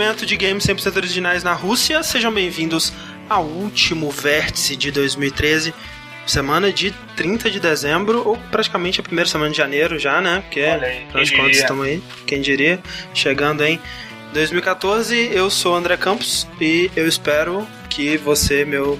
desenvolvimento de games 100% originais na Rússia. Sejam bem-vindos ao último vértice de 2013, semana de 30 de dezembro, ou praticamente a primeira semana de janeiro já, né? Porque, afinal de contas, estamos aí, quem diria, chegando em 2014. Eu sou André Campos e eu espero que você, meu,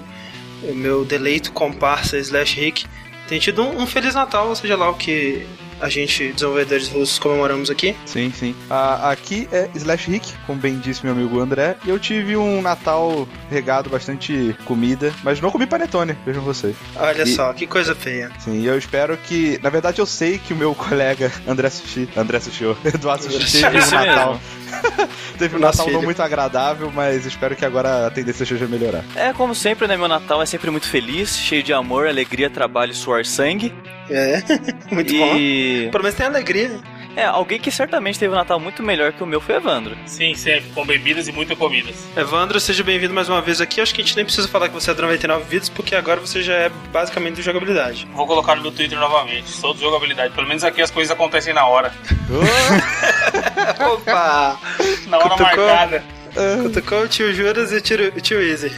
meu deleito comparsa slash Rick, tenha tido um, um Feliz Natal, seja lá o que a gente, desenvolvedores russos, comemoramos aqui. Sim, sim. Ah, aqui é Slash Rick, como bem disse meu amigo André, e eu tive um Natal regado bastante comida, mas não comi panetone, vejam vocês. Olha E- só, que coisa feia. Sim, e eu espero que. Na verdade, eu sei que o meu colega André Sushi. André Sushi, Eduardo Sushi teve um Natal. teve um Nosso Natal não muito agradável, mas espero que agora a tendência seja melhorar. É, como sempre, né? Meu Natal é sempre muito feliz, cheio de amor, alegria, trabalho, suor, sangue. É, muito bom. e. Pelo menos tem alegria. É, alguém que certamente teve um Natal muito melhor que o meu foi Evandro. Sim, sempre, com bebidas e muitas comidas. Evandro, seja bem-vindo mais uma vez aqui. Acho que a gente nem precisa falar que você é do 99 Vidas, porque agora você já é basicamente do jogabilidade. Vou colocar no meu Twitter novamente. Sou de jogabilidade. Pelo menos aqui as coisas acontecem na hora. Opa! Na hora Cutucou. marcada. Cutucou o tio Juras e o tio, o tio Easy.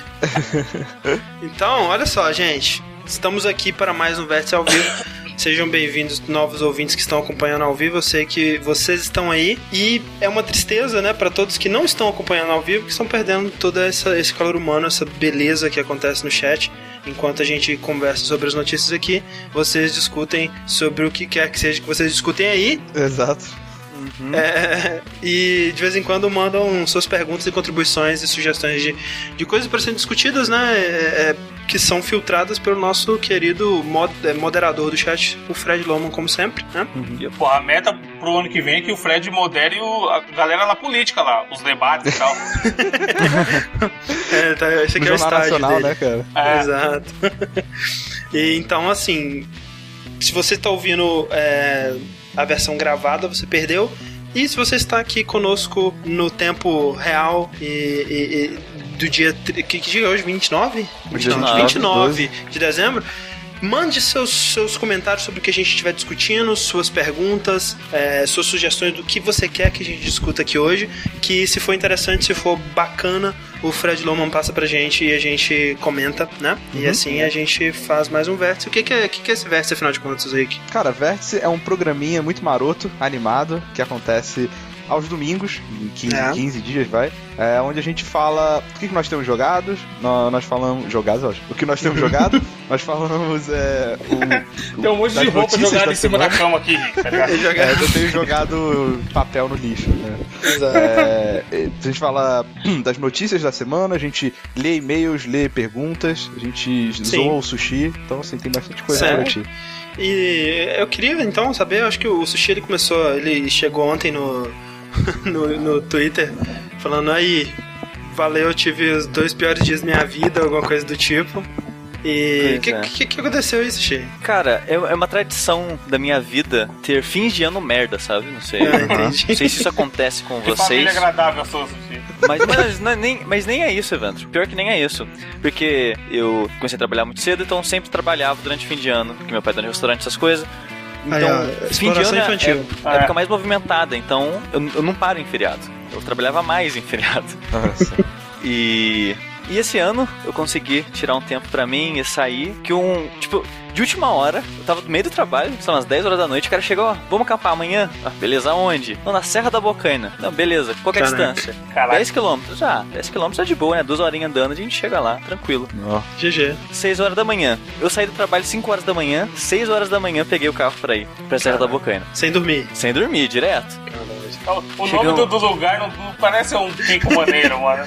Então, olha só, gente. Estamos aqui para mais um Vértice ao vivo. Sejam bem-vindos, novos ouvintes que estão acompanhando ao vivo. Eu sei que vocês estão aí. E é uma tristeza, né, para todos que não estão acompanhando ao vivo, que estão perdendo todo essa, esse calor humano, essa beleza que acontece no chat. Enquanto a gente conversa sobre as notícias aqui, vocês discutem sobre o que quer que seja que vocês discutem aí. Exato. É, e de vez em quando mandam suas perguntas e contribuições e sugestões de, de coisas para serem discutidas, né? é, é, que são filtradas pelo nosso querido mod- é, moderador do chat, o Fred Loman, como sempre, né? E, pô, a meta pro ano que vem é que o Fred modere o- a galera na política lá, os debates e tal. É, tá, esse aqui No é o estágio Nacional, dele. né, cara? É. Exato. e então, assim, se você está ouvindo é, a versão gravada, você perdeu. E se você está aqui conosco no tempo real e, e- e do dia. Que, que dia é hoje? 29? 29, 29 de dezembro. Mande seus, seus comentários sobre o que a gente estiver discutindo, suas perguntas, é, suas sugestões do que você quer que a gente discuta aqui hoje. Que se for interessante, se for bacana, o Fred Loman passa pra gente e a gente comenta, né? E assim a gente faz mais um vértice. O que, que, é, que, que é esse vértice, afinal de contas, Rick? Cara, Vértice é um programinha muito maroto, animado, que acontece aos domingos, em 15, É. 15 dias, vai. É, onde a gente fala o que, nós temos jogados, nó- nós, falamos. Jogados, ótimo. O que nós temos jogado, nós falamos é, o, Tem um monte de roupa jogada da em cima da cama aqui, tá ligado? É, eu tenho jogado papel no lixo, né? Exato. É, a gente fala das notícias da semana, a gente lê e-mails, lê perguntas, a gente Sim. zoa o sushi, então assim, tem bastante coisa Sério? pra ti. E eu queria então saber, eu acho que o Sushi ele começou, ele chegou ontem no, no, no Twitter falando aí, valeu, eu tive os dois piores dias da minha vida, alguma coisa do tipo. E o que, é. que, que aconteceu aí, Sushi? Cara, é, é uma tradição da minha vida ter fins de ano merda, sabe? Não sei. Ah. Não sei se isso acontece com Que vocês. família agradável a sua, Sushi. Mas, mas, não é nem, mas nem é isso, Evandro. Pior que nem é isso. Porque eu comecei a trabalhar muito cedo, então sempre trabalhava durante o fim de ano, porque meu pai tá no restaurante, essas coisas. Então, ó, fim de ano é- infantil. é a época mais movimentada, então eu, eu não paro em feriado. Eu trabalhava mais em feriado. Nossa. E. E esse ano eu consegui tirar um tempo pra mim e sair. Que um. Tipo, de última hora, eu tava no meio do trabalho, são umas 10 horas da noite, o cara chegou, ó, vamos acampar amanhã? Ah, beleza, aonde? Não, na Serra da Bocaina. Não, beleza, qual que é a Caraca. distância? Caralho. 10 quilômetros. Ah, 10 quilômetros é de boa, né? Duas horinhas andando, a gente chega lá, tranquilo. Ó. GG. 6 horas da manhã. Eu saí do trabalho 5 horas da manhã, 6 horas da manhã peguei o carro pra ir pra Serra da Bocaina. Sem dormir. Sem dormir, direto. O Chegamos. nome do, do lugar não, não parece um pico maneiro, mano.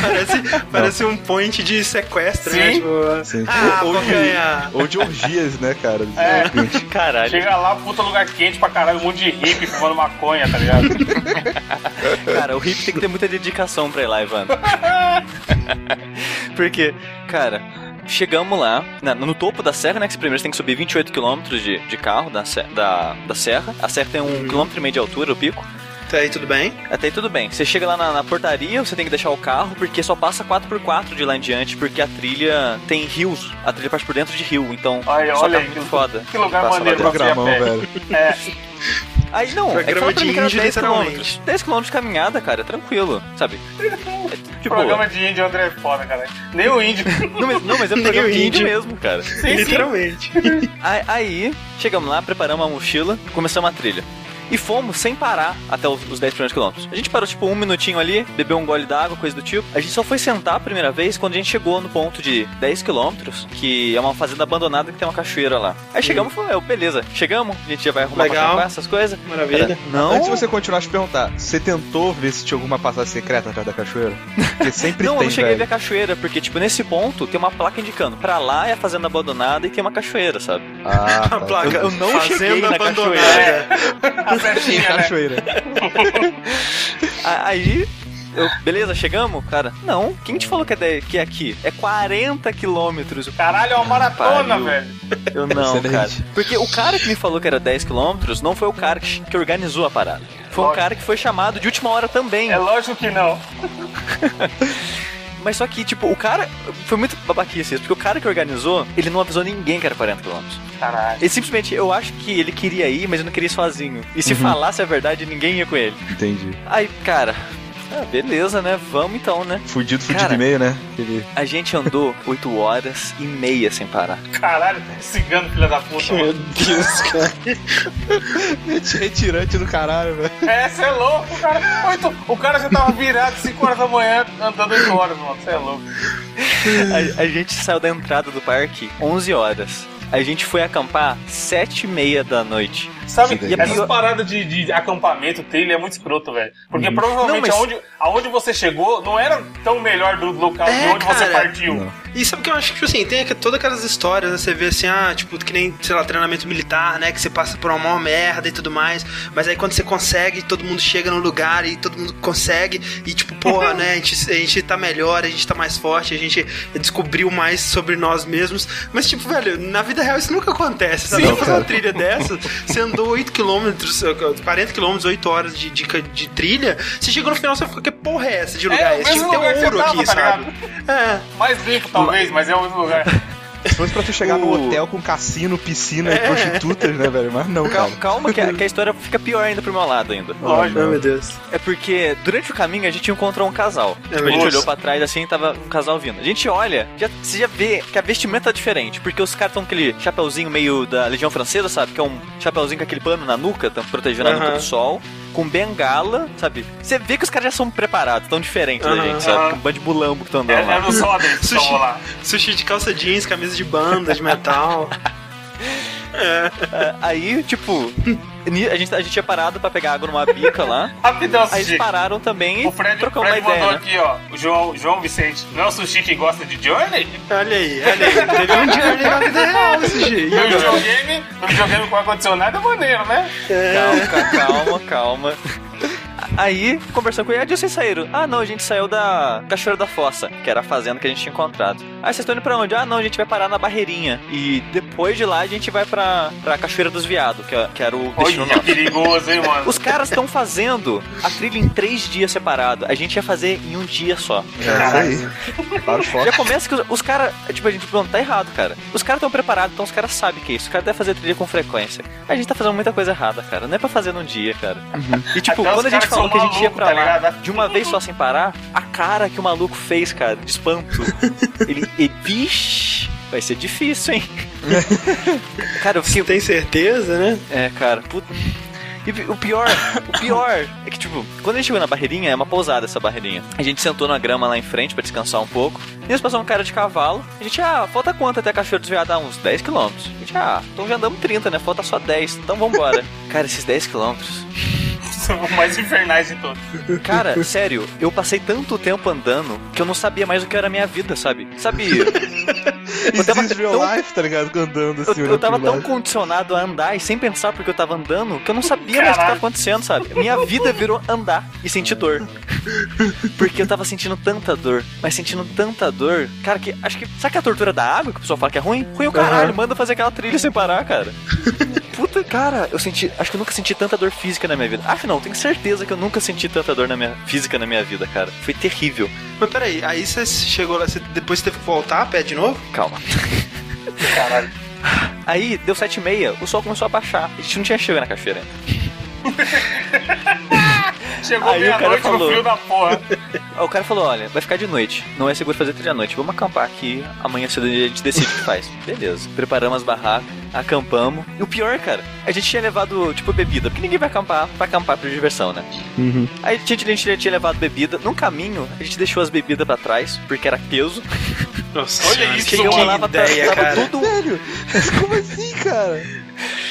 Parece, parece um point de sequestro, né? Sim. Tipo, Sim. ah, Ou de- ganhar. Ou de orgias, né, cara? É. Caralho. Chega lá, puta lugar quente pra caralho, um monte de hippie fumando maconha, tá ligado? Cara, o hippie tem que ter muita dedicação pra ir lá, Evandro. Porque, cara, chegamos lá, na- no topo da serra, né? Que primeiro você tem que subir 28 km de, de carro da, da, da serra. A serra tem um quilômetro e meio de altura, o pico. Tá aí, tudo bem? Até aí tudo bem. Você chega lá na, na portaria, você tem que deixar o carro, porque só passa 4x4 de lá em diante, porque a trilha tem rios. A trilha passa por dentro de rio, então Olha, só olha aí, muito que- foda. que lugar Passa maneiro Programão, velho. É, Aí não, é que Programa pra de era índio, 10 literalmente. quilômetros. 10 quilômetros de caminhada, cara, é tranquilo, sabe? É, tipo, Programa de índio André é foda, cara. Nem o índio. não, mas, não, mas é um programa de índio mesmo, cara. Sim, sim. Literalmente. Aí, aí, chegamos lá, preparamos a mochila, começamos a trilha. E fomos sem parar até os, os 10 primeiros quilômetros. A gente parou tipo um minutinho ali, bebeu um gole d'água, coisa do tipo. A gente só foi sentar a primeira vez quando a gente chegou no ponto de 10 quilômetros, que é uma fazenda abandonada que tem uma cachoeira lá. Aí chegamos e falamos, beleza, chegamos, a gente já vai arrumar Legal. pra acampar, essas coisas. Maravilha. Cara, não, Antes de você continuar, eu te perguntar. Você tentou ver se tinha alguma passagem secreta atrás da cachoeira? Porque sempre não, eu tem, não cheguei a ver velho. a cachoeira, porque, tipo, nesse ponto tem uma placa indicando pra lá é a fazenda abandonada e tem uma cachoeira, sabe? Ah, A tá. placa. Eu- eu não cheguei Fazenda na abandonada. A festinha, né? Cachoeira. A- Aí, eu, beleza, chegamos? Cara, não, quem te falou que é, de- que é aqui? É 40 quilômetros. Caralho, é uma maratona, Pariu. velho. Eu não, Excelente. cara. Porque o cara que me falou que era 10 quilômetros não foi o cara que, que organizou a parada. Foi um Lógico. cara que foi chamado de última hora também. É lógico que não. Mas só que, tipo, o cara. Foi muito babaquice isso, porque o cara que organizou, ele não avisou ninguém que era 40 quilômetros. Caralho. Ele simplesmente, eu acho que ele queria ir, mas ele não queria ir sozinho. E se falasse a verdade, ninguém ia com ele. Entendi. Aí, cara, ah, beleza, né? Vamos então, né? Fudido, fudido Cara. e meio, né? Aquele... A gente andou 8 horas e meia sem parar. Caralho, cigano, filha da puta. Meu. Deus, cara. Retirante do caralho, velho. É, você é louco, cara. Oito, o cara já tava virado 5 horas da manhã andando 8 horas, mano. Você é louco. A, a gente saiu da entrada do parque 11 horas. A gente foi acampar 7 e meia da noite. Sabe, Que delícia. essas paradas de, de acampamento, trilha é muito escroto, velho. Porque provavelmente Não, mas- aonde, aonde você chegou não era tão melhor do local de É, onde você cara. partiu. Não. E sabe o que eu acho que, tipo assim, tem todas aquelas histórias, né? Você vê assim, ah, tipo, que nem, sei lá, treinamento militar, né? Que você passa por uma maior merda e tudo mais. Mas aí quando você consegue, todo mundo chega no lugar e todo mundo consegue. E tipo, porra, né? A gente, a gente tá melhor, a gente tá mais forte, a gente descobriu mais sobre nós mesmos. Mas, tipo, velho, na vida real isso nunca acontece, sabe? Sim, Você fazer uma trilha dessa, você andou 8km, 40km, 8 horas de, de, de trilha, você chegou no final, você ficou, que porra é essa de lugar? o esse que você ouro tava, aqui, tá sabe? É. Mais limpo, talvez, mas é o mesmo lugar. Se fosse pra tu chegar no O- hotel com cassino, piscina É. e prostitutas, né, velho? Mas não, cara. Calma, calma que, a, que a história fica pior ainda pro meu lado ainda. Lógico. Oh, meu Deus. É porque durante o caminho a gente encontrou um casal. É Tipo, a gente olhou pra trás assim e tava um casal vindo. A gente olha, já, você já vê que a vestimenta é diferente, porque os caras estão com aquele chapeuzinho meio da Legião Francesa, sabe? Que é um chapeuzinho com aquele pano na nuca, tão protegendo a nuca do sol, com bengala, sabe? Você vê que os caras já são preparados, tão diferentes da Aham. gente, sabe? Com um bando de bulambo que estão É, andando lá. era os Roden que Sushi. lá. Sushi de calça jeans, camisa de banda, de metal. É, Aí, tipo, a gente, a gente tinha parado pra pegar água numa bica lá. Rapidão, Aí eles pararam também e O Fred, trocou Fred uma ideia, mandou né? aqui, ó. O João, João Vicente. Não é o Sushi que gosta de Journey? olha aí, olha aí. Teve um journey na vida real, Sushi. E No videogame, no videogame com ar-condicionado é maneiro, né? Calma, ca- calma, calma. Aí, conversando com ele, ah, de onde vocês saíram? Ah, não, a gente saiu da Cachoeira da Fossa, que era a fazenda que a gente tinha encontrado. Ah, vocês estão indo pra onde? Ah, não, a gente vai parar na Barreirinha. E depois de lá a gente vai pra, pra Cachoeira dos Viados, que, que era o destino Olha, nosso. perigoso, hein, mano? Os caras estão fazendo a trilha em três dias separados. A gente ia fazer em um dia só. É isso aí. Já começa que os, os caras, tipo, a gente não tá errado, cara. Os caras estão preparados, então os caras sabem que é isso. Os caras devem fazer trilha com frequência. A gente tá fazendo muita coisa errada, cara. Não é pra fazer num dia, cara. E tipo, Quando a gente falou que a gente ia pra tá lá de uma vez só sem parar, a cara que o maluco fez, cara, de espanto. ele, ele. Vixe, vai ser difícil, hein? cara, eu fiquei. Tem certeza, né? É, cara, puta. E o pior, o pior é que, tipo, quando a gente chegou na barreirinha, é uma pousada essa barreirinha. A gente sentou na grama lá em frente pra descansar um pouco. E eles passaram um cara de cavalo. A gente, ah, falta quanto até a Cachoeira dos Veados? Ah, uns 10 quilômetros. A gente, ah, então já andamos 30, né? Falta só 10. Então vambora. cara, esses 10 quilômetros. Os mais infernais de todos. Cara, sério, eu passei tanto tempo andando que eu não sabia mais o que era a minha vida, sabe? Sabe? Is tava real tão- life, tá ligado? Andando Eu, assim, eu olhando tava tão lado. condicionado a andar e sem pensar porque eu tava andando que eu não sabia mais o que tava acontecendo, sabe? Minha vida virou andar e sentir dor. Porque eu tava sentindo tanta dor, mas sentindo tanta dor. Cara, que acho que. Sabe que a tortura da água que o pessoal fala que é ruim? Ruim o caralho, Aham. manda fazer aquela trilha sem parar, cara. Puta, cara, eu senti. Acho que eu nunca senti tanta dor física na minha vida. Não, tenho certeza que eu nunca senti tanta dor na minha física na minha vida, cara. Foi terrível. Mas peraí, aí você chegou lá, você depois teve que voltar a pé de novo? Calma. Caralho. Aí, deu sete e meia, o sol começou a baixar. A gente não tinha chegado na cachoeira ainda. Chegou Aí o cara meia-noite no falou. frio da porra. O cara falou: olha, vai ficar de noite. Não é seguro fazer trilha à noite. Vamos acampar aqui. Amanhã cedo a gente decide o que faz. Beleza. Preparamos as barracas, acampamos. E o pior, cara, a gente tinha levado, tipo, bebida. Porque ninguém vai acampar pra acampar por diversão, né? Uhum. Aí a gente, a gente tinha levado bebida. Num caminho, a gente deixou as bebidas pra trás, porque era peso. Nossa Olha isso, que mano. lá, tava, ideia, tava cara. todo Sério? Como assim, cara?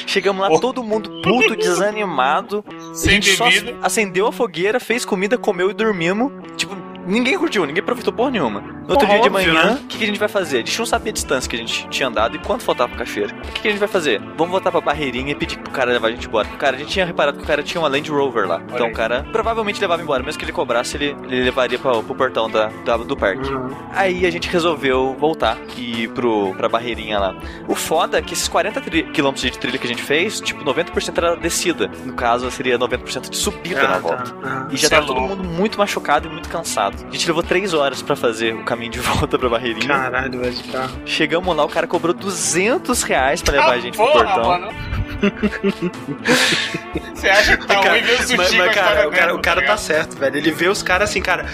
Chegamos lá, Oh. todo mundo puto, desanimado. a Sem gente só bebida. acendeu a fogueira, fez comida, comeu e dormimos. Tipo, ninguém curtiu, ninguém aproveitou porra nenhuma. No outro Porra, dia de manhã, o né? que, que a gente vai fazer? A gente não sabia a distância que a gente tinha andado e quanto faltava pra cachoeira. O que, que a gente vai fazer? Vamos voltar pra barreirinha e pedir pro cara levar a gente embora. Cara, a gente tinha reparado que o cara tinha uma Land Rover lá. Então o cara provavelmente levava embora. Mesmo que ele cobrasse, ele, ele levaria pra- pro portão da, da- do parque. Uhum. Aí a gente resolveu voltar e ir pro, pra barreirinha lá. O foda é que esses 40 tri- quilômetros de trilha que a gente fez, tipo, 90% era descida. No caso, seria 90% de subida na Ah, volta. tá. Ah. E já Cê é tava todo mundo muito machucado e muito cansado. A gente levou 3 horas pra fazer o caminho de volta pra barreirinha. Caralho, velho, de carro. Chegamos lá, o cara cobrou 200 reais pra levar a gente pro porra, portão. mano. Você acha que tá Cara, ruim ver o sushi mas, mas, cara, história o cara, o cara tá ligado? certo, velho. Ele vê os caras assim, cara,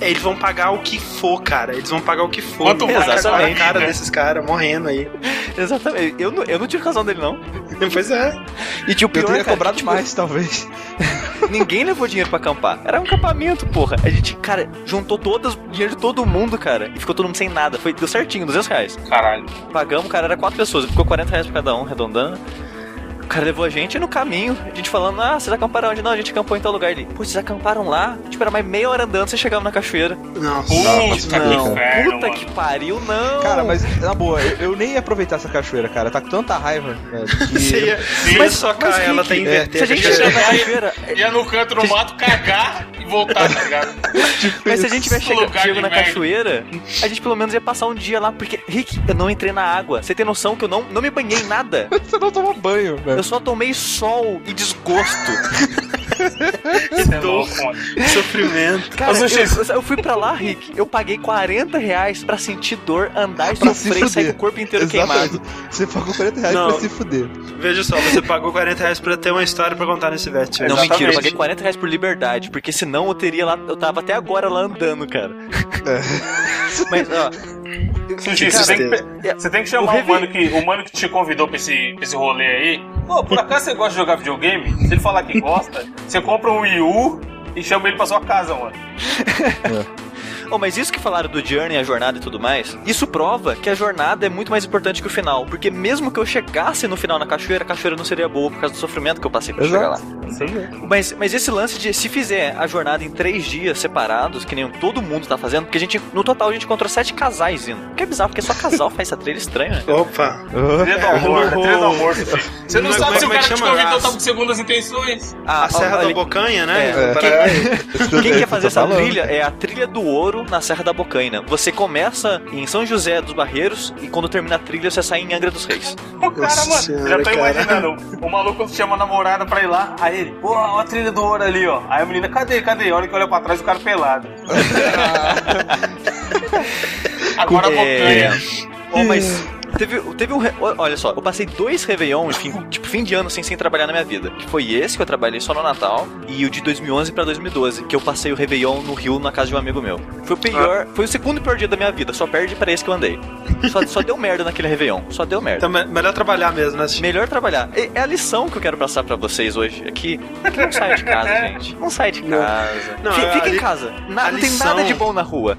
eles vão pagar o que for, cara. Eles vão pagar o que for. Quanto mais vai agora a exatamente, cara né? desses caras morrendo aí. Exatamente. Eu não, eu não tive razão dele, não. Pois é. E tinha o pior, Eu teria cara, cobrado tipo, mais, talvez. Ninguém levou dinheiro pra acampar. Era um acampamento, porra. A gente, cara, juntou todas, dinheiro de todo mundo, cara. E ficou todo mundo sem nada. Foi, deu certinho, 200 reais. Caralho. Pagamos, cara, era quatro pessoas. Ficou 40 reais pra cada um, arredondando. O cara levou a gente no caminho, a gente falando, ah, vocês acamparam onde? Não, a gente acampou em tal lugar ali. Pô, vocês acamparam lá? Tipo, era mais meia hora andando, vocês chegavam na cachoeira. Nossa. Puta que não. inferno, Puta mano. que pariu, não! Cara, mas na boa, eu, eu nem ia aproveitar essa cachoeira, cara. Tá com tanta raiva, velho. Que ia, Sim. mas só Mas, cara, ela tá inverter Se a gente chegar na cachoeira, Ia no canto no mato cagar e voltar, tá ligado? Mas se a gente tiver Esse chega, lugar chego de na merda. cachoeira, a gente pelo menos ia passar um dia lá, porque, Rick, eu não entrei na água. Você tem noção que eu não, não me banhei em nada? Você não tomou banho, velho. Eu só tomei sol e desgosto. Você é louco, mano. Sofrimento. Cara, eu, eu fui pra lá, Rick, eu paguei 40 reais pra sentir dor, andar e Pra sofrer e sair com o corpo inteiro Exatamente. queimado. Você pagou 40 reais Não. pra se fuder. Veja só, você pagou 40 reais pra ter uma história pra contar nesse vértice. Não, Exatamente. mentira, eu paguei 40 reais por liberdade, porque senão eu teria lá, eu tava até agora lá andando, cara. Mas, ó. Sushi, cara, você, tem que, é- você tem que chamar o, mano que, o mano que te convidou pra esse, pra esse rolê aí. Pô, por acaso você gosta de jogar videogame? Se ele falar que gosta, você compra um Wii U e chama ele pra sua casa, mano. Oh, mas isso que falaram do Journey, a jornada e tudo mais, isso prova que a jornada é muito mais importante que o final. Porque mesmo que eu chegasse no final na cachoeira, a cachoeira não seria boa por causa do sofrimento que eu passei pra chegar lá. Mas, mas esse lance de se fizer a jornada em três dias separados, que nem todo mundo tá fazendo, porque a gente, no total, a gente encontrou sete casais indo. O que é bizarro, porque só casal faz essa trilha estranha, né? Opa. Trilha do amor, trilha do amor, Sushi. Você não sabe se o é cara que te convidou A- tá com segundas intenções. Ah, A Serra ó, da ali- Bocanha, né? É. Quem quer fazer essa falando. trilha é a trilha do ouro na Serra da Bocaina. Você começa em São José dos Barreiros e quando termina a trilha você sai em Angra dos Reis. O cara, Nossa mano, senhora, já tô cara. imaginando. O maluco chama a namorada pra ir lá. Aí ele, pô, ó a trilha do ouro ali, ó. Aí a menina, cadê, cadê? Olha que olha pra trás o cara pelado. Agora a É. bocanha. Oh, mas teve, teve um. Olha só, eu passei dois Réveillon, enfim, tipo, fim de ano sem, sem trabalhar na minha vida. Que foi esse que eu trabalhei só no Natal e o de 2011 pra 2012, que eu passei o Réveillon no Rio na casa de um amigo meu. Foi o pior, foi o segundo pior dia da minha vida, só perde pra esse que eu andei. Só, só deu merda naquele Réveillon, só deu merda. Então, me- melhor trabalhar mesmo, né? Melhor trabalhar. É é a lição que eu quero passar pra vocês hoje aqui. Que não saia de casa, gente. Não saia de casa. Não, a Fica em casa. Na- não tem nada de bom na rua.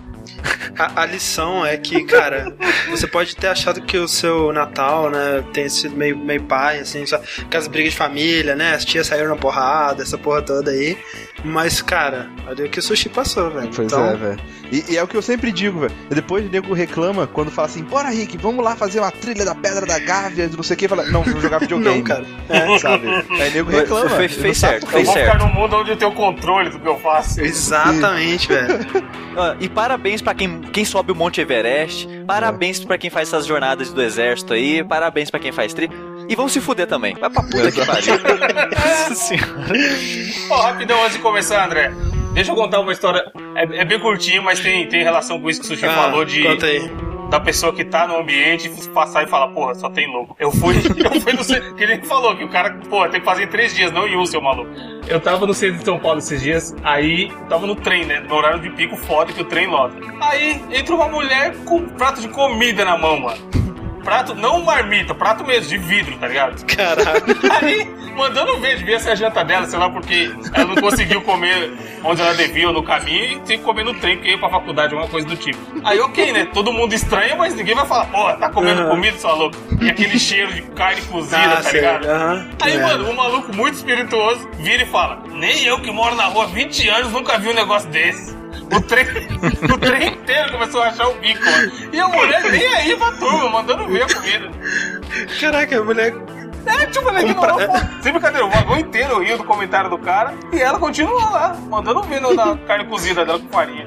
A, a lição é que, cara, você pode ter achado que o seu Natal, né, tem sido meio, meio pai, assim, só aquelas brigas de família, né? As tias saíram na porrada, essa porra toda aí. Mas, cara, olha o que o sushi passou, velho. Pois então, é, velho. E, e é o que eu sempre digo, velho. Depois o nego reclama quando fala assim: Bora, Rick, vamos lá fazer uma trilha da Pedra da Gávea, de não sei o que. Fala, não, vamos jogar videogame. Não, cara. É, sabe? Aí nego Foi- reclama. foi- Ele fez certo, o que Eu fez vou certo. ficar num mundo onde eu tenho controle do que eu faço. Exatamente, velho. E parabéns pra quem, quem sobe o Monte Everest. Parabéns pra quem faz essas jornadas do exército aí. Parabéns pra quem faz tri. E vão se fuder também. Vai pra puta que pariu. Nossa senhora. Ó, rapidão, antes de começar, André. Deixa eu contar uma história. É, é bem curtinho, mas tem, tem relação com isso que o Sushi Ah, falou de, Conta aí. Da pessoa que tá no ambiente passar e falar, porra, só tem louco. Eu fui, eu fui no centro, que ele falou que o cara, porra, tem que fazer em três dias, não em um, seu maluco. Eu tava no centro de São Paulo esses dias, aí tava no trem, né? No horário de pico foda que o trem lota. Aí entra uma mulher com um prato de comida na mão, mano. Prato, não marmita, prato mesmo, de vidro, tá ligado? Caralho. Aí, mandando ver, devia ser a janta dela, sei lá, porque ela não conseguiu comer onde ela devia ou no caminho e tinha que comer no trem, porque ia pra faculdade, alguma coisa do tipo. Aí, ok, né? Todo mundo estranha, mas ninguém vai falar, pô, tá comendo Uhum. comida, sua louco. E aquele cheiro de carne cozida, Ah, tá sei. ligado? Aham. Aí, É. mano, um maluco muito espirituoso vira e fala: Nem eu que moro na rua há 20 anos nunca vi um negócio desse. O trem, o trem inteiro começou a achar o bico. E a mulher nem aí pra turma, mandando ver a comida. Caraca, a mulher. É, tipo, ela ignorou, pô. Sem brincadeira, o vagão inteiro riu do comentário do cara e ela continuou lá, mandando ver na carne cozida dela com farinha.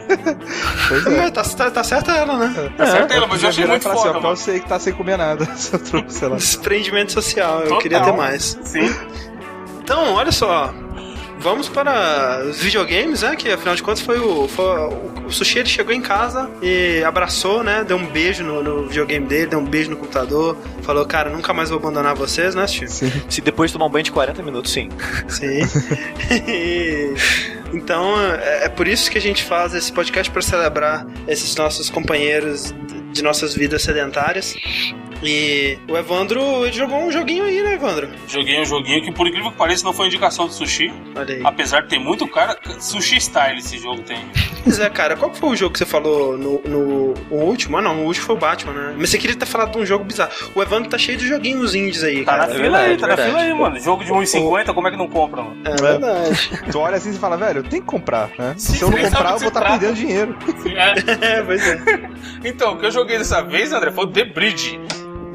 Pois é. Mas tá, tá, tá certa ela, né? Tá certo ela, mas eu achei muito falar assim, ó, foda, pra mano. você que tá sem comer nada. Só trouxe, sei lá. Desprendimento social, eu Total. queria ter mais. Sim. Então, olha só. Vamos para os videogames, né? Que afinal de contas foi o. Foi o, o Sushi ele chegou em casa e abraçou, né? Deu um beijo no, no videogame dele, deu um beijo no computador. Falou, cara, nunca mais vou abandonar vocês, né, Sushi? Sim. Se depois de tomar um banho de 40 minutos, sim. Sim. E, então, é, é por isso que a gente faz esse podcast para celebrar esses nossos companheiros de nossas vidas sedentárias. E o Evandro ele jogou um joguinho aí, né, Evandro? Joguei um joguinho que, por incrível que pareça, não foi indicação do sushi. Olha aí. Apesar de ter muito cara, sushi style esse jogo tem. Pois é, cara, qual que foi o jogo que você falou no, no o último? Ah, não, o último foi o Batman, né? Mas você queria ter falado de um jogo bizarro. O Evandro tá cheio de joguinhos indies aí, Tá na cara. fila aí, verdade, tá na fila aí, mano. Jogo de 1,50, como é que não compra, mano? É verdade. Tu olha assim e fala, velho, tem que comprar, né? Sim, Se eu não comprar, eu vou estar trata. perdendo dinheiro. é, pois é. Então, o que eu joguei dessa vez, André, foi o The Bridge.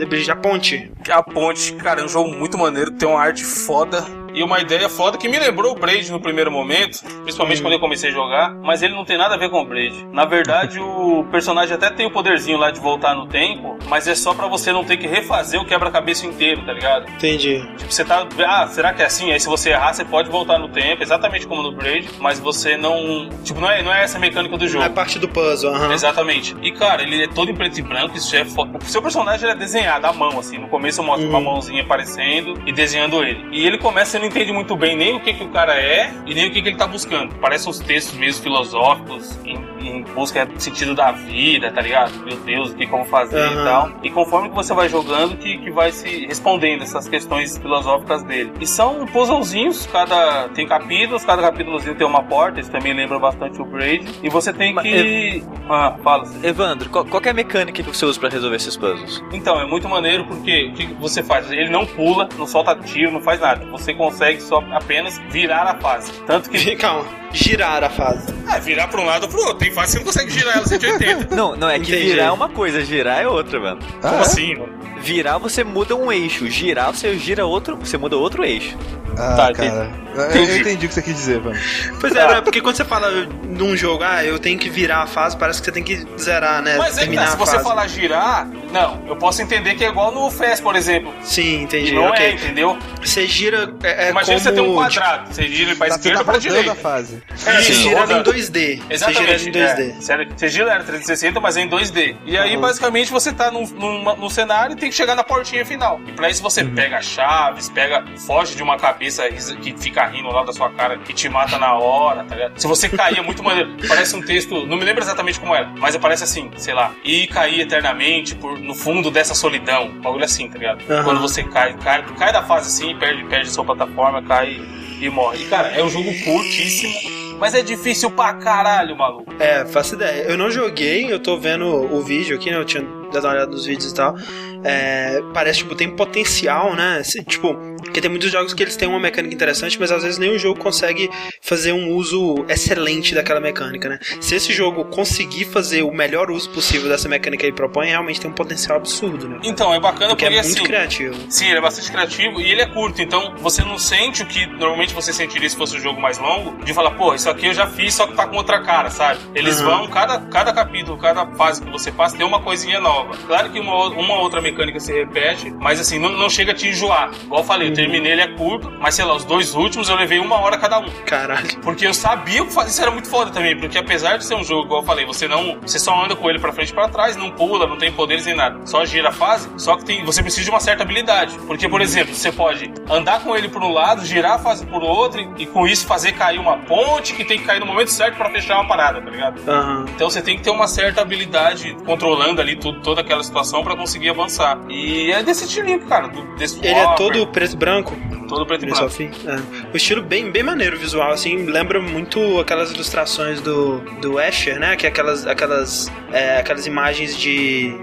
The Bridge da Ponte. A ponte, cara, é um jogo muito maneiro, tem uma arte foda e uma ideia foda que me lembrou o Braid no primeiro momento, principalmente quando eu comecei a jogar, mas ele não tem nada a ver com o Braid. Na verdade, o personagem até tem o poderzinho lá de voltar no tempo, mas é só pra você não ter que refazer o quebra-cabeça inteiro, tá ligado? Entendi. Tipo, você tá. Ah, será que é assim? Aí se você errar, você pode voltar no tempo, exatamente como no Braid, mas você não. Tipo, não é, não é essa a mecânica do É jogo. parte do puzzle, aham. Exatamente. E, cara, ele é todo em preto e branco, isso é foda. O seu personagem é desenhado à mão, assim. No começo mostra uma mãozinha aparecendo e desenhando ele. E ele começa, não entende muito bem nem o que, que o cara é e nem o que, que ele tá buscando. Parece uns textos mesmo filosóficos, em, em busca do sentido da vida, tá ligado? Meu Deus, o que, vou fazer Aham. e tal. E conforme que você vai jogando, que, que vai se respondendo essas questões filosóficas dele. E são puzzlezinhos, cada tem capítulos, cada capítulozinho tem uma porta, isso também lembra bastante o Braid. E você tem Mas, que. Ah, fala. Cid. Evandro, qual, qual que é a mecânica que você usa pra resolver esses puzzles? Então, é muito maneiro porque o que que você faz? Ele não pula, não solta tiro, não faz nada. Você consegue só apenas virar a fase. Tanto que. Calma, girar a fase. É, virar pra um lado ou pro outro. Tem fase que você não consegue girar ela 180. Não, não, é que Entendi. virar é uma coisa, girar é outra, mano. Ah, Como é? assim, mano? Virar você muda um eixo, girar você gira outro, você muda outro eixo. Ah, Tá, cara. Eu- entendi. Eu entendi o que você quis dizer, mano. Pois é, né? porque quando você fala num jogo, ah, eu tenho que virar a fase, parece que você tem que zerar, né? Mas é que terminar tá, se a você fase. falar girar, não, eu posso entender que é igual no FES, por exemplo. Sim, E entendi. não ok. é, entendeu? Você gira. É, é Imagina como, você tem um tipo, quadrado, você gira ele pra Tá, você esquerda ou pra direita. a fase. É, Você gira em rodando. 2D. Você Exatamente. gira ela em 2D. É, sério, você gira era 360, mas é em 2D. E aí, Uhum. basicamente, você tá num, num, num cenário e tem que chegar na portinha final. E pra isso você Uhum. pega chaves, pega, foge de uma cabeça que fica rindo lá da sua cara que te mata na hora, tá ligado? Se você cair, é muito maneiro. Parece um texto, não me lembro exatamente como era, mas parece assim, sei lá, e cair eternamente por, no fundo dessa solidão. Um bagulho assim, tá ligado? Uhum. Quando você cai, cai, cai da fase assim, perde, perde sua plataforma, cai e morre. E, cara, é um jogo curtíssimo, mas é difícil pra caralho, maluco. É, faço ideia. Eu não joguei, eu tô vendo o vídeo aqui, né? Eu tinha dado uma olhada nos vídeos e tal. É, parece, tipo, tem potencial, né? Se- tipo, porque tem muitos jogos que eles têm uma mecânica interessante, mas às vezes nenhum jogo consegue fazer um uso excelente daquela mecânica, né? Se esse jogo conseguir fazer o melhor uso possível dessa mecânica que ele propõe, realmente tem um potencial absurdo, né? Então, é bacana Porque porque, é muito assim. criativo. Sim, ele é bastante criativo e ele é curto, então você não sente o que normalmente você sentiria se fosse um jogo mais longo, de falar, pô, isso aqui eu já fiz, só que tá com outra cara, sabe? Eles Uhum. vão, cada, cada capítulo, cada fase que você passa tem uma coisinha nova. Nova. Claro que uma, uma outra mecânica se repete, mas assim, não, não chega a te enjoar. Igual eu falei, eu terminei, ele é curto, mas sei lá, os dois últimos eu levei uma hora cada um. Caralho. Porque eu sabia que fazer isso era muito foda também, porque apesar de ser um jogo, igual eu falei, você não. Você só anda com ele pra frente e pra trás, não pula, não tem poderes nem nada. Só gira a fase, só que tem, você precisa de uma certa habilidade. Porque, por exemplo, você pode andar com ele por um lado, girar a fase por outro, e, e com isso fazer cair uma ponte que tem que cair no momento certo pra fechar uma parada, tá ligado? Aham. Então você tem que ter uma certa habilidade controlando ali tudo, toda aquela situação pra conseguir avançar. E é desse estilinho, cara. do- Desse Ele é todo preto e branco, todo preto e branco. fim. É. O estilo bem, bem maneiro visual, assim, lembra muito aquelas ilustrações do, do Escher, né? Que é aquelas, aquelas, é, aquelas imagens de.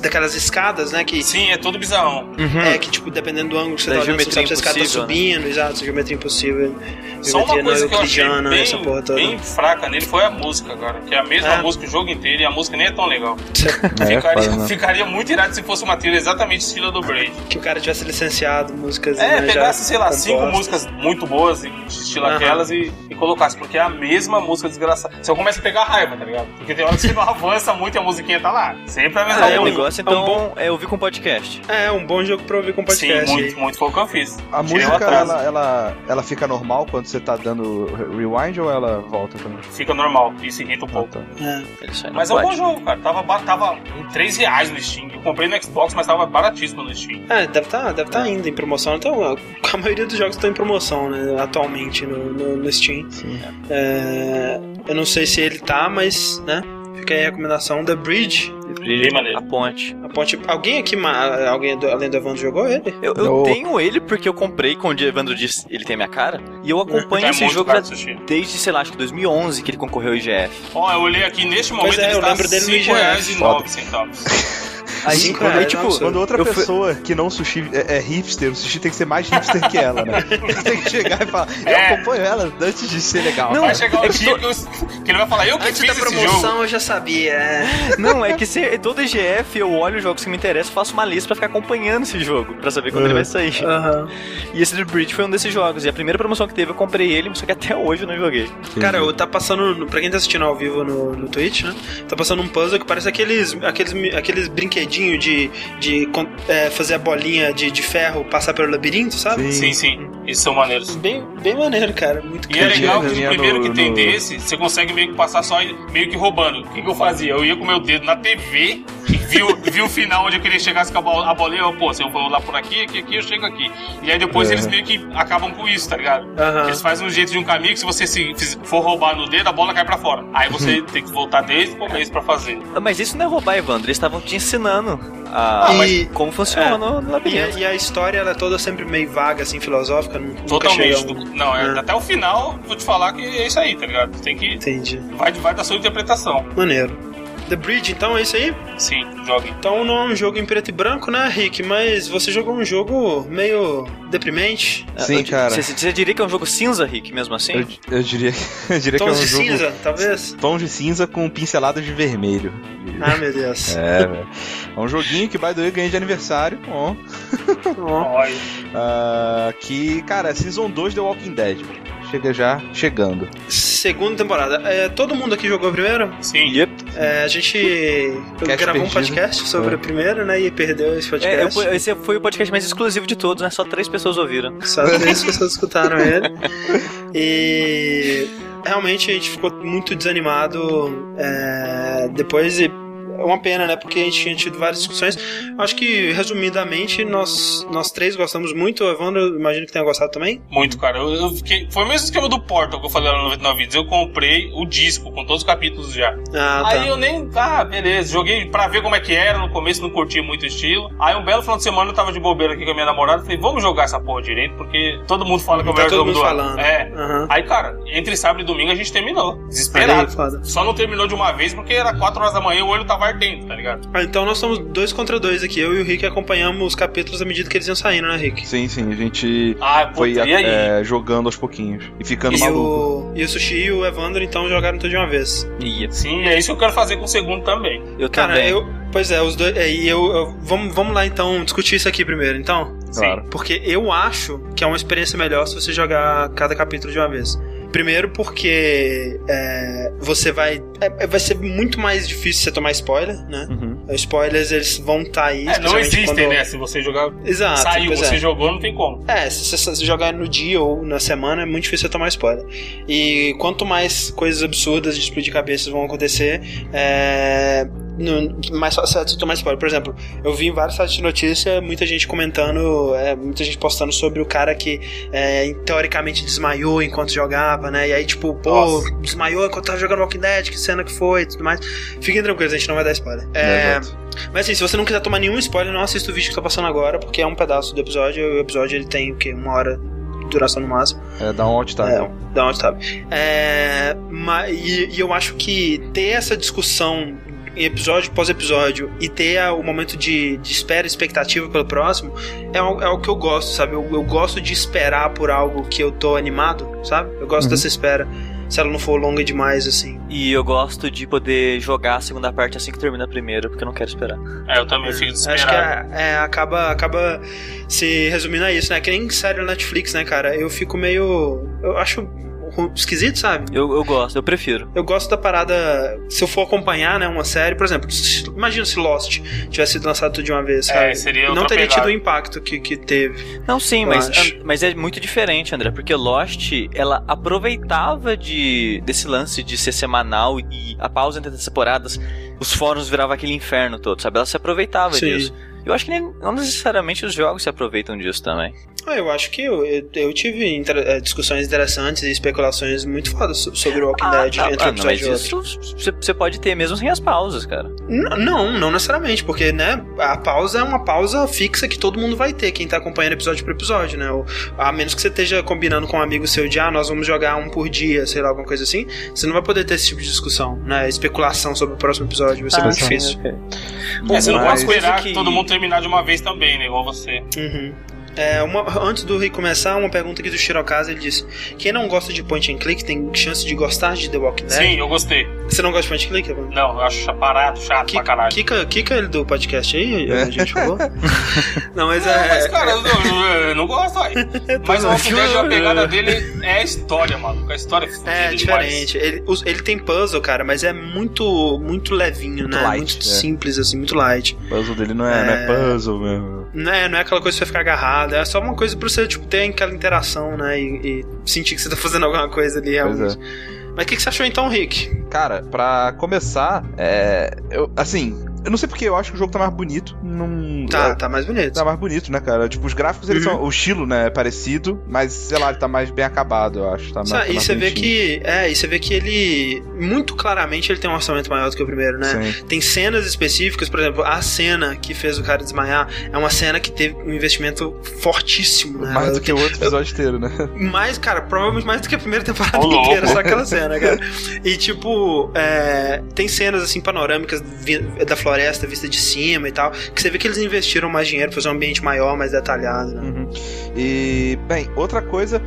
daquelas escadas, né? Que, Sim, é todo bizarrão. é, que, tipo, dependendo do ângulo que você Da tá olhando, você sabe se a escada tá impossível, subindo, exato, geometria impossível. Só uma coisa que eu achei euclidiana, essa porra bem, toda. bem fraca nele foi a música agora. Que é a mesma É. música o jogo inteiro e a música nem é tão legal. É, ficaria, né? ficaria muito irado se fosse uma trilha exatamente estilo do Braid. Que o cara tivesse licenciado músicas. É, né, já pegasse, sei lá, cinco compostas. músicas muito boas, de estilo Aham. aquelas, e, e colocasse, porque é a mesma música desgraçada. Você começa a pegar raiva, tá ligado? Porque tem hora que você não avança muito e a musiquinha tá lá. Sempre a mesma Ah, é o música. negócio, é um então, bom- é ouvir com podcast. É, um bom jogo pra ouvir com podcast. Sim, muito, muito foi o que eu fiz. A Tirei música, ela, ela, ela fica normal quando você tá dando rewind ou ela volta também? Fica normal, isso irrita um Ah, pouco. tá. É. Não Mas é um bom jogo, cara. Tava, tava em 3 reais no Steam. Eu comprei no Xbox, mas tava baratíssimo no Steam. É, deve estar deve tá ainda em promoção. Então, a maioria dos jogos estão em promoção, né? Atualmente no, no, no Steam. É, eu não sei se ele tá, mas, né? Fica aí a recomendação The Bridge. Bem maneiro. A ponte. A ponte. Alguém aqui, alguém do- além do Evandro, jogou ele? Eu, eu tenho ele porque eu comprei quando o Evandro disse ele tem minha cara. E eu acompanho É esse muito jogo sushi. desde, sei lá, acho que 2011 que ele concorreu ao IGF. Ó, eu olhei aqui neste momento é, ele eu está lembro dele no 5 IGF. reais e Foda. 9 centavos. Aí, quando, aí, reais, tipo, nossa. Quando outra eu fui- pessoa que não sushi é, é hipster, o sushi tem que ser mais hipster que ela, né? tem que chegar e falar, eu É. acompanho ela antes de ser legal. Não, vai chegar o é que to- que, eu- ele vai falar, eu que Antes fiz da esse promoção jogo. eu já sabia. é. Não, é que se, todo IGF eu olho os jogos que me interessam, faço uma lista pra ficar acompanhando esse jogo, pra saber quando Uhum. ele vai sair. Aham. E esse The Bridge foi um desses jogos. E a primeira promoção que teve eu comprei ele, só que até hoje eu não joguei. Cara, eu- tá passando, pra quem tá assistindo ao vivo no, no Twitch, né? Tá passando um puzzle que parece aqueles, aqueles, aqueles brinquedinhos de, de é, fazer a bolinha de, de ferro passar pelo labirinto, sabe? Sim. Sim, sim. Esses são maneiros. Bem, bem maneiro, cara. Muito E é legal que o primeiro no- que tem no- desse, você consegue meio que passar só meio que roubando. O que, que eu fazia? Eu ia com o meu dedo na TV e vi, o- vi o final onde eu queria chegar com a bol- a bolinha. Eu, pô, se eu vou lá por aqui, aqui, aqui, eu chego aqui. E aí depois Uhum. eles meio que acabam com isso, tá ligado? Eles fazem um jeito de um caminho que se você se for roubar no dedo, a bola cai pra fora. Aí você Uhum. tem que voltar desde o começo pra fazer. Mas isso não é roubar, Evandro. Eles estavam te ensinando a, Ah, mas- como funciona no, no E a, labirinto. e a história ela é toda sempre meio vaga, assim, filosófica. Totalmente. um- não, é, É. até o final, vou te falar que é isso aí, tá ligado? Tem que. Entendi. Vai, vai da sua interpretação. Maneiro. The Bridge, então, é isso aí? Sim, jogue. Então não é um jogo em preto e branco, né, Rick? Mas você jogou um jogo meio deprimente. Sim, Eu- cara. Você, você diria que é um jogo cinza, Rick, mesmo assim? Eu, eu diria, eu diria que é Tons um de jogo cinza, talvez? tons de cinza com pinceladas de vermelho. Ah, meu Deus. É, velho. É um joguinho que, by the way, eu ganhei de aniversário. Ó. Ah, que, cara, é Season 2 The Walking Dead. Chega já chegando. Segunda temporada. É, todo mundo aqui jogou a primeira? Sim. Yep. É, a gente Cast gravou um podcast sobre É. a primeira, né? E perdeu esse É, podcast. eu- esse foi o podcast mais exclusivo de todos, né? Só três pessoas ouviram. Só três pessoas escutaram ele. E realmente a gente ficou muito desanimado é, depois. E é uma pena, né? Porque a gente tinha tido várias discussões. Acho que, resumidamente, nós, nós três gostamos muito. Evandro, imagino que tenha gostado também. Muito, cara. Eu, eu fiquei... Foi o mesmo esquema do Portal que eu falei lá no 99 Vídeos. Eu comprei o disco com todos os capítulos já. Ah, tá. Aí eu nem. Ah, beleza. Joguei pra ver como é que era. No começo não curti muito o estilo. Aí um belo final de semana eu tava de bobeira aqui com a minha namorada. Falei, vamos jogar essa porra direito, porque todo mundo fala que é o Tá melhor todo jogo mundo do falando. ano. É. Aham. Aí, cara, entre sábado e domingo a gente terminou. Aí, Desesperado. foda. Só não terminou de uma vez porque era 4 horas da manhã e o olho tava tá ligado? Ah, então nós somos dois contra dois aqui. Eu e o Rick acompanhamos os capítulos à medida que eles iam saindo, né, Rick? Sim, sim, a gente Ah, foi e é, jogando aos pouquinhos. E ficando E maluco. o, e o Sushi e o Evandro, então, jogaram tudo de uma vez. Sim, é isso que eu quero fazer com o segundo também. Eu Cara, também. eu. Pois é, os dois. É, e eu, eu- vamos, vamos lá então discutir isso aqui primeiro, então. Claro. Porque eu acho que é uma experiência melhor se você jogar cada capítulo de uma vez. Primeiro porque é, você vai. é- é- vai ser muito mais difícil você tomar spoiler, né? Uhum. Spoilers, eles vão estar aí. É, não existem, quando- né? Se você jogar. Exato. Saiu, você é. jogou, não tem como. É, se você jogar no dia ou na semana, é muito difícil você tomar spoiler. E quanto mais coisas absurdas de explodir cabeças vão acontecer, é. No- mais é você tomar spoiler. Por exemplo, eu vi em vários sites de notícia muita gente comentando, é, muita gente postando sobre o cara que é, teoricamente desmaiou enquanto jogava, né? E aí, tipo, pô, Nossa. desmaiou enquanto tava jogando Walking Dead, que cena que foi e tudo mais. Fiquem tranquilos, a gente não vai dar spoiler. É, mas assim, se você não quiser tomar nenhum spoiler, não assista o vídeo que tá passando agora, porque é um pedaço do episódio. e O episódio ele tem o quê? Uma hora de duração no máximo. É, dá um alt tab. É, dá onde sabe. É, e, e eu acho que ter essa discussão episódio após episódio e ter a- o momento de, de espera e expectativa pelo próximo é o, é o que eu gosto, sabe? Eu, eu gosto de esperar por algo que eu tô animado, sabe? Eu gosto Uhum. dessa espera. Se ela não for longa demais, assim. E eu gosto de poder jogar a segunda parte assim que termina a primeira, porque eu não quero esperar. É, eu também fico Acho que desesperado. é, é, acaba, acaba se resumindo a isso, né? Que nem série na Netflix, né, cara? Eu fico meio. Eu acho ru- esquisito, sabe? Eu, eu gosto, eu prefiro. Eu gosto da parada. Se eu for acompanhar, né, uma série, por exemplo, se- imagina se Lost tivesse sido lançado tudo de uma vez, sabe? É, seria Não teria pegada. tido o impacto que, que teve. Não, sim, mas, acho. an- mas é muito diferente, André, porque Lost, ela aproveitava de desse lance de ser semanal e a pausa entre as temporadas, os fóruns viravam aquele inferno todo, sabe? Ela se aproveitava Sim. disso. Eu acho que nem, não necessariamente os jogos se aproveitam disso também. Ah, eu acho que eu, eu, eu tive inter- eh, discussões interessantes e especulações muito fodas so- sobre o Walking Dead não, entre ah, não, mas isso você- pode ter mesmo sem as pausas, cara. N- Não, não necessariamente, porque, né, a pausa é uma pausa fixa que todo mundo vai ter, quem tá acompanhando episódio por episódio, né? Ou, a menos que você esteja combinando com um amigo seu de, ah, nós vamos jogar um por dia, sei lá, alguma coisa assim, você não vai poder ter esse tipo de discussão, né? Especulação sobre o próximo episódio vai ser Ah, muito sim, difícil. ok. É, você não pode esperar coisa que- todo mundo terminar de uma vez também, né? Igual você. Uhum. É, uma- antes do Rick começar, uma pergunta aqui do Shirokasa, ele disse: Quem não gosta de point and click tem chance de gostar de The Walking Dead? Sim, eu gostei. Você não gosta de point and click? Não, eu acho parado, chato pra caralho. Kika, Kika ele do podcast aí, É. a gente falou. não, mas Não, é. mas, cara, eu, eu- eu não gosto, vai. Mas o Walking Dead, a pegada dele é a história, maluco. A história é É diferente. Ele, ele tem puzzle, cara, mas é muito muito levinho, Muito né? light, muito é. simples, assim, muito light. O puzzle dele não é, não é É. puzzle mesmo. Não é, não é aquela coisa pra você ficar agarrado, é só uma coisa pra você tipo, ter aquela interação, né? E, e sentir que você tá fazendo alguma coisa ali Pois realmente. é. Mas o que, que você achou então, Rick? Cara, pra começar, é. Eu, assim, eu não sei porque eu acho que o jogo tá mais bonito. Não. Tá, é, tá mais bonito. Tá mais bonito, né, cara? Tipo, os gráficos, eles Uhum. são. O estilo, né, é parecido, mas, sei lá, ele tá mais bem acabado, eu acho. Tá mais, Sa- tá e você vê que. É, e você vê que ele. Muito claramente ele tem um orçamento maior do que o primeiro, né? Sim. Tem cenas específicas, por exemplo, a cena que fez o cara desmaiar é uma cena que teve um investimento fortíssimo, né? Mais do que o outro episódio inteiro, né? Mais, cara, provavelmente mais do que a primeira temporada louco. inteira, só aquela cena, cara. E tipo, é, tem cenas assim panorâmicas da floresta vista de cima e tal, que você vê que eles investiram mais dinheiro pra fazer um ambiente maior, mais detalhado, né? Uhum. E, bem, outra coisa.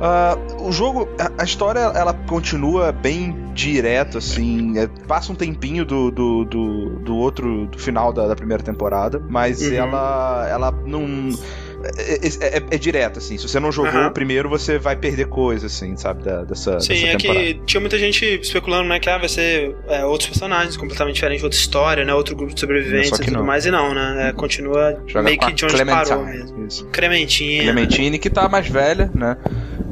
ah, o jogo, a, a história, ela continua bem direto, assim. é, passa um tempinho do, do, do, do outro, do final da, da primeira temporada, mas Uhum. ela, ela não. É, é, é- é direto, assim. Se você não jogou Aham. o primeiro, você vai perder coisa, assim, sabe? Da, dessa, Sim, dessa é que tinha muita gente especulando, né, que ah, vai ser é, outros personagens completamente diferentes, outra história, né, outro grupo de sobreviventes e que tudo não. mais, e não, né, é, continua Joga meio com que de onde Clementine, parou mesmo. Isso. Clementine. Clementine, que tá mais velha, né?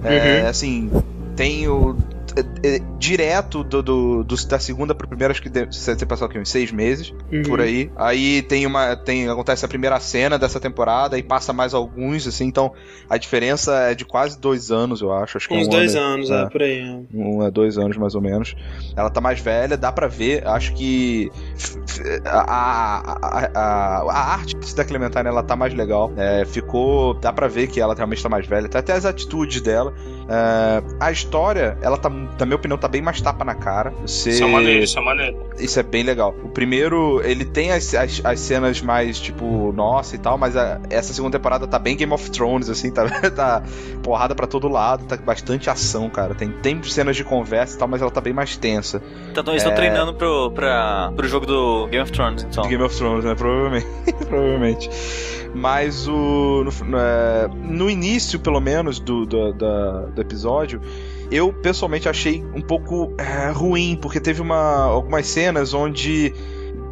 É, Uhum. assim, tem o. é, é, direto do, do, do- da segunda pra primeira, acho que deve ter passado aqui uns seis meses, Uhum. por aí. Aí tem uma. Tem, acontece a primeira cena dessa temporada e passa mais alguns, assim, então a diferença é de quase dois anos, eu acho. acho que é Uns um dois ano, anos, é. é, por aí. é. um a dois anos mais ou menos. Ela tá mais velha, dá pra ver. Acho que a, a, a, a arte da Clementine ela tá mais legal. É, ficou. Dá pra ver que ela realmente tá mais velha. Tem até as atitudes dela. É, a história, ela tá, na minha opinião, tá bem mais tapa na cara. Você, Isso é maneiro, isso é maneiro. isso é bem legal. O primeiro, ele tem as, as, as cenas mais, tipo, nossa e tal, mas a- essa segunda temporada tá bem Game of Thrones, assim, tá, tá porrada pra todo lado, tá bastante ação, cara. Tem, tem cenas de conversa e tal, mas ela tá bem mais tensa. Então eles estão É. treinando pro, pra, pro jogo do Game of Thrones, então. De Game of Thrones, né? Provavelmente. Provavelmente. Mas o. No, é, no início, pelo menos, do, do, da- do episódio, eu pessoalmente achei um pouco é, ruim, porque teve uma, algumas cenas onde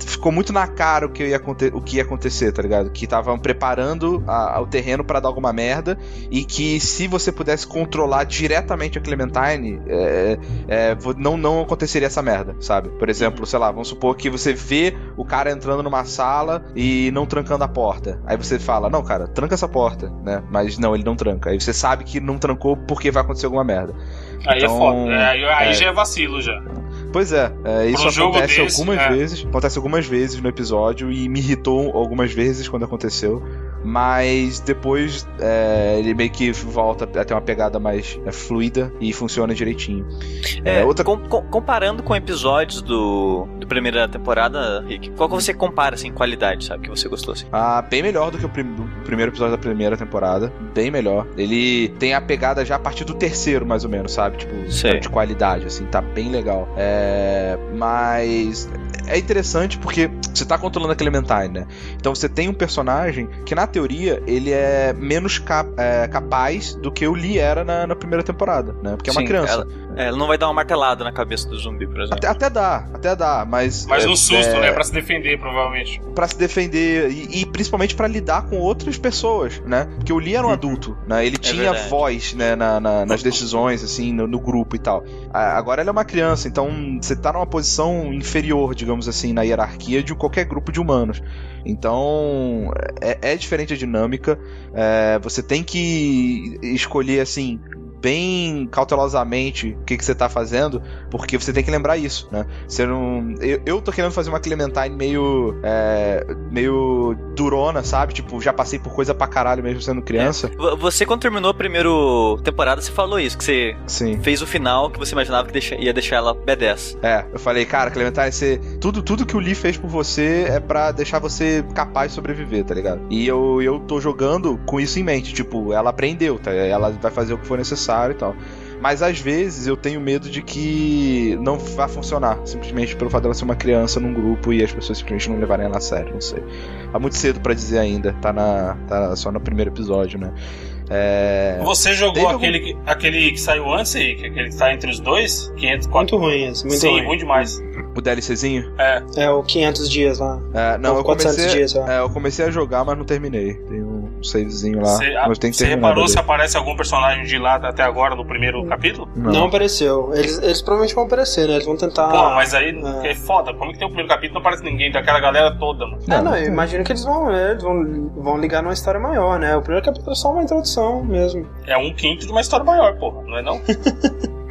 ficou muito na cara o que ia, o que ia acontecer, tá ligado? Que estavam preparando a, o terreno para dar alguma merda e que se você pudesse controlar diretamente a Clementine, é, é, não, não aconteceria essa merda, sabe? Por exemplo, sei lá, vamos supor que você vê o cara entrando numa sala e não trancando a porta. Aí você fala, não, cara, tranca essa porta, né? Mas não, ele não tranca. Aí você sabe que não trancou porque vai acontecer alguma merda. Aí é então, é foda. Aí, aí já é vacilo já. Pois é, é isso um acontece desse, algumas é. vezes. Acontece algumas vezes no episódio e me irritou algumas vezes quando aconteceu. Mas depois é, ele meio que volta a ter uma pegada mais é, fluida e funciona direitinho. É, outra... Com, com, comparando com episódios do, do primeira temporada, Rick, qual que você compara assim, qualidade, sabe? Que você gostou assim? Ah, bem melhor do que o, prim o primeiro episódio da primeira temporada. Bem melhor. Ele tem a pegada já a partir do terceiro, mais ou menos, sabe? Tipo, Sei. de qualidade, assim, tá bem legal. É, mas é interessante porque você tá controlando a Clementine, né? Então você tem um personagem que, na teoria, ele é menos cap é, capaz do que o Lee era na, na, primeira temporada, né? Porque é uma Sim, criança. Ela, é, ela, não vai dar uma martelada na cabeça do zumbi, por exemplo. Até, até dá, até dá, mas. Mas é, um susto, é, né? Pra se defender, provavelmente. Pra se defender e, e principalmente para lidar com outras pessoas, né? Porque o Lee era um uhum. adulto, né? Ele é tinha voz, né? Na, na, nas decisões, assim, no, no grupo e tal. Agora ele é uma criança, então você tá numa posição inferior, digamos assim, na hierarquia de qualquer grupo de humanos. Então é, é diferente a dinâmica. É, você tem que escolher assim bem cautelosamente o que, que você tá fazendo, porque você tem que lembrar isso, né? Você não. Eu, eu tô querendo fazer uma Clementine meio. É, meio durona, sabe? Tipo, já passei por coisa pra caralho mesmo sendo criança. É. Você, quando terminou a primeira temporada, você falou isso, que você Sim. fez o final que você imaginava que deixa, ia deixar ela B10. É, eu falei, cara, Clementine, você, tudo, tudo que o Lee fez por você é para deixar você capaz de sobreviver, tá ligado? E eu, eu tô jogando com isso em mente, tipo, ela aprendeu, tá? Ela vai fazer o que for necessário necessário e tal. Mas às vezes eu tenho medo de que não vá funcionar, simplesmente pelo fato dela ser uma criança num grupo e as pessoas simplesmente não levarem ela a sério, não sei. Tá muito cedo para dizer ainda, tá, na, tá só no primeiro episódio, né? É... Você jogou aquele, algum... que, aquele que saiu antes aí, aquele que tá entre os dois? 500, 4... Muito ruim esse, muito Sim, ruim. ruim demais. O DLCzinho? É. É o 500 dias lá. É, não, eu comecei, dias, é, eu comecei a jogar, mas não terminei. Tem um savezinho lá. Cê, mas tem que Você reparou se aparece algum personagem de lá até agora no primeiro capítulo? Não, não apareceu. Eles, eles, provavelmente vão aparecer, né? Eles vão tentar. Pô, mas aí é, é foda. Como que tem o primeiro capítulo não aparece ninguém daquela galera toda, mano? Não, é, não, eu imagino que eles vão, eles vão, vão ligar numa história maior, né? O primeiro capítulo é só uma introdução mesmo. É um quinto de uma história maior, porra, não é não?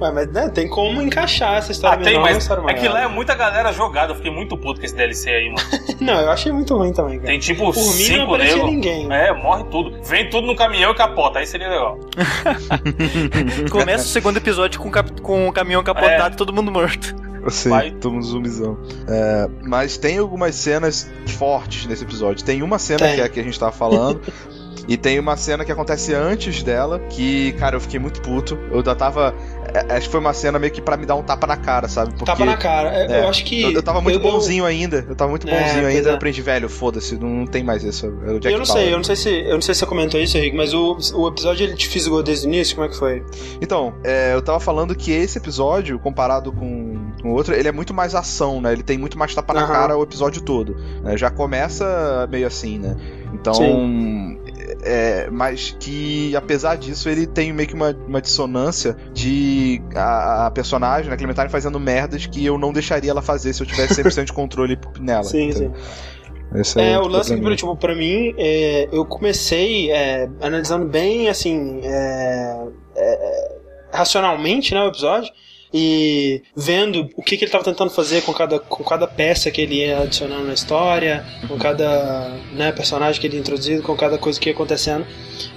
Ué, mas né, tem como encaixar essa história ah, tem, mas história é que lá é muita galera jogada. Eu fiquei muito puto com esse DLC aí, mano. não, eu achei muito ruim também, cara. Tem tipo Por cinco mim não ninguém. É, morre tudo. Vem tudo no caminhão e capota. Aí seria legal. Começa o segundo episódio com, cap com o caminhão capotado é. e todo mundo morto. Sim, Vai. toma zumbizão. É, mas tem algumas cenas fortes nesse episódio. Tem uma cena tem. que é a que a gente tava falando. E tem uma cena que acontece antes dela, que, cara, eu fiquei muito puto. Eu já tava. É, acho que foi uma cena meio que pra me dar um tapa na cara, sabe? Porque, tapa na cara. É, é, eu acho que. Eu, eu tava muito eu, bonzinho eu... ainda. Eu tava muito é, bonzinho ainda. Eu aprendi, velho, foda-se, não, não, tem mais isso. É eu não sei, eu não sei se. Eu não sei se você comentou isso, Henrique, mas o, o episódio ele te fisgou desde o início? Como é que foi? Então, eu tava falando que esse episódio, comparado com o outro, ele é muito mais ação, né? Ele tem muito mais tapa na cara o episódio todo. Né? Já começa meio assim, né? Então. Sim é, mas que apesar disso ele tem meio que uma, uma dissonância de a, a personagem, a né, Clementine, fazendo merdas que eu não deixaria ela fazer se eu tivesse 100% de controle nela. Sim, então, sim. Esse é, é o lance que, tipo, pra mim, é, eu comecei é, analisando bem, assim, é, é, racionalmente, né, o episódio e vendo o que, que ele estava tentando fazer com cada, com cada peça que ele ia adicionando na história, com cada né, personagem que ele ia introduzindo, com cada coisa que ia acontecendo.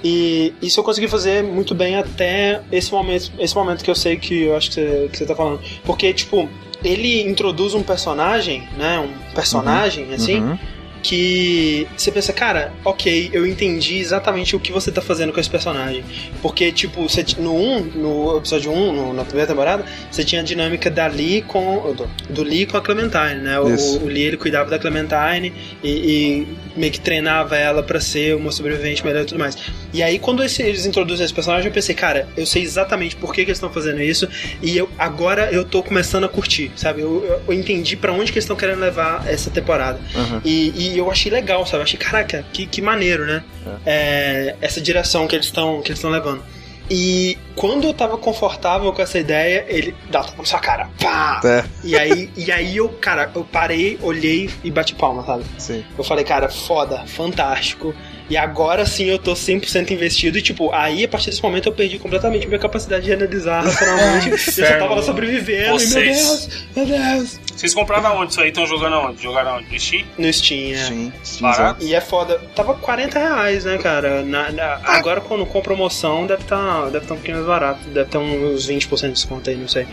E isso eu consegui fazer muito bem até esse momento, esse momento que eu sei que eu acho que você, que você tá falando. Porque, tipo, ele introduz um personagem, né? Um personagem, uhum. assim. Uhum que você pensa, cara, ok, eu entendi exatamente o que você tá fazendo com esse personagem. Porque, tipo, você, no 1, no episódio 1, no, na primeira temporada, você tinha a dinâmica da Lee com. do, do Lee com a Clementine, né? O, Isso. o Lee ele cuidava da Clementine e, e meio que treinava ela pra ser uma sobrevivente melhor e tudo mais. E aí, quando esse- eles introduzem esse personagem, eu pensei, cara, eu sei exatamente por que, que eles estão fazendo isso e eu agora eu tô começando a curtir, sabe? Eu, eu- eu entendi pra onde que eles estão querendo levar essa temporada. Uhum. E, e eu achei legal, sabe? Eu achei, caraca, que, que maneiro, né? É, essa direção que eles estão que eles estão levando. E quando eu tava confortável com essa ideia, ele dá um tapa na sua cara. Pá! É, E aí, e aí eu, cara, eu parei, olhei e bati palma, sabe? sim. Eu falei, cara, foda, fantástico. E agora sim eu tô 100% investido. E, tipo, aí a partir desse momento eu perdi completamente minha capacidade de analisar racionalmente. eu só tava lá sobrevivendo. E, meu Vocês. Deus, meu Deus. Vocês compraram aonde isso aí? Estão jogando aonde? Jogaram aonde? No Steam? No Steam, é. Sim. Barato? E é foda. Tava 40 reais, né, cara? Na- na- agora, quando com promoção, deve estar deve tá um pouquinho mais barato. Deve ter uns 20% de desconto aí, não sei.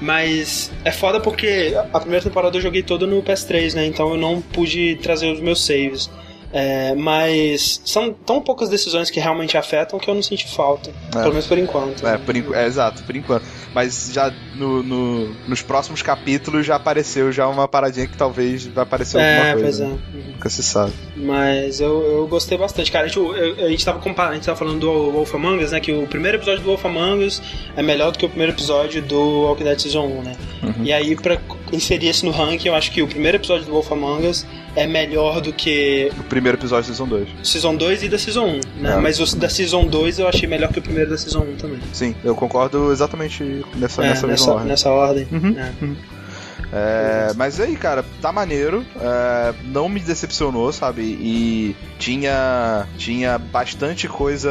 Mas é foda porque a primeira temporada eu joguei toda no PS3, né? Então eu não pude trazer os meus saves. É, mas são tão poucas decisões que realmente afetam que eu não senti falta. Pelo menos por enquanto. É, por enqu- é, exato, por enquanto. Mas já no, no- nos próximos capítulos já apareceu já uma paradinha que talvez vai aparecer alguma É, coisa. pois é. né? Nunca se sabe. Mas eu, eu gostei bastante, cara. A gente, eu- a gente tava comparando, a gente tava falando do Wolf Among Us, né? Que o primeiro episódio do Wolf Among Us é melhor do que o primeiro episódio do Walking Dead Season 1, né? Uhum. E aí, pra inserir isso no ranking, eu acho que o primeiro episódio do Wolf Among Us é melhor do que O primeiro episódio da Season 2. Season 2 e da Season 1, né? É. Mas o da Season 2 eu achei melhor que o primeiro da Season 1 também. Sim, eu concordo exatamente nessa, É, nessa, mesma nessa, ordem. nessa ordem. Uhum. É. É, mas aí, cara, tá maneiro. é, não me decepcionou, sabe? E tinha tinha bastante coisa.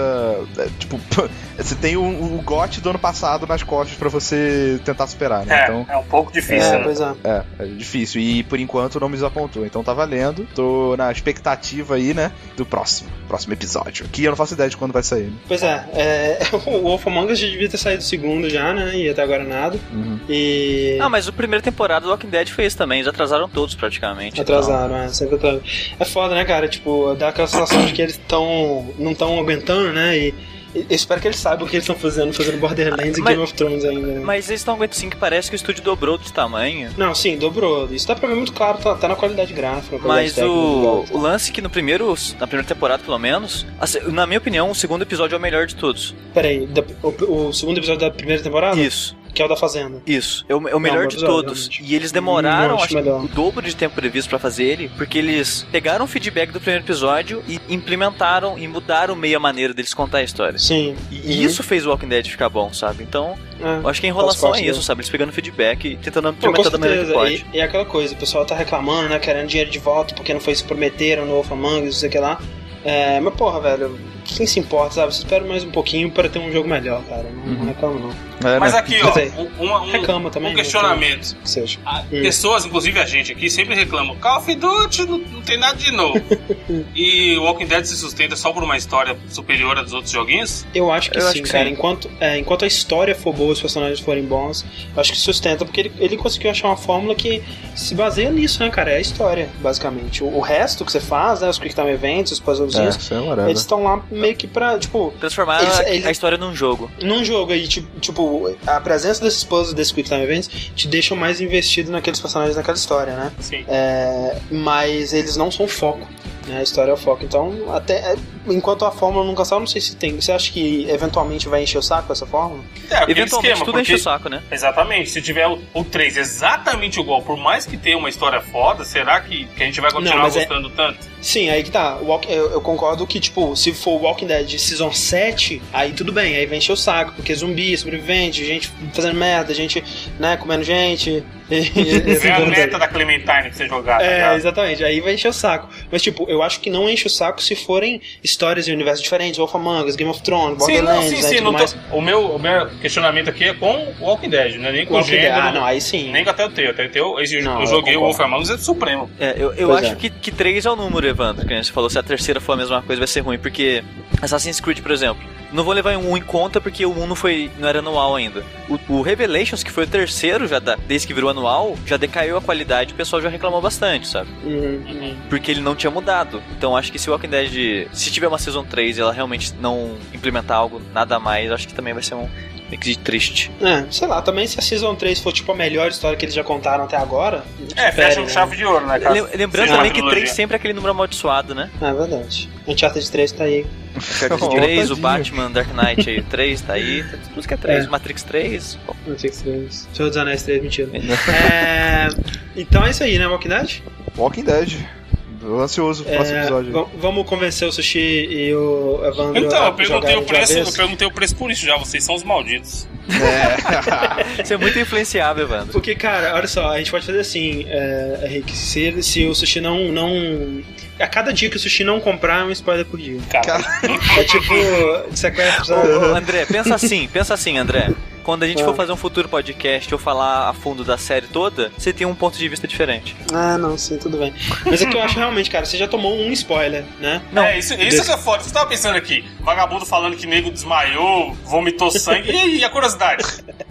é, tipo, você tem o, o GOT do ano passado nas costas pra você tentar superar, né? É, Então. é um pouco difícil, É, né? é. É, é difícil. E por enquanto não me desapontou. Então tá valendo. Tô na expectativa aí, né? Do próximo. Próximo episódio. Que eu não faço ideia de quando vai sair. né? Pois é, é, o Wolf Among Us já devia ter saído o segundo já, né? E até agora nada. Uhum. E. Ah, mas a primeira temporada do Walking Dead foi isso também, eles atrasaram todos praticamente. Atrasaram, é, sempre atrasaram. É foda, né, cara? Tipo, dá aquela sensação de que eles estão. não estão aguentando, né? E, e eu espero que eles saibam o que eles estão fazendo, fazendo Borderlands e Mas- Game of Thrones ainda. né? Então, Mas eles estão aguentando sim que parece que o estúdio dobrou de tamanho. Não, sim, dobrou. Isso dá pra ver muito claro, tá, tá na qualidade gráfica. na qualidade Mas técnica o, lance que no primeiro, na primeira temporada pelo menos, assim, na minha opinião, o segundo episódio é o melhor de todos. Peraí, o, o segundo episódio da primeira temporada? Isso. Que é o da Fazenda. Isso, é o, é o melhor bom de episódio, todos. realmente. E eles demoraram, acho acho o dobro de tempo previsto pra fazer ele, porque eles pegaram o feedback do primeiro episódio e implementaram e mudaram meio a maneira deles contar a história. Sim. E Uhum. isso fez o Walking Dead ficar bom, sabe? Então, É. eu acho que a enrolação é isso, sabe? Eles pegando feedback e tentando implementar da maneira que pode. E, e é aquela coisa, o pessoal tá reclamando, né? Querendo dinheiro de volta porque não foi isso que prometeram no Wolf Among Us, não sei o que lá. É, mas porra, velho, quem se importa, sabe? Você espera mais um pouquinho para ter um jogo melhor, cara. Não, não reclamo, não. É, Mas né? aqui, ó, um, uma- um- reclama também, um né? questionamento. Que seja. Ah, Hum. Pessoas, inclusive a gente aqui, sempre reclamam. Call of Duty não, não tem nada de novo. e o Walking Dead se sustenta só por uma história superior a dos outros joguinhos? Eu acho que Eu sim, acho que cara. sim. Enquanto, é, enquanto a história for boa, os personagens forem bons, eu acho que sustenta, porque ele, ele conseguiu achar uma fórmula que se baseia nisso, né, cara? É a história, basicamente. O, o resto que você faz, né, os Quick Time Events, os É, puzzlezinhos, é whatever. eles estão lá meio que pra, tipo, Transformar Eles- a, eles- a história num jogo. num jogo aí, tipo, a presença desses puzzles, desses Quick Time Events, te deixam mais investido naqueles personagens naquela história, né? Sim. É, mas eles não são foco. Né? A história é o foco. Então, até é, enquanto a fórmula nunca saiu, não sei se tem. Você acha que eventualmente vai encher o saco essa fórmula? É, Eventualmente esquema, tudo porque... enche o saco, né? Exatamente, se tiver o, o 3 exatamente igual, por mais que tenha uma história foda, será que, que a gente vai continuar Não, é- gostando tanto? Sim, aí que tá. Walk- eu, eu concordo que, tipo, se for Walking Dead Season 7, aí tudo bem, aí vem encher o saco, porque zumbi, sobrevivente, gente fazendo merda, gente, né, comendo gente. Vê a meta da Clementine que você jogar, tá É, ligado? exatamente. Aí vai encher o saco. Mas, tipo, eu acho que não enche o saco se forem histórias em universos diferentes, Wolf Among Us, Game of Thrones, Sim, não, Borderlands, sim, né, sim. tudo Não tô- o, meu, o meu questionamento aqui é com o Walking Dead, não é nem com o Walking Dead, gênero. ah, não, aí sim. Nem com até o teu. Até o teu eu, Não, eu eu joguei o concordo. Wolf Among Us é supremo. É, eu, eu Pois acho é. que, que 3 é o número, Evandro, que a gente falou. Se a terceira for a mesma coisa, vai ser ruim. Porque Assassin's Creed, por exemplo, não vou levar um em conta porque o 1 não, foi, não era anual ainda. O, o Revelations, que foi o terceiro já da, desde que virou anual, já decaiu a qualidade, o pessoal já reclamou bastante, sabe? Uhum. Porque ele não tinha mudado. Então acho que se o Walking Dead, se tiver uma Season 3 e ela realmente não implementar algo, nada mais, acho que também vai ser um meio que triste. É, sei lá, também se a Season 3 for tipo a melhor história que eles já contaram até agora. É, fecha com né? chave de ouro, né, cara? Lem- Lembrando Sim, também a que trilogia. 3 sempre é aquele número amaldiçoado, né? É verdade. Uncharted 3 tá aí. Uncharted Oh, 3, o. Batman, Dark Knight aí, 3 tá aí. Tudo que é 3. É. Matrix 3. pô, Matrix 3. Senhor dos Anéis 3, mentira. É, então é isso aí, né, Walking Dead? Walking Dead. Tô ansioso pro próximo É, episódio. va- vamos convencer o Sushi e o Evandro Então, a eu perguntei o preço, vez. eu perguntei o preço por isso já, vocês são os malditos. É. Você é muito influenciável, Evandro. Porque, cara, olha só, a gente pode fazer assim, é, Henrique, se, se o Sushi não, não... A cada dia que o Sushi não comprar, é um spoiler por dia. Cara, É tipo, sequestro... André, pensa assim, pensa assim, André. Quando a gente Ah. for fazer um futuro podcast ou falar a fundo da série toda, você tem um ponto de vista diferente. Ah, não, sim, tudo bem. Mas é que eu acho realmente, cara, você já tomou um spoiler, né? Não, é, isso, isso que é foda. Você tava pensando aqui, vagabundo falando que nego desmaiou, vomitou sangue, e aí, a curiosidade?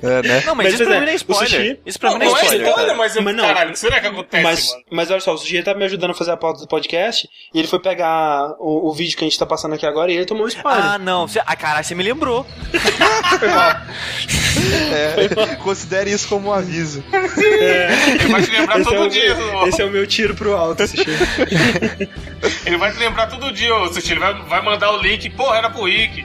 É, né? Não, mas, Mas, isso pra pois mim não é é, spoiler. sushi- Isso pra Não, mim não não é é spoiler. spoiler, cara. mas, eu, Mas não. caralho, o que será que acontece, Mas, mano? mas olha só, o Sushi tá me ajudando a fazer a pauta do podcast e ele foi pegar o, o vídeo que a gente tá passando aqui agora e ele tomou um spoiler. Ah, não. Você, ah, caralho, você me lembrou. É, considere isso como um aviso. Ele vai te lembrar esse, é todo o, dia, esse é o meu tiro pro alto, Sushi. Ele vai te lembrar todo dia, Sushi. Ele vai, vai mandar o link, porra, era pro Rick.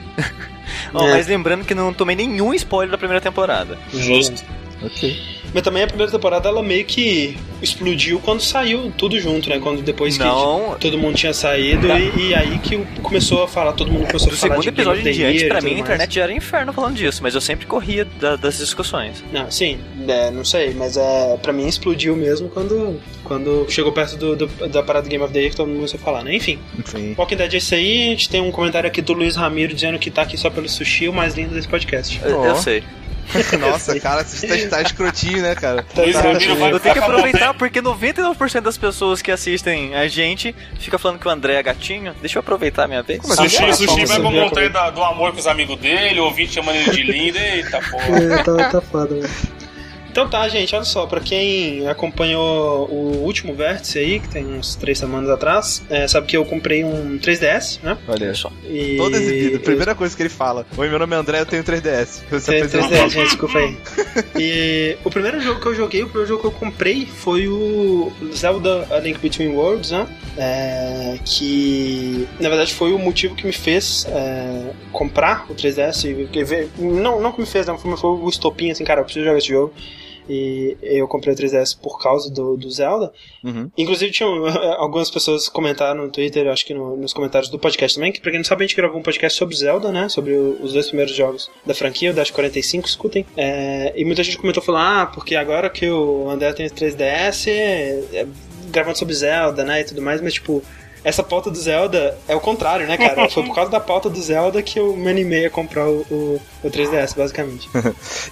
Ó, É. Mas lembrando que não tomei nenhum spoiler da primeira temporada. Justo. Ok. Mas também a primeira temporada ela meio que explodiu quando saiu tudo junto, né? Quando depois Não. que todo mundo tinha saído Tá. e, e aí que começou a falar, todo mundo começou Do a falar segundo de Game episódio of em diante, pra mim, a internet já era inferno falando disso, mas eu sempre corria da- das discussões. Não, sim, é, não sei, mas é, pra mim explodiu mesmo quando, quando chegou perto do, do- da parada do Game of the Year que todo mundo começou a falar, né? Enfim, Enfim. Walking Dead é isso aí, a gente tem um comentário aqui do Luiz Ramiro dizendo que tá aqui só pelo sushi, o mais lindo desse podcast. Eu, Ó. eu sei. Nossa, cara, você tá, tá escrotinho, né, cara? Luiz Ramiro vai Eu tenho que aproveitar porque 99% das pessoas que assistem a gente fica falando que o André é gatinho. Deixa eu aproveitar a minha vez. Como assim? Sushi, sushi fala vai pra montanha do amor com os amigos dele, o ouvinte chamando ele de lindo. Eita porra. É, tá, tá foda, né? Então tá, gente, olha só, pra quem acompanhou o último vértice aí, que tem uns três semanas atrás, é, sabe que eu comprei um 3DS, né? Olha só. E... Todo exibido. Primeira coisa que ele fala. Oi, meu nome é André, eu tenho 3DS. Você Tem apresenta- 3DS, gente, desculpa aí. E o primeiro jogo que eu joguei, o primeiro jogo que eu comprei foi o Zelda A Link Between Worlds, né? É, que na verdade foi o motivo que me fez é, comprar o 3DS. e- Não, não que me fez, não, foi, foi o estopinho assim, cara, eu preciso jogar esse jogo. E eu comprei o 3DS por causa do, do Zelda. Uhum. Inclusive, tinham algumas pessoas comentaram no Twitter, acho que no- nos comentários do podcast também, que pra quem não sabe, a gente gravou um podcast sobre Zelda, né? Sobre o- os dois primeiros jogos da franquia, o Dash 45, escutem. É, e muita gente comentou, falou, ah, porque agora que o André tem esse 3DS, é, é gravando sobre Zelda, né? E tudo mais, mas tipo. Essa pauta do Zelda é o contrário, né, cara? Foi por causa da pauta do Zelda que eu me animei a comprar o, o, o 3DS, basicamente.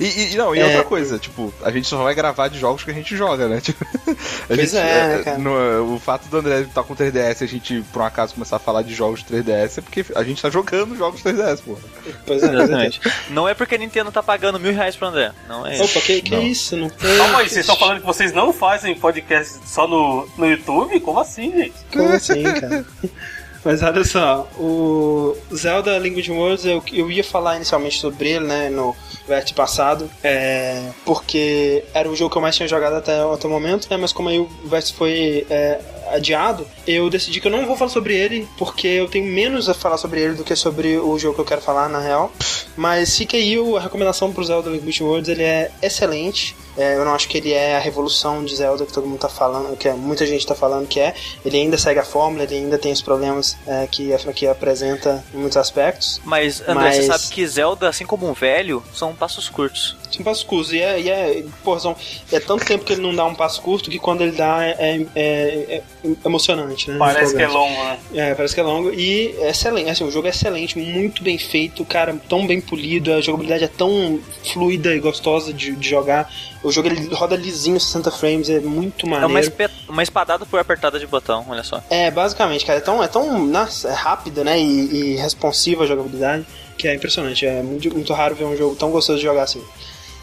E, e- não, e É. outra coisa, tipo, a gente só vai gravar de jogos que a gente joga, né? Tipo, a Pois gente, é, cara. no- o fato do André estar com 3DS e a gente, por um acaso, começar a falar de jogos de 3DS é porque a gente tá jogando jogos de 3DS, porra. Pois é, Exatamente. Não é porque a Nintendo tá pagando mil reais pro André. Não é isso. Opa, que, que Não. isso? Não Calma aí, vocês estão falando que vocês não fazem podcast só no, no YouTube? Como assim, gente? Como assim, cara? Mas olha só, o Zelda Language Worlds, eu, eu ia falar inicialmente sobre ele, né, no vértice passado, é, porque era o jogo que eu mais tinha jogado até, até o momento, né, mas como aí o vértice foi é, adiado, eu decidi que eu não vou falar sobre ele, porque eu tenho menos a falar sobre ele do que sobre o jogo que eu quero falar, na real. Mas fica aí a recomendação pro Zelda Language Worlds, ele é excelente. É, eu não acho que ele é a revolução de Zelda que todo mundo tá falando, que é- muita gente tá falando que é. Ele ainda segue a fórmula, ele ainda tem os problemas é, que a franquia apresenta em muitos aspectos. Mas, André, Mas- você sabe que Zelda, assim como um velho, são passos curtos. São passos curtos. E é, e é, porra, são- é tanto tempo que ele não dá um passo curto que quando ele dá é, é- é- é emocionante, né? Parece que é longo, né? É, parece que é longo. E é excelente, assim, o jogo é excelente, muito bem feito, cara, tão bem polido, a jogabilidade é tão fluida e gostosa de, de jogar. O jogo ele roda lisinho, 60 frames, é muito É maneiro. uma, espe- uma espadada por apertada de botão, olha só. É, basicamente, cara, é tão, é tão nossa, é rápida, né, e, e responsiva a jogabilidade, que é impressionante. É muito, muito raro ver um jogo tão gostoso de jogar assim.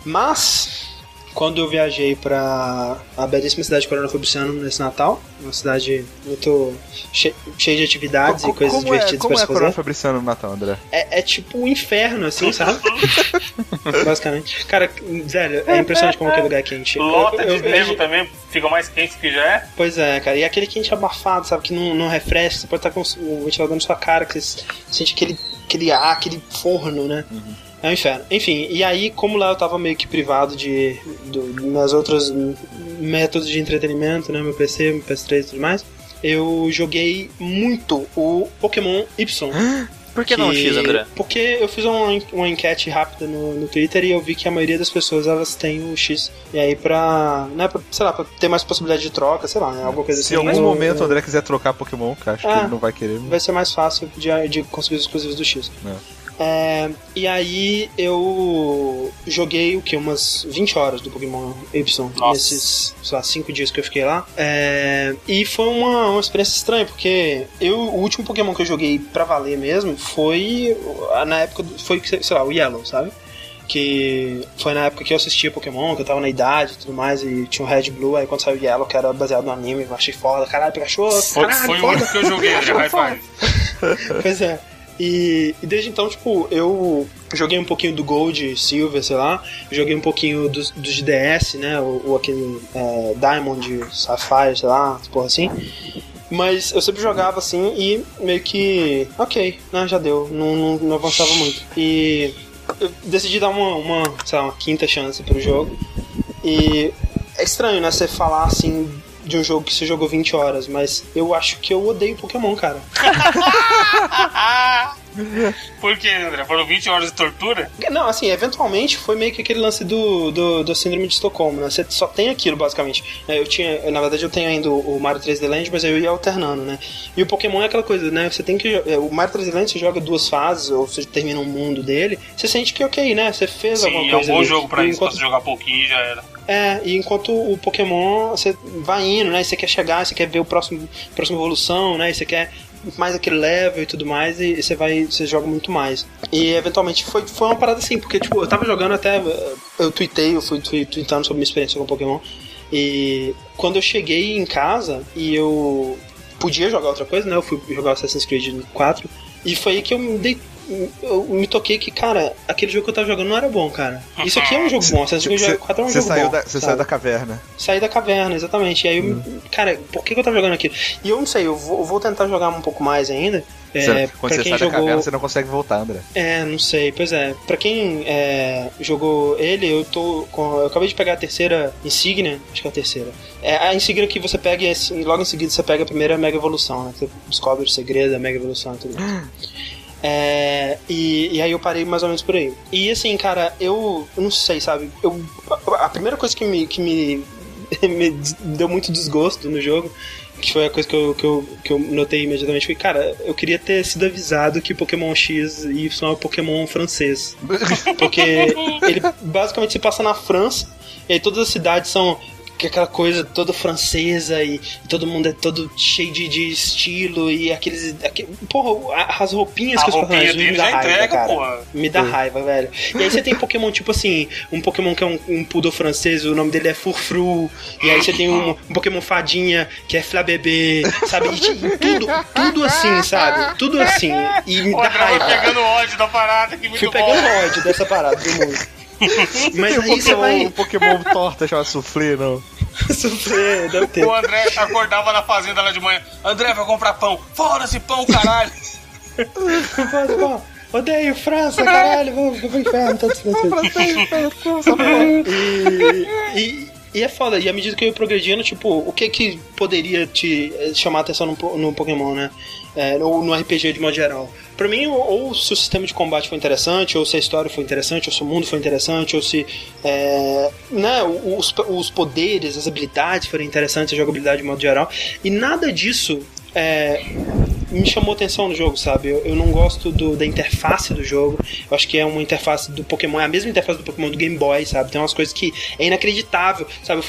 Mas, quando eu viajei pra a belíssima cidade de Coronel Fabriciano nesse Natal, uma cidade muito che- cheia de atividades Co- e coisas como é, divertidas como pra é se Corona fazer. Fabriciano no Natal, André? É, é tipo um inferno, assim, sabe? Basicamente. Cara, velho, é impressionante como que é lugar quente. Eu- Lota eu de vejo- nego também, fica mais quente do que já é. Pois é, cara. E aquele quente abafado, sabe? Que não, não refresca. Você pode estar com o ventilador na sua cara, que você sente aquele, aquele ar, aquele forno, né? É um inferno. Enfim, e aí, como lá eu tava meio que privado de do, meus outros métodos de entretenimento, né? Meu PC, meu PS3 e tudo mais, eu joguei muito o Pokémon Y. Por que não X, André? Porque eu fiz uma, uma enquete rápida no, no Twitter e eu vi que a maioria das pessoas elas têm o X. E aí pra, né, pra, sei lá, pra ter mais possibilidade de troca, sei lá, né, alguma coisa Se assim. em algum momento o André quiser trocar Pokémon, que acho que Ah. ele não vai querer. vai ser mais fácil de, de conseguir os exclusivos do X. É. É, e aí eu joguei o que? Umas 20 horas do Pokémon Y Nossa. nesses, sei lá, 5 dias que eu fiquei lá. É, e foi uma, uma experiência estranha, porque eu, o último Pokémon que eu joguei pra valer mesmo foi na época, do- foi, sei lá, o Yellow, sabe? Que foi na época que eu assistia Pokémon, que eu tava na idade e tudo mais, e tinha o Red e Blue, aí quando saiu o Yellow, que era baseado no anime, eu achei foda, caralho, Pikachu, Foi, caralho, foi o foda. único que eu joguei, André. High five. Pois é. E, e desde então, tipo, eu joguei um pouquinho do Gold, Silver, sei lá. Joguei um pouquinho dos, dos DS, né? O, aquele é, Diamond, Sapphire, sei lá, porra assim. Mas eu sempre jogava assim e meio que. Ok, né, já deu. Não, não, não avançava muito. E eu decidi dar uma, uma, lá, uma quinta chance pro jogo. E é estranho, né? Você falar assim de um jogo que você jogou 20 horas, mas eu acho que eu odeio Pokémon, cara. Por que, André? Foram 20 horas de tortura? Não, assim, eventualmente foi meio que aquele lance do, do, do síndrome de Estocolmo, né? Você só tem aquilo, basicamente. É, Eu tinha, na verdade, eu tenho ainda o Mario 3D Land, mas eu ia alternando, né? E o Pokémon é aquela coisa, né? Você tem que. é, O Mario 3D Land, você joga duas fases, ou você termina um mundo dele, você sente que ok, né? Você fez alguma Sim, é um coisa. bom ali. jogo pra E isso, pra enquanto- você jogar pouquinho e já era. é, e enquanto o Pokémon, você vai indo, né? Você quer chegar, você quer ver o próximo próxima evolução, né? Você quer mais aquele level e tudo mais, e, você vai, você joga muito mais. E eventualmente foi, foi uma parada assim, porque tipo, eu tava jogando até. eh, Eu tweetei, eu fui tweetando sobre minha experiência com Pokémon. E quando eu cheguei em casa e eu podia jogar outra coisa, né? Eu fui jogar Assassin's Creed 4. E foi aí que eu me dei. Eu me toquei que, cara, aquele jogo que eu tava jogando não era bom, cara. Isso aqui é um jogo bom. Assassin's Creed Você 4 é um jogo saiu, bom. da, você saiu da caverna. Sair da caverna, exatamente. E aí, eu, cara, por que, que eu tava jogando aquilo? E eu não sei, eu vou, eu vou tentar jogar um pouco mais ainda. É, quando você sai da jogou. caverna, você não consegue voltar, André. É, não sei, pois é. Pra quem é, jogou ele, eu tô. Com, eu acabei de pegar a terceira insígnia, acho que é a terceira. É a insígnia que você pega e assim, logo em seguida você pega a primeira mega evolução, né? Você descobre o segredo da mega evolução e tudo mais. É, e, e aí eu parei mais ou menos por aí. E assim, cara, eu, eu não sei, sabe? Eu, a primeira coisa que me, que me, me deu muito desgosto no jogo, que foi a coisa que eu, que, eu, que eu notei imediatamente, foi, cara, eu queria ter sido avisado que Pokémon X e Y é um Pokémon francês. Porque ele basicamente se passa na França, e aí todas as cidades são que aquela coisa toda francesa e todo mundo é todo cheio de, de estilo e aqueles. Aquele, porra, as roupinhas A que os personagens me dá já raiva, entrega, cara. porra. Me dá raiva, velho. E aí você tem Pokémon tipo assim, um Pokémon que é um, um poodle francês, o nome dele é Furfru, e aí você tem um, um Pokémon fadinha que é Flabébé, sabe? E, e tudo, tudo assim, sabe? Tudo assim. E me dá raiva. pegando ódio da parada, que muito Fui bom. pegando ódio dessa parada do mundo. Mas Tem um aí você Pokémon, vai um Pokémon torta chamado Soufflé, não. sofrer, deve ter. O André acordava na fazenda lá de manhã. André, vai comprar pão. Foda-se pão, caralho. Odeio França, caralho, vamos pro inferno, todos. E, e, e é foda, e à medida que eu ia progredindo, tipo, o que que poderia te chamar a atenção no, no Pokémon, né? É, ou no RPG de modo geral. Pra mim, ou se o sistema de combate foi interessante, ou se a história foi interessante, ou se o mundo foi interessante, ou se é, né, os, os poderes, as habilidades foram interessantes, a jogabilidade de modo geral. E nada disso é, me chamou atenção no jogo, sabe? Eu, eu não gosto do, da interface do jogo. Eu acho que é uma interface do Pokémon, é a mesma interface do Pokémon do Game Boy, sabe? Tem umas coisas que é inacreditável, sabe?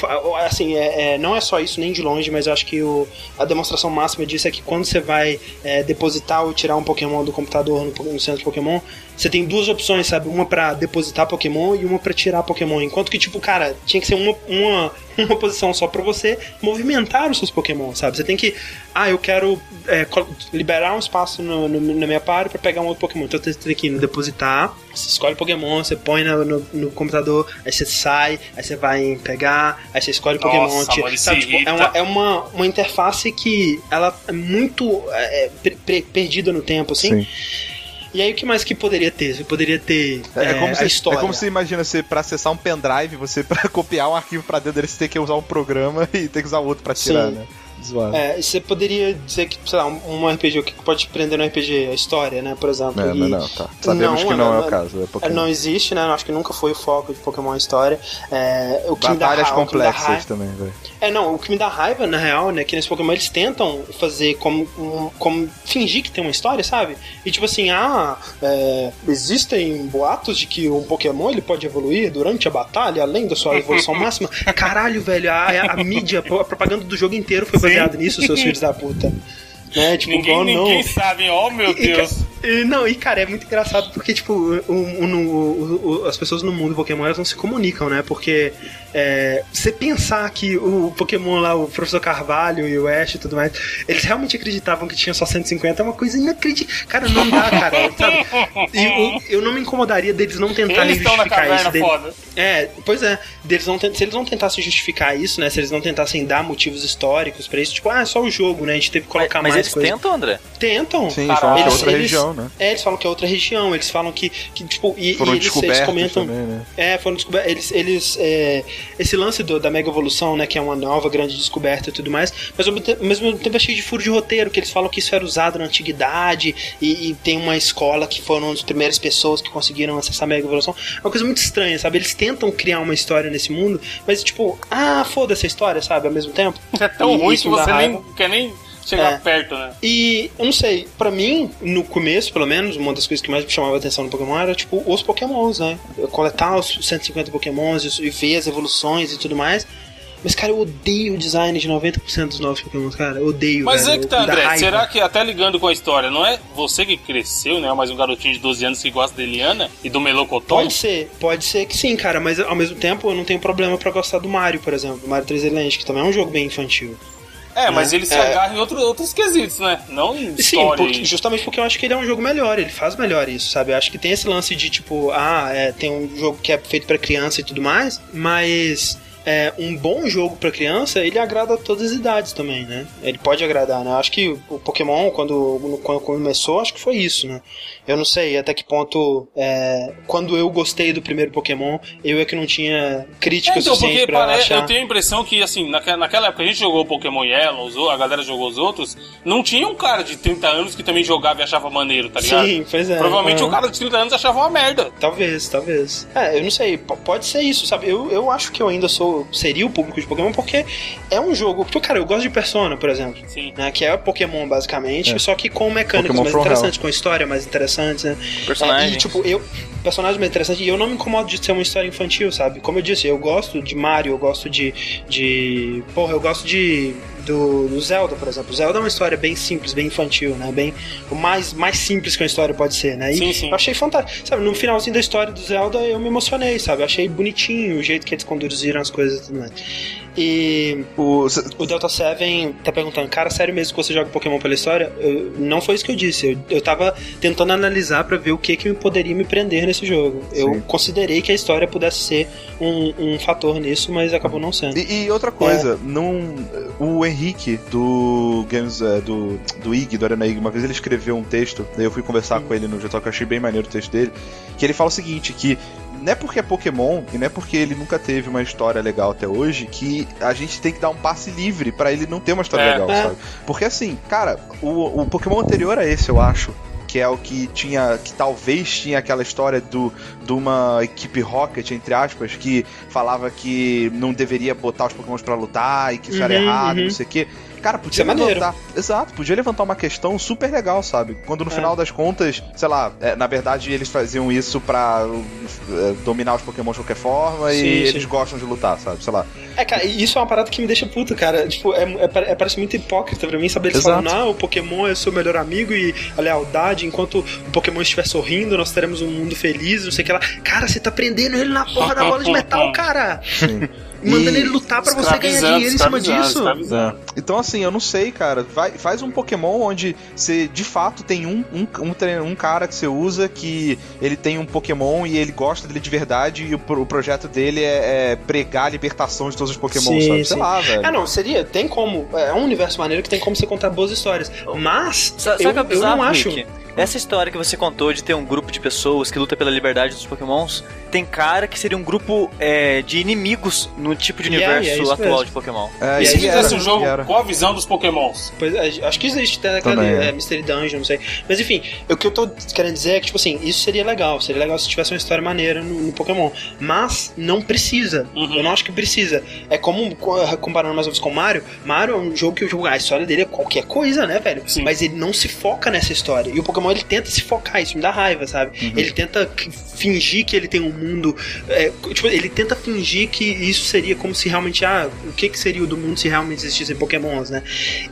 Assim, é, é, não é só isso nem de longe, mas eu acho que o, a demonstração máxima disso é que quando você vai é, depositar ou tirar um Pokémon do computador no, no centro Pokémon, você tem duas opções, sabe? Uma para depositar Pokémon e uma para tirar Pokémon. Enquanto que, tipo, cara, tinha que ser uma, uma, uma posição só para você movimentar os seus Pokémon, sabe? Você tem que. Ah, eu quero é, liberar um espaço no, no, na minha party para pegar um outro Pokémon. Então você tem que ir no depositar, você escolhe o Pokémon, você põe no, no, no, computador, aí você sai, aí você vai pegar, aí você escolhe o Pokémon. Nossa, tira, sabe? Tipo, é, uma, é uma, uma interface que ela é muito é, é perdida no tempo, assim. Sim. E aí o que mais que poderia ter? Você poderia ter é, é, como se, história. É como se imagina você para acessar um pendrive, você para copiar um arquivo para dentro dele, você tem que usar um programa e tem que usar outro para tirar, Sim. né? Zoado. É, você poderia dizer que, sei lá, um RPG, o que pode prender no RPG? A história, né, por exemplo. É, e... não, tá. Sabemos não, que não, é, é o caso. É não existe, né? Acho que nunca foi o foco de Pokémon história. É, o que Batalhas me dá, complexas raiva... também, velho. É, não, o que me dá raiva, na real, né, que nesse Pokémon eles tentam fazer como, como fingir que tem uma história, sabe? E tipo assim, ah, é, existem boatos de que um Pokémon ele pode evoluir durante a batalha, além da sua evolução máxima. Caralho, velho, a, a mídia, a propaganda do jogo inteiro foi baseada nisso, seus filhos da puta. Né? Tipo, ninguém, bom, ninguém não. sabe, oh meu Deus. E, não, e cara, é muito engraçado porque, tipo, o, o, o, as pessoas no mundo Pokémon elas não se comunicam, né? Porque é, você pensar que o Pokémon lá, o Professor Carvalho e o Ash e tudo mais, eles realmente acreditavam que tinha só 150, é uma coisa inacreditável. Cara, não dá, cara, sabe? E eu, eu não me incomodaria deles não tentarem eles justificar isso. Dele. É, pois é, deles não, se eles não tentassem justificar isso, né? Se eles não tentassem dar motivos históricos pra isso, tipo, ah, é só o jogo, né? A gente teve que colocar mas, mais mas coisa. Eles tentam, André? Tentam. Sim, falam que é outra eles, região, né? É, eles falam que é outra região, eles falam que, que tipo, e, foram e eles, eles comentam. Também, né? É, foram descobertos. Eles, eles é, esse lance do, da Mega Evolução, né, que é uma nova grande descoberta e tudo mais, mas ao mesmo tempo é cheio de furo de roteiro, que eles falam que isso era usado na antiguidade e, e tem uma escola que foram as primeiras pessoas que conseguiram acessar a Mega Evolução. É uma coisa muito estranha, sabe? Eles tentam criar uma história nesse mundo, mas tipo, ah, foda-se a história, sabe? Ao mesmo tempo. É tão e, ruim que você nem quer nem chegar é. perto, né? E eu não sei, para mim, no começo, pelo menos, uma das coisas que mais me chamava a atenção no Pokémon era, tipo, os Pokémons, né? Eu coletar os 150 Pokémons e ver as evoluções e tudo mais. Mas, cara, eu odeio o design de 90% dos novos Pokémon, cara. Eu odeio. Mas velho, é que tá, André. Será que até ligando com a história, não é você que cresceu, né? Mais um garotinho de 12 anos que gosta de Eliana e do Melocotão? Pode ser, pode ser que sim, cara. Mas ao mesmo tempo eu não tenho problema para gostar do Mario, por exemplo. Mario 3D Land, que também é um jogo bem infantil. É, mas né? ele se é... agarra em outro, outros quesitos, né? Não em Sim, porque, justamente porque eu acho que ele é um jogo melhor, ele faz melhor isso, sabe? Eu acho que tem esse lance de tipo, ah, é, tem um jogo que é feito para criança e tudo mais, mas é, um bom jogo para criança, ele agrada a todas as idades também, né? Ele pode agradar, né? Acho que o Pokémon, quando, quando começou, acho que foi isso, né? Eu não sei até que ponto, é, quando eu gostei do primeiro Pokémon, eu é que não tinha crítica é, então, suficiente pra parece, achar... Eu tenho a impressão que, assim, naquela, naquela época a gente jogou Pokémon Yellow, a galera jogou os outros, não tinha um cara de 30 anos que também jogava e achava maneiro, tá ligado? Sim, pois é. Provavelmente o um cara de 30 anos achava uma merda. Talvez, talvez. É, eu não sei, pode ser isso, sabe? Eu, eu acho que eu ainda sou, seria o público de Pokémon porque é um jogo... Porque, cara, eu gosto de Persona, por exemplo. Sim. Né, que é Pokémon, basicamente, é. só que com mecânicas Pokémon mais interessantes, com história mais interessante, né? Personagem. É, e, tipo, eu. Personagem mais interessante. E eu não me incomodo de ser uma história infantil, sabe? Como eu disse, eu gosto de Mario, eu gosto de. de. Porra, eu gosto de do, do, Zelda, por exemplo. O Zelda é uma história bem simples, bem infantil, né? Bem, o mais, mais simples que uma história pode ser, né? E sim, sim. eu achei fantástico. Sabe, no finalzinho da história do Zelda eu me emocionei, sabe? Eu achei bonitinho o jeito que eles conduziram as coisas e tudo mais. E o, o Delta 7 tá perguntando, cara, sério mesmo que você joga Pokémon pela história? Eu, não foi isso que eu disse. Eu, eu tava tentando analisar para ver o que que poderia me prender nesse jogo. Eu Sim. considerei que a história pudesse ser um, um fator nisso, mas acabou não sendo. E, e outra coisa, é. não, o Henrique do Games é, do, do IG, do Arena IG, uma vez ele escreveu um texto, daí eu fui conversar Sim. com ele no que eu achei bem maneiro o texto dele, que ele fala o seguinte, que não é porque é Pokémon e não é porque ele nunca teve uma história legal até hoje que a gente tem que dar um passe livre para ele não ter uma história é, legal, é. sabe? Porque assim, cara, o, o Pokémon anterior a esse, eu acho, que é o que tinha, que talvez tinha aquela história do de uma equipe Rocket, entre aspas, que falava que não deveria botar os Pokémons para lutar e que isso uhum, era errado, uhum. não sei o quê. Cara, podia Isso é maneiro. levantar. Exato, podia levantar uma questão super legal, sabe? Quando no É. final das contas, sei lá, é, na verdade eles faziam isso pra é, dominar os Pokémon de qualquer forma Sim, e sim. eles gostam de lutar, sabe? Sei lá. É, cara, e isso é uma parada que me deixa puto, cara. Tipo, é, é- é- parece muito hipócrita pra mim saber eles Exato. falando, ah, o Pokémon é seu melhor amigo e a lealdade, enquanto o Pokémon estiver sorrindo, nós teremos um mundo feliz, não sei o que lá. Cara, você tá prendendo ele na porra da bola de metal, cara! Sim. Mandando ele lutar pra você ganhar dinheiro em cima disso. Então, assim, eu não sei, cara. Vai- faz um Pokémon onde você de fato tem um, um, um, um cara que você usa que ele tem um Pokémon e ele gosta dele de verdade e o, o projeto dele é, é pregar a libertação de todos os Pokémon, Sim, sabe? sim. Sei lá, velho. Ah, não, seria, tem como. É um universo maneiro que tem como você contar boas histórias. Mas, Sabe eu, é eu não acho. Rick? Essa história que você contou de ter um grupo de pessoas que luta pela liberdade dos pokémons, tem cara que seria um grupo é, de inimigos no tipo de é, universo é atual de Pokémon. É, E se fizesse um jogo com a visão dos pokémons? Pois é, acho que existe, tem aquele Também, é. é, Mystery Dungeon, não sei. Mas enfim, o que eu tô querendo dizer é que, tipo assim, isso seria legal. Seria legal se tivesse uma história maneira no, no Pokémon. Mas não precisa. Uhum. Eu não acho que precisa. É como, co- comparando mais ou menos com o Mario, Mario é um jogo que o jogo, a história dele é qualquer coisa, né, velho? Sim. Mas ele não se foca nessa história. E o Pokémon, ele tenta se focar, isso me dá raiva, sabe? Uhum. Ele tenta fingir que ele tem um mundo. é, tipo, ele tenta fingir que isso seria como se realmente. Ah, o que, que seria o do mundo se realmente existissem Pokémons, né?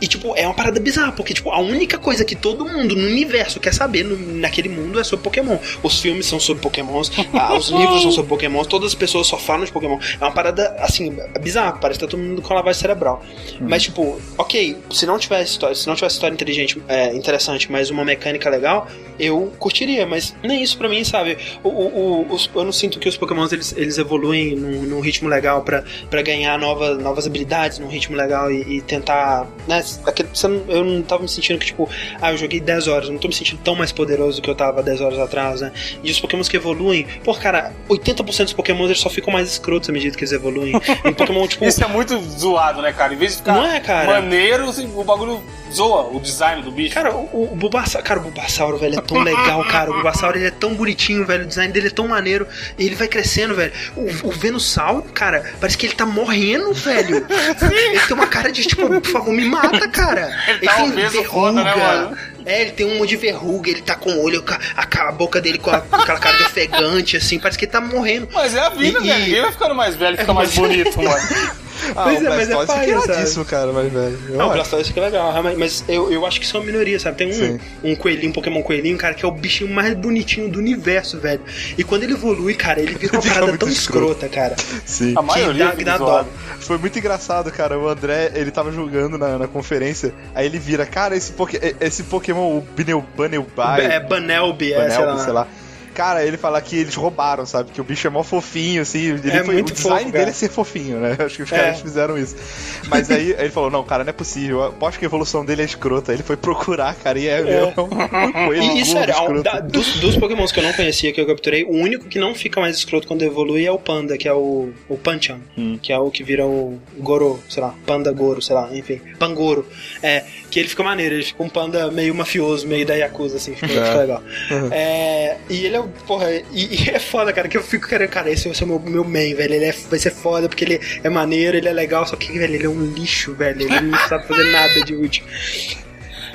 E, tipo, é uma parada bizarra, porque, tipo, a única coisa que todo mundo no universo quer saber no- naquele mundo é sobre Pokémon. Os filmes são sobre Pokémons, ah, os livros são sobre Pokémons, todas as pessoas só falam de Pokémon. É uma parada, assim, bizarra, parece que tá todo mundo com lavagem cerebral. Mas, tipo, ok, se não tivesse história, se não tivesse história inteligente, é, interessante, mas uma mecânica legal, eu curtiria, mas nem isso pra mim, sabe? O, o- o- os- eu não sinto que os Pokémons eles, eles evoluem num, num ritmo legal pra, pra ganhar nova, novas habilidades num ritmo legal e, e tentar. Né, eu não tava me sentindo que, tipo, ah, eu joguei 10 horas, eu não tô me sentindo tão mais poderoso do que eu tava 10 horas atrás, né? E os Pokémons que evoluem, pô, cara, 80% dos Pokémons eles só ficam mais escrotos à medida que eles evoluem. Em Pokémon, tipo. Isso é muito zoado, né, cara? Em vez de ficar Não é, cara? maneiro, assim, o bagulho zoa o design do bicho. Cara, o, o Bulbasaur, cara, o Bulbasauro, velho, é tão legal, cara. O Bulbasaur, ele é tão bonitinho, velho. O design dele é tão maneiro. E ele vai crescendo, velho. O, o Venusaur, cara, parece que ele tá morrendo, velho. Ele tem uma cara de, tipo, por favor, me mata, cara. Ele, tá tem obeso foda, né, mano? É, ele tem um monte de verruga, ele tá com o olho, a, a boca dele com, a- com aquela cara de ofegante, assim, parece que ele tá morrendo. Mas é a vida, E- velho. e- Ninguém vai ficando mais velho, fica mais mas- bonito, mano. Ah, Pois o é, mas é paia, fica iradíssimo, cara, mas, velho. Não, o acho. Blastoise fica legal, realmente, mas eu, eu acho que isso é uma minoria, sabe? Tem Sim. um, um coelhinho, um Pokémon coelhinho, cara, que é o bichinho mais bonitinho do universo, velho. E quando ele evolui, cara, ele vira uma Fica parada tão escroto. escrota, cara. Sim. A maioria dá- fica dá zoado. Foi muito engraçado, cara. O André, ele tava jogando na, na conferência, aí ele vira, cara, esse, poké, esse Pokémon, o Bineu, Banelbai, É Banelby, é, sei Banelby, lá. sei lá. Cara, ele fala que eles roubaram, sabe? Que o bicho é mó fofinho, assim. Ele É foi, muito o design fofo, dele é ser fofinho, né? Acho que os É. caras fizeram isso. Mas aí ele falou: não, cara, não é possível. Aposto que a evolução dele é escrota. Ele foi procurar, cara, e é, É. é um coelho. E, e burro, sério, ao- escroto. da- dos, dos pokémons que eu não conhecia, que eu capturei, o único que não fica mais escroto quando evolui é o Panda, que é o, o Panchan, Hum. que é o que vira o Goro, sei lá, Panda Goro, sei lá, enfim, Pangoro. É, que ele fica maneiro, ele fica um panda meio mafioso, meio da Yakuza, assim, fica, É. legal. Uhum. É, e ele é, porra, e, e é foda, cara, que eu fico querendo, cara, esse vai ser o meu, meu main, velho, ele é, vai ser foda porque ele é maneiro, ele é legal, só que, velho, ele é um lixo, velho, ele não sabe fazer nada de útil.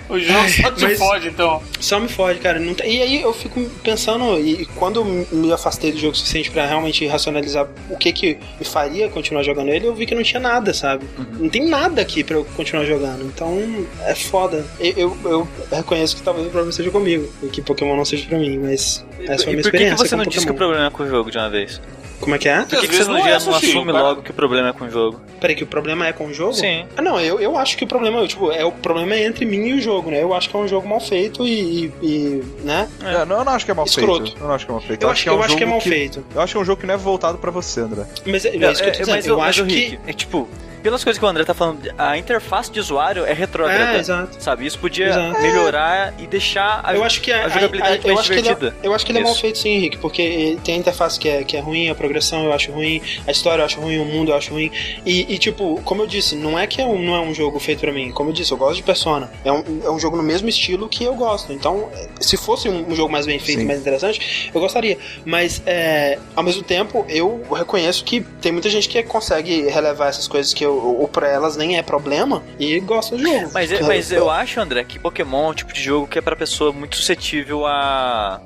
O jogo só te Mas- fode, então. Só me fode, cara. Não tem- E aí eu fico pensando, e e quando eu me afastei do jogo o suficiente pra realmente racionalizar o que que me faria continuar jogando ele, eu vi que não tinha nada, sabe? Não tem nada aqui pra eu continuar jogando. Então é foda. Eu, eu, eu reconheço que talvez o problema seja comigo, e que Pokémon não seja pra mim, mas essa foi a minha e por que, que experiência. você não disse que o problema é com o jogo de uma vez? Como é que é? Por que, que você não, não é, não Sushi, assume cara. logo que o problema é com o jogo? Peraí, que o problema é com o jogo? Sim. Ah, não, eu, eu acho que o problema, tipo, é o problema é entre mim e o jogo, né? Eu acho que é um jogo mal feito e, e- e, né? É, não, eu não acho que é mal Escroto. feito. Eu não acho que é mal feito. Eu, acho, que, eu um acho que é mal feito. Eu acho que é um jogo que não é voltado pra você, André. Mas é, é isso que eu tô dizendo. mas, eu o- mas acho que. Rick, é tipo, pelas coisas que o André tá falando, a interface de usuário é retrógrada. É, exato. Sabe? Isso podia Exato. melhorar e deixar a, eu acho que a, a jogabilidade a- eu mais acho que ele é- divertida. eu acho que ele é mal Isso. feito sim, Henrique, porque tem a interface que é, que é ruim, a progressão eu acho ruim, a história eu acho ruim, o mundo eu acho ruim. E, e, tipo, como eu disse, não é que é um, não é um jogo feito pra mim. Como eu disse, eu gosto de Persona. É um, é um jogo no mesmo estilo que eu gosto. Então, se fosse um, um jogo mais bem feito Sim. e mais interessante, eu gostaria. Mas, é, ao mesmo tempo, eu reconheço que tem muita gente que consegue relevar essas coisas que eu ou, ou pra elas nem é problema, e gostam do jogo. Mas, mas eu acho, André, que Pokémon é um tipo de jogo que é pra pessoa muito suscetível a.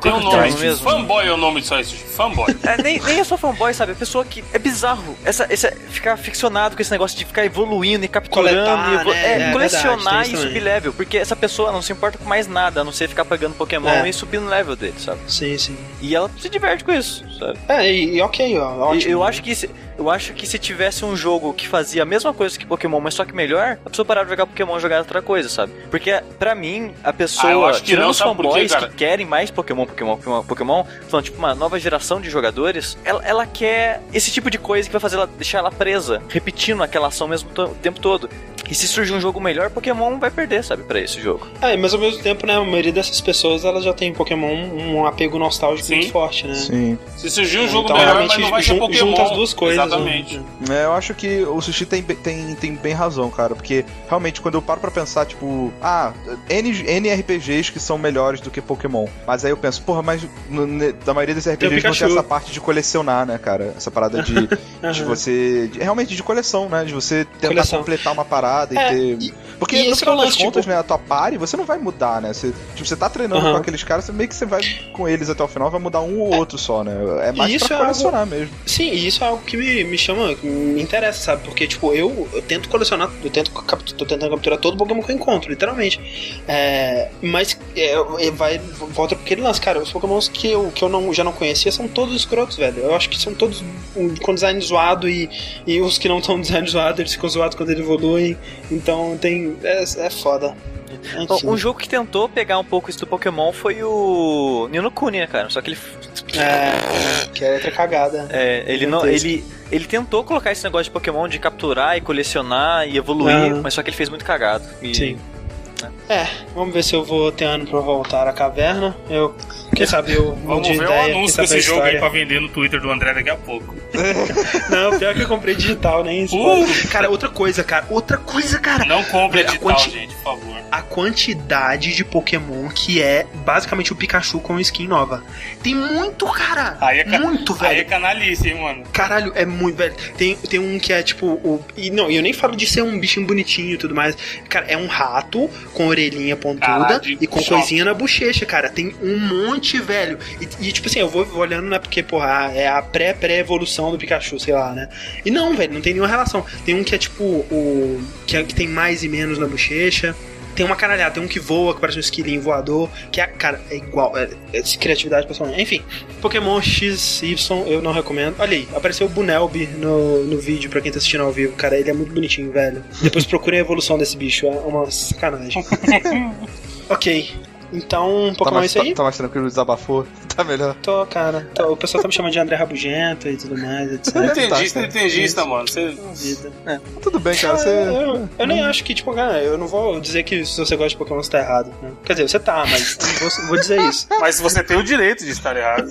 Tem um é nome mesmo? Fanboy é o nome disso aí. Fanboy. É, nem, nem é só fanboy, sabe? A pessoa que. É bizarro. Essa, essa, ficar ficcionado com esse negócio de ficar evoluindo e capturando. Coletar, e evolu- né? é, É colecionar verdade, e isso subir também. level. Porque essa pessoa não se importa com mais nada, a não ser ficar pegando Pokémon É. e subindo o level dele, sabe? Sim, sim. E ela se diverte com isso, sabe? É, e, e ok, ó, E ótimo. eu acho que se, eu acho que se tivesse um jogo que fazia a mesma coisa que Pokémon, mas só que melhor, a pessoa parava de jogar Pokémon e jogar outra coisa, sabe? Porque pra mim, a pessoa, Ah, que tirando não, os fanboys que querem mais Pokémon, Pokémon, Pokémon, Pokémon, falando tipo uma nova geração de jogadores, ela, ela quer esse tipo de coisa que vai fazer ela deixar ela presa, repetindo aquela ação mesmo to- o tempo todo. E se surgir um jogo melhor, Pokémon vai perder, sabe, pra esse jogo. É, mas ao mesmo tempo, né, a maioria dessas pessoas, elas já tem Pokémon um apego nostálgico Sim. muito forte, né? Sim. Se surgir um jogo Então, melhor, realmente, mas não vai ser jun- Pokémon. junta as duas coisas. Exatamente. É, eu acho que o Sushi tem, tem, tem bem razão, cara. Porque realmente, quando eu paro pra pensar, tipo, ah, N, N RPGs que são melhores do que Pokémon. Mas aí eu penso, porra, mas da maioria desses RPGs não tem essa parte de colecionar, né, cara? Essa parada de, de você. de- realmente de coleção, né? De você tentar Coleção. completar uma parada e É, ter. e- Porque e no final é das lance, contas, tipo- né, a tua pare, você não vai mudar, né? Você, tipo, você tá treinando Aham. com aqueles caras, você meio que você vai com eles até o final, vai mudar um ou outro só, né? É mais isso pra é algo- colecionar mesmo. Sim, e isso é algo que me, me chama, me interessa, sabe? Porque, tipo, eu, eu tento colecionar, eu tento capt- tô tentando capturar todo Pokémon que eu encontro, literalmente. É, mas é, é, vai, volta pra aquele lance, cara, os Pokémons que eu, que eu não, já não conhecia são todos escrotos, velho. Eu acho que são todos com design zoado e, e os que não estão design zoado, eles ficam zoados quando eles evoluem. Então tem. É, é foda. Enfim. Um jogo que tentou pegar um pouco isso do Pokémon foi o Nino Kuni, né, cara? Só que ele É, que é outra cagada. É, ele não. Ele, ele tentou colocar esse negócio de Pokémon de capturar e colecionar e evoluir, Aham. mas só que ele fez muito cagado. E- Sim. É, vamos ver se eu vou ter ano pra voltar à caverna. Eu, quem sabe eu Vamos ver o ideia, quem anúncio desse jogo aí pra vender no Twitter do André daqui a pouco. Não, pior que eu comprei digital, nem isso. Uh! Cara, outra coisa, cara, outra coisa, cara. Não compre digital, quanti- gente, por favor. A quantidade de Pokémon que é basicamente o Pikachu com skin nova. Tem muito, cara. Aí é, ca- muito, aí é velho. canalice, hein, mano. Caralho, é muito, velho. Tem, tem um que é tipo. O, e não, eu nem falo de ser um bichinho bonitinho e tudo mais. Cara, é um rato com orelhinha pontuda Caralho, e com choque. coisinha na bochecha, cara. Tem um monte, velho. E, e, tipo assim, eu vou olhando, né? Porque, porra, é a pré-pré-evolução do Pikachu, sei lá, né? E não, velho, não tem nenhuma relação. Tem um que é tipo o. que, é- que tem mais e menos na bochecha. Tem uma caralhada, tem um que voa, que parece um esquilinho voador, que é, cara, é igual, é, é criatividade pessoalmente. Enfim, Pokémon XY eu não recomendo. Olha aí, apareceu o Bunelby no, no vídeo pra quem tá assistindo ao vivo, cara, ele é muito bonitinho, velho. Depois procurem a evolução desse bicho, é uma sacanagem. ok, então, Tá Pokémon é mais, isso aí? tá, tá mais tranquilo, desabafou. Tá melhor. Tô, cara. Tô- o pessoal tá me chamando de André Rabugento e tudo mais, etc. Entendista, tá. entendista, mano. Você... Vida. Tudo bem, cara. Ah, Você. eu, eu nem acho que, tipo, cara, eu não vou dizer que se você gosta de Pokémon você tá errado. Né? Quer dizer, você tá, mas eu não vou, vou dizer isso. Mas você tem o direito de estar errado.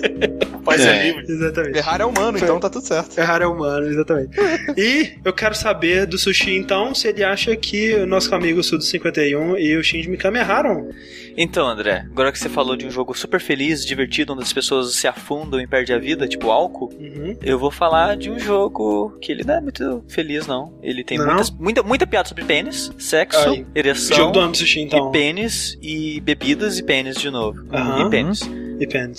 Pode ser É. livre. Exatamente. Errar é humano, então tá tudo certo. Errar é humano, exatamente. e eu quero saber do Sushi, então, se ele acha que o nosso amigo Sudo 51 e o Shinji Mikami erraram. Então, André, agora que você falou de um jogo super feliz, divertido, onde as pessoas se afundam e perdem a vida, tipo álcool, Uhum. eu vou falar de um jogo que ele não é muito feliz, não. Ele tem Não? muitas, muita, muita piada sobre pênis, sexo, ereção, Jogo do então. e pênis, e bebidas e pênis de novo. Aham. E pênis. E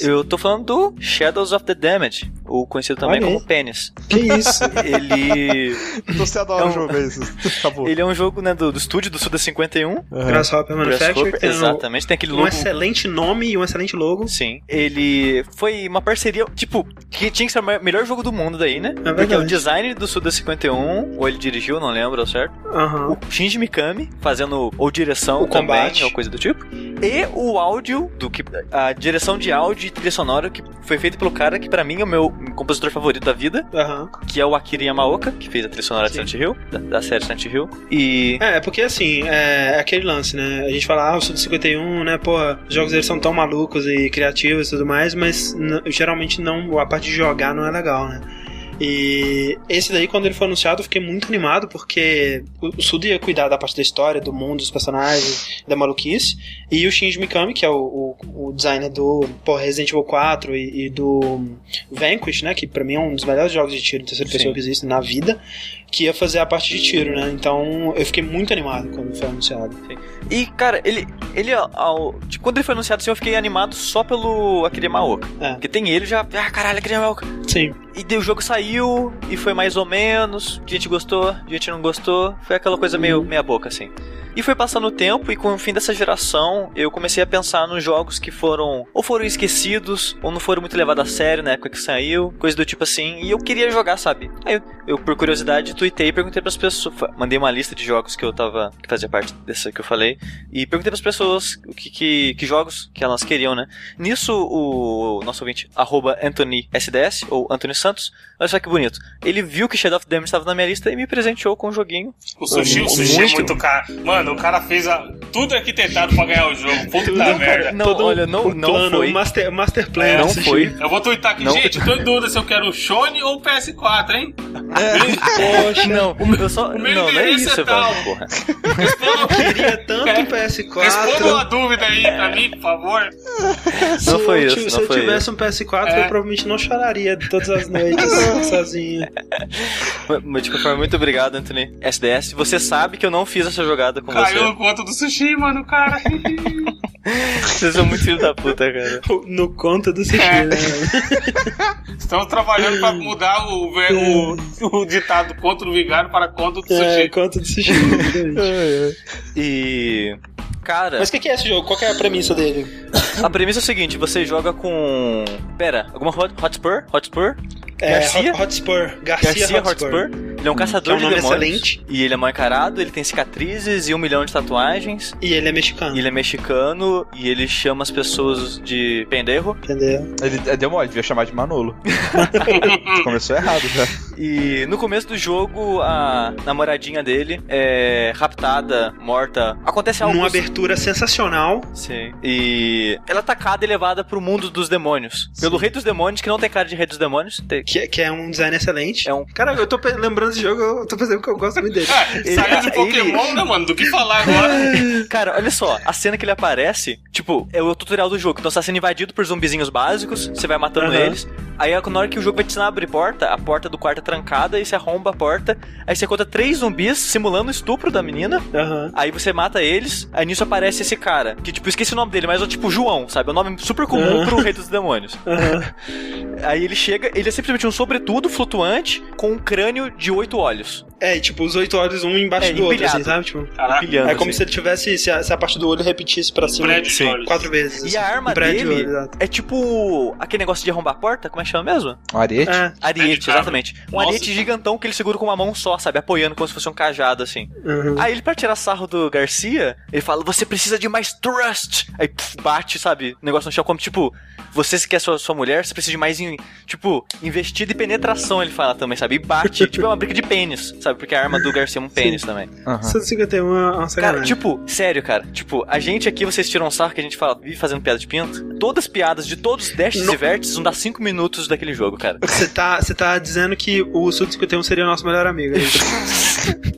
Eu tô falando do Shadows of the Damage, o conhecido também Olha como pênis. Que isso? Ele. Então você adora É um- o jogo, é isso. Acabou. ele é um jogo né, do, do estúdio do Suda 51. Aham. Grasshopper Manufacture. Grasshopper, tem um- exatamente, tem aquele Um logo. excelente nome e um excelente logo. Sim. Ele foi uma parceria, tipo, que tinha que ser o me- melhor jogo do mundo daí, né? Porque verdade. o design do Suda 51, ou ele dirigiu, não lembro, certo. Aham. O Shinji Mikami fazendo ou direção O também, combate. ou coisa do tipo. E o áudio do que a direção de áudio e trilha sonora que foi feita pelo cara que pra mim é o meu compositor favorito da vida, Aham. que é o Akira Yamaoka, que fez a trilha sonora de Sim. Silent Hill, da, da série Silent Hill. E É, é porque assim, é é aquele lance, né? A gente fala, ah, o Sudo 51, né? Pô, os jogos deles são tão malucos e criativos e tudo mais, mas geralmente não, a parte de jogar não é legal, né? E esse daí, quando ele foi anunciado, eu fiquei muito animado, porque o Sudo ia cuidar da parte da história, do mundo, dos personagens, da maluquice. E o Shinji Mikami, que é o, o, o designer do pô, Resident Evil 4 e, e do Vanquish, né? Que pra mim é um dos melhores jogos de tiro em terceira Sim. pessoa que existem na vida. Que ia fazer a parte de tiro, né? Então eu fiquei muito animado quando foi anunciado. E, cara, ele. ele ao, tipo, quando ele foi anunciado assim, eu fiquei animado só pelo Akira Maoka. É. Porque tem ele já. Ah, caralho, Akira Maoka. Sim. E daí o jogo saiu e foi mais ou menos. Gente gostou, gente não gostou. Foi aquela coisa meio meia boca, assim. E foi passando o tempo, e com o fim dessa geração, eu comecei a pensar nos jogos que foram ou foram esquecidos, ou não foram muito levados a sério na época que saiu, coisa do tipo assim, e eu queria jogar, sabe? Aí eu, eu por curiosidade, tuitei e perguntei pras pessoas, fa- mandei uma lista de jogos que eu tava, que fazia parte dessa que eu falei, e perguntei pras pessoas o que, que, que jogos que elas queriam, né? Nisso, o nosso ouvinte, arroba Anthony SDS, ou Anthony Santos, olha só que bonito, ele viu que Shadow of the Damned estava na minha lista e me presenteou com um joguinho. O sushi, o sushi é Muito. muito caro. Mano, o cara fez a, tudo arquitetado pra ganhar o jogo. Puta merda. Não, Todo olha, não, não plano, foi. master, master plan. É, não foi. Eu vou twittar aqui, Não. gente, tô em dúvida se eu quero o Shone ou o PS4, hein? Poxa, Não, eu só. o meu Não, não é isso, é tal. Evandro, porra. Respondam, queria tanto É. um PS4. respondam uma dúvida aí pra mim, por favor. Se Não foi eu, isso, não Se eu tivesse um PS4, É. eu provavelmente não choraria todas as noites sozinho. Mas, Mas de qualquer forma, muito obrigado, Anthony. SDS, você sabe que eu não fiz essa jogada com Caiu você. no conto do sushi, mano, cara. Vocês são muito filho da puta, cara. No conta do sushi, É. né? Estamos trabalhando pra mudar o, ver- o, o ditado conto do vigário para conto do É, sushi. conta do sushi. E. Cara, Mas o que, que é esse jogo? Qual que é a premissa dele? a premissa é o seguinte: você joga com. Pera, alguma Hot- Hotspur? Hotspur? Garcia? Hot, Hotspur. Garcia, Garcia Hotspur. Hotspur. Ele é um Que é caçador um de demônios. excelente. E ele é mal encarado, ele tem cicatrizes e um milhão de tatuagens. E ele é mexicano. E ele é mexicano e ele chama as pessoas de pendejo. Entendeu? Ele é, deu mole, devia chamar de Manolo. Começou errado já. E no começo do jogo, a namoradinha dele é raptada, morta. Acontece algo. Numa abertura sensacional. Sim. E ela é atacada e levada pro mundo dos demônios. Pelo rei dos demônios, que não tem cara de rei dos demônios. Tem- Que, que é um design excelente. É um- Cara, eu tô lembrando desse jogo, eu tô pensando que eu gosto muito dele. É, saiu de Ele- Pokémon, né, mano? Do que falar agora? Cara, olha só, a cena que ele aparece, tipo, é o tutorial do jogo. Então você tá sendo invadido por zumbizinhos básicos, você vai matando Aham. eles. Aí na hora que o jogo vai te ensinar a abrir porta, a porta do quarto é trancada e você arromba a porta. Aí você encontra três zumbis simulando o estupro da menina. Aham. Aí você mata eles, aí nisso aparece esse cara, que tipo, esqueci o nome dele, mas é tipo João, sabe? É um nome super comum Ah. pro rei dos demônios. Aham. Aí ele chega, ele é simplesmente um sobretudo flutuante com um crânio de oito olhos. É, e, tipo, os oito olhos um embaixo É, do outro, assim, sabe? Tipo, Caraca, Pilhando, é como assim. se ele tivesse, se a, se a parte do olho repetisse pra cima quatro vezes. E assim. a arma Um prédio de dele olho, é tipo aquele negócio de arrombar a porta, como é que chama mesmo? Um arete? É, Ariete, cabra. exatamente. Um Nossa. ariete gigantão que ele segura com uma mão só, sabe? Apoiando como se fosse um cajado, assim. uhum. Aí ele, pra tirar sarro do Garcia, ele fala: Você precisa de mais trust. Aí bate, sabe? O negócio no chão, como tipo, você se quer sua, sua mulher, você precisa de mais, in- tipo, investida e penetração, ele fala também, sabe? E bate, tipo, é uma briga de pênis, sabe? Porque a arma do Garcia é um pênis também. Aham. 151 é uma Cara, tipo, sério, cara. Tipo, a gente aqui, vocês tiram um sarro que a gente fala, vive fazendo piada de pinto. Todas as piadas de todos os dashes Não. e vértices vão dar 5 minutos daquele jogo, cara. Você tá, você tá dizendo que o Sud 51 seria o nosso melhor amigo.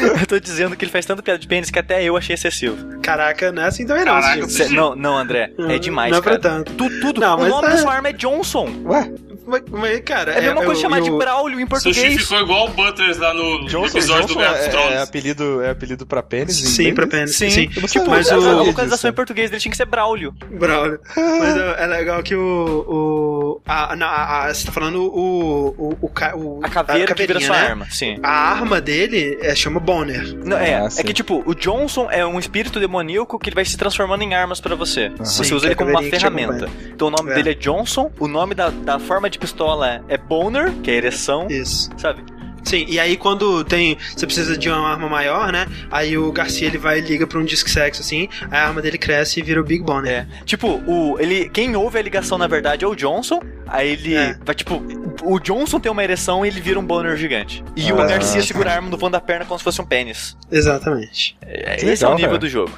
Eu tô dizendo que ele faz tanta piada de pênis que até eu achei excessivo. Caraca, não é assim também não, Caraca. Cê- não, não, André. É demais, Não é pra cara. tanto. Tu- tudo. Não, o nome da sua arma é Johnson. Ué, Mas, mas, cara, É a mesma eu- coisa chamar eu- de Braulio em Sushi português. ficou igual o Butters lá no Johnson, episódio Johnson do Game of é, é apelido, é apelido pra pênis? Sim, pra pênis. Sim, Sim. Eu Tipo, mas a, o- a localização em português dele tinha que ser Braulio. Braulio. Mas é, é legal que o. o a, na, a- a- você tá falando o. o, o, o A caveira que vira sua né? arma, sim. A arma dele é, chama Bonner. Não, é, Ah, é que tipo, o Johnson é um espírito demoníaco que ele vai se transformando em armas pra você. Você Sim, usa ele é a como uma ferramenta. Então o nome É. dele é Johnson, o nome da, da forma de pistola é Boner, que é ereção, Isso. sabe? Sim, e aí quando tem. Você precisa de uma arma maior, né? Aí o Garcia ele vai e liga pra um disque sexo, assim, a arma dele cresce e vira o Big Bonner. É. Tipo, o, ele, quem ouve a ligação na verdade é o Johnson, aí ele É. vai tipo, o Johnson tem uma ereção e ele vira um boner gigante. E o Ah, Garcia tá. segura a arma no vão da perna como se fosse um pênis. Exatamente. É, Que esse é o legal, nível cara. do jogo.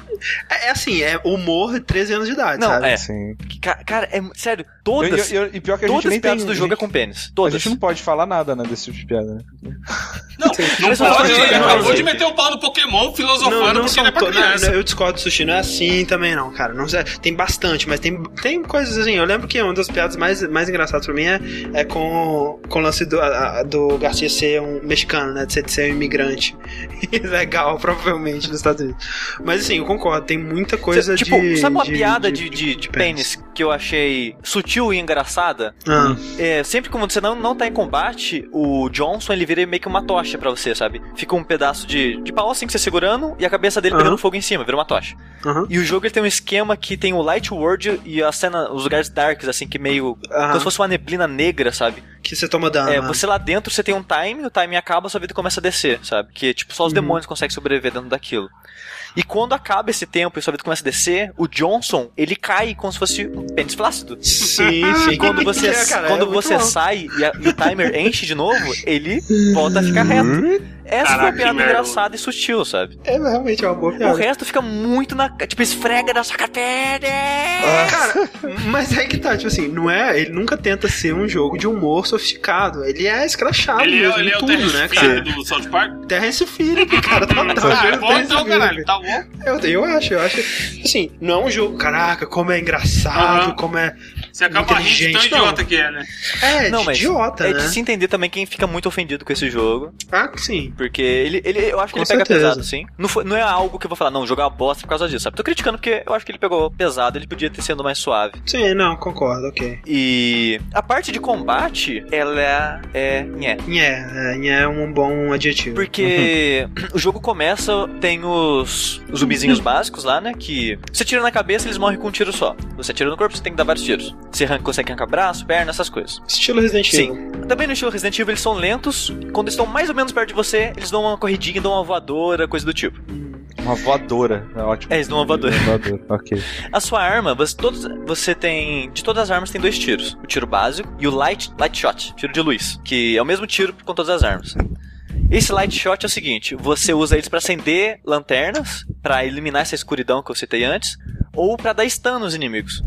É, é assim, é humor 13 anos de idade, Não, sabe? é. Sim. Ca- Cara, é sério, Eu- todas, eu- eu- e pior que a todas gente nem as piadas tem, do jogo é a com pênis. gente, a Todas. gente não pode falar nada, né, desse tipo de piada, né? Não, Não eu pode, ele falando, acabou gente. de meter o pau no Pokémon Não, filosofando não porque são não é pra não, criança. não, eu discordo, Sushi. Não é assim também, não, cara. Não, é- tem bastante, mas tem, tem coisas assim. Eu lembro que uma das piadas mais, mais engraçadas pra mim é, é com, com o lance do, a- do Garcia ser um mexicano, né? De ser, de ser um imigrante. Legal, provavelmente, nos Estados Unidos. Mas assim, eu concordo. Tem muita coisa tipo, de. sabe uma de- piada de- de, de, pênis que eu achei sutil e engraçada? Ah, É, sempre que você não, não tá em combate, o Johnson ele vira meio que uma tocha pra você, sabe? Fica um pedaço de, de pau assim que você segurando e a cabeça dele pegando fogo em cima, vira uma tocha. E o jogo ele tem um esquema que tem o Light World e a cena, os lugares darks, assim, que meio. Como se fosse uma neblina negra, sabe? Que você toma dano. É, né? você lá dentro você tem um time, o time acaba, sua vida começa a descer, sabe? Que tipo, só os Uhum. demônios conseguem sobreviver dentro daquilo. E quando acaba esse tempo e sua vida começa a descer, o Johnson, ele cai como se fosse um pênis flácido. Sim, sim. E quando você, É, cara, quando é você bom. sai e, a- e o timer enche de novo, ele volta a ficar reto. Essa foi Caraca, a piada que merda. engraçada e sutil, sabe? É realmente é uma boa O piada. resto fica muito na. Tipo, esfrega na sua carteira. Cara, mas é que tá, tipo assim, não é. Ele nunca tenta ser um jogo de humor sofisticado. Ele é escrachado Ele mesmo, é, ele em é o tudo, né, Filho cara? do South Park? Terrence Phillip, cara, tá Ah, tá, é bom então, caralho. Tá bom. Eu, eu acho, eu acho. Assim, não é um jogo, caraca, como é engraçado, como é. Você acaba rindo de tão Inteligente, não. idiota que é, né? É, Não, de mas idiota, é né? de se entender também quem fica muito ofendido com esse jogo. Ah, sim. Porque ele, ele eu acho que Com ele pega certeza. pesado, sim. Não, foi, não é algo que eu vou falar, não, jogar bosta por causa disso, sabe? Tô criticando porque eu acho que ele pegou pesado, ele podia ter sido mais suave. Sim, não, concordo, ok. E a parte de combate, ela é. nhé. Nhé, é, nhé é um bom adjetivo. Porque o jogo começa, tem os, os zumbizinhos básicos lá, né? Que você tira na cabeça, eles morrem com um tiro só. Você tira no corpo, você tem que dar vários tiros. Você arranca, consegue arrancar braço, perna, essas coisas. Estilo Resident Sim. Evil. Também no estilo Resident Evil, eles são lentos. Quando estão mais ou menos perto de você, eles dão uma corridinha, dão uma voadora, coisa do tipo. Uma voadora. É ótimo. É, eles dão uma voadora. Uma voadora, ok. A sua arma, você, todos, você tem. De todas as armas tem dois tiros: o tiro básico e o light, light shot, tiro de luz, que é o mesmo tiro com todas as armas. Esse light shot é o seguinte: você usa eles pra acender lanternas, pra eliminar essa escuridão que eu citei antes, ou pra dar stun nos inimigos.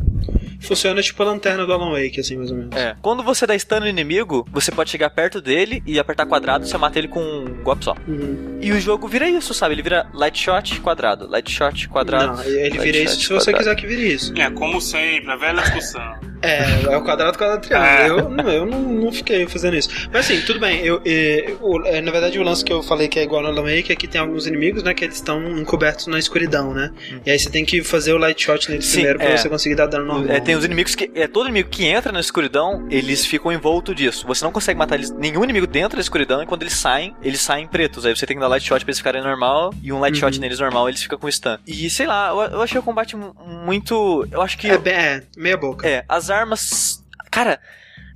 Funciona tipo a lanterna do Alan Wake, assim, mais ou menos. É. Quando você dá stun no inimigo, você pode chegar perto dele e apertar quadrado e você mata ele com um golpe só. Uhum. E o jogo vira isso, sabe? Ele vira light shot quadrado, light shot quadrado. Não, ele vira isso se você quadrado. quiser que vire isso. É, como sempre, a velha discussão. É, é o quadrado, quadrado, triângulo. Eu, não, eu não, não fiquei fazendo isso. Mas assim, tudo bem. Eu, eh, o- eh, na verdade, o lance que eu falei que é igual no Alan Wake é que tem alguns inimigos, né, que eles estão encobertos na escuridão, né? E aí você tem que fazer o light shot neles Sim, primeiro pra é. você conseguir dar dano normal. É, tem os inimigos que. É, todo inimigo que entra na escuridão, eles ficam envolto disso. Você não consegue matar eles, nenhum inimigo dentro da escuridão, e quando eles saem, eles saem pretos. Aí você tem que dar light shot pra eles ficarem normal, e um light Uhum. shot neles normal, eles ficam com stun. E sei lá, eu, eu achei o combate mu- muito. Eu acho que. É, bem- é, meia boca. É, as armas. Cara,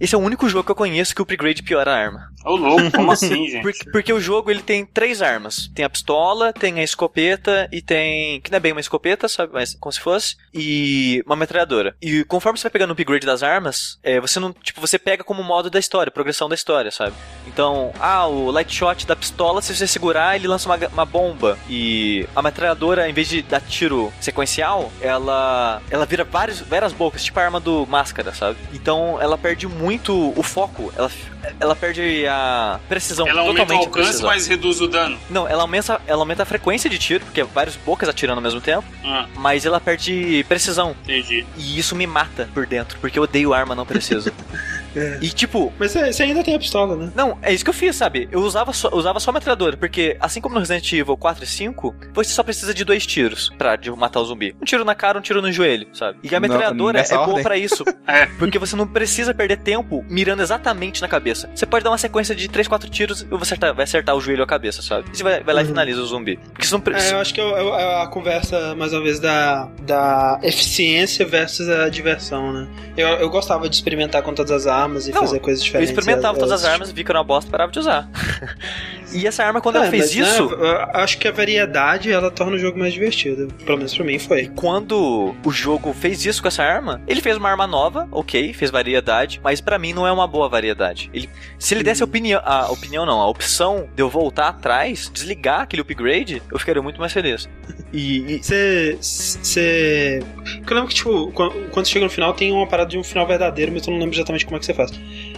esse é o único jogo que eu conheço que o upgrade piora a arma. Ô, louco, como assim, gente? Porque, porque o jogo ele tem três armas. Tem a pistola, tem a escopeta e tem. Que não é bem uma escopeta, sabe? Mas como se fosse. E uma metralhadora. E conforme você vai pegando o upgrade das armas, é, você não. Tipo, você pega como modo da história, progressão da história, sabe? Então, ah, o light shot da pistola, se você segurar, ele lança uma, uma bomba. E a metralhadora, em vez de dar tiro sequencial, ela. Ela vira vários, várias bocas, tipo a arma do máscara, sabe? Então ela perde muito o foco. Ela, ela perde a precisão. Ela aumenta o alcance, precisão. mas reduz o dano. Não, ela aumenta, ela aumenta a frequência de tiro, porque é vários bocas atirando ao mesmo tempo, Ah, mas ela perde precisão. entendi. E isso me mata por dentro, porque eu odeio arma não precisa. É. E tipo, Mas você você ainda tem a pistola, né? não, é isso que eu fiz, sabe? Eu usava só, usava só metralhadora, porque assim como no Resident Evil 4 e 5, você só precisa de dois tiros pra de matar o zumbi. Um tiro na cara, um tiro no joelho, sabe? E a Não, metralhadora é nessa boa ordem. pra isso. É. Porque você não precisa perder tempo mirando exatamente na cabeça. Você pode dar uma sequência de 3, 4 tiros e você acertar- vai acertar o joelho ou a cabeça, sabe? E você vai, vai lá e Uhum. finaliza o zumbi. Porque você não É, precisa. eu acho que é, o- é a conversa, mais uma vez, da, da eficiência versus a diversão, né? Eu, eu gostava de experimentar com todas as armas e Não, fazer coisas Eu diferentes. experimentava Eu- todas as armas, vi que era uma bosta e parava de usar. e essa arma, quando É, ela fez né, isso, eu acho que a variedade ela torna o jogo mais divertido. Pelo menos pra mim foi. quando o jogo fez isso com essa arma, ele fez uma arma nova, ok, fez variedade, mas pra mim não é uma boa variedade. Ele, se ele desse a opinião, a opinião não, a opção de eu voltar atrás, desligar aquele upgrade, eu ficaria muito mais feliz. E, Você. Você. Porque eu lembro que, tipo, quando, chega no final, tem uma parada de um final verdadeiro, mas eu não lembro exatamente como é que você faz.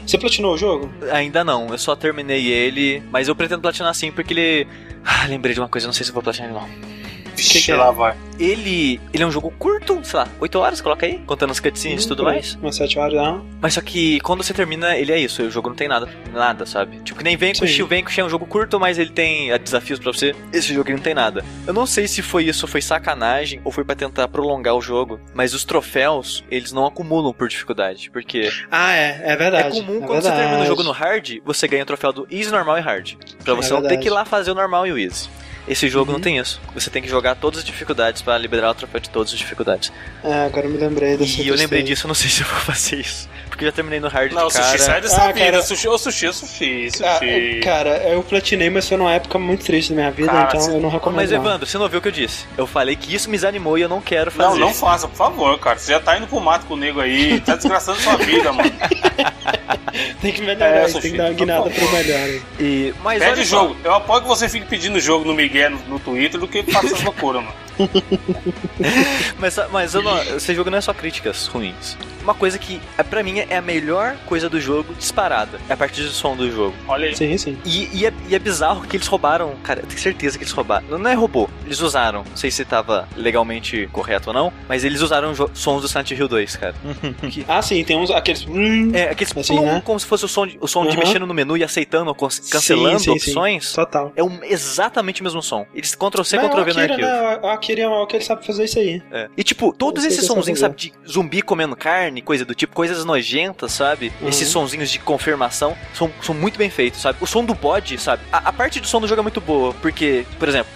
Você platinou o jogo? Ainda não, eu só terminei ele, mas eu pretendo platinar sim, porque ele. Ah, lembrei de uma coisa, não sei se eu vou platinar ele não. Vixe, que é? lá vai. Ele. Ele é um jogo curto, sei lá, 8 horas, coloca aí, contando as cutscenes e tudo Por aí. mais. Umas 7 horas, não. Mas só que quando você termina, ele é isso, o jogo não tem nada, nada, sabe? Tipo, que nem vem com o. Steel Vanquish é um jogo curto, mas ele tem desafios pra você. Esse jogo ele não tem nada. Eu não sei se foi isso, foi sacanagem, ou foi pra tentar prolongar o jogo, mas os troféus, eles não acumulam por dificuldade, porque Ah, é, é verdade. é comum é quando você termina o verdade. jogo no hard, você ganha o troféu do Easy, Normal e Hard. Pra É você não ter verdade. que ir lá fazer o normal e o Easy. Esse jogo Uhum. não tem isso. Você tem que jogar todas as dificuldades pra liberar o troféu de todas as dificuldades. É, agora eu me lembrei dessa E eu lembrei disso, eu não sei se eu vou fazer isso. Porque eu já terminei no hard Não, o de cara. sushi sai dessa Ah, vida. cara. Sushi, ô, sushi, eu sushi, sushi. Ah, cara, eu platinei, mas foi numa época muito triste da minha vida, Cara, então você- eu não recomendo. Mas, não. Evandro, você não ouviu o que eu disse? Eu falei que isso me desanimou e eu não quero fazer. Não, não faça, por favor, cara. Você já tá indo pro mato com o nego aí, tá desgraçando sua vida, mano. Tem que melhorar, É, isso, tem Sushi, que dar uma por guinada pro melhor. E, mas Pede olha só, jogo. Eu apoio que você fique pedindo jogo no Miguel no, no Twitter do que faça essas loucuras, mano. Mas, mas eu não, esse jogo não é só críticas ruins. Uma coisa que, é, pra mim, é a melhor coisa do jogo disparada. É a parte do som do jogo. Olha aí. Sim, sim. E, e é, e é bizarro que eles roubaram. Cara, eu tenho certeza que eles roubaram. Não é robô, eles usaram. Não sei se tava legalmente correto ou não, mas eles usaram sons do Silent Hill 2, cara. Que- Ah, sim, tem uns aqueles. Hum, é, aqueles Assim, plum, né? como se fosse o som de, o som de Aham. mexendo no menu e aceitando cancelando sim, sim, sim. opções. Total. É um, exatamente o mesmo som. Eles Ctrl C, Mas Ctrl o V arquivo. né? Akira é o que ele sabe fazer isso aí. É. E tipo, todos esses sonzinhos, sabe, de zumbi comendo carne, coisa do tipo, coisas nojentas, sabe? Uhum. Esses sonzinhos de confirmação são, são muito bem feitos, sabe? O som do bode, sabe? A, a parte do som do jogo é muito boa, porque, por exemplo,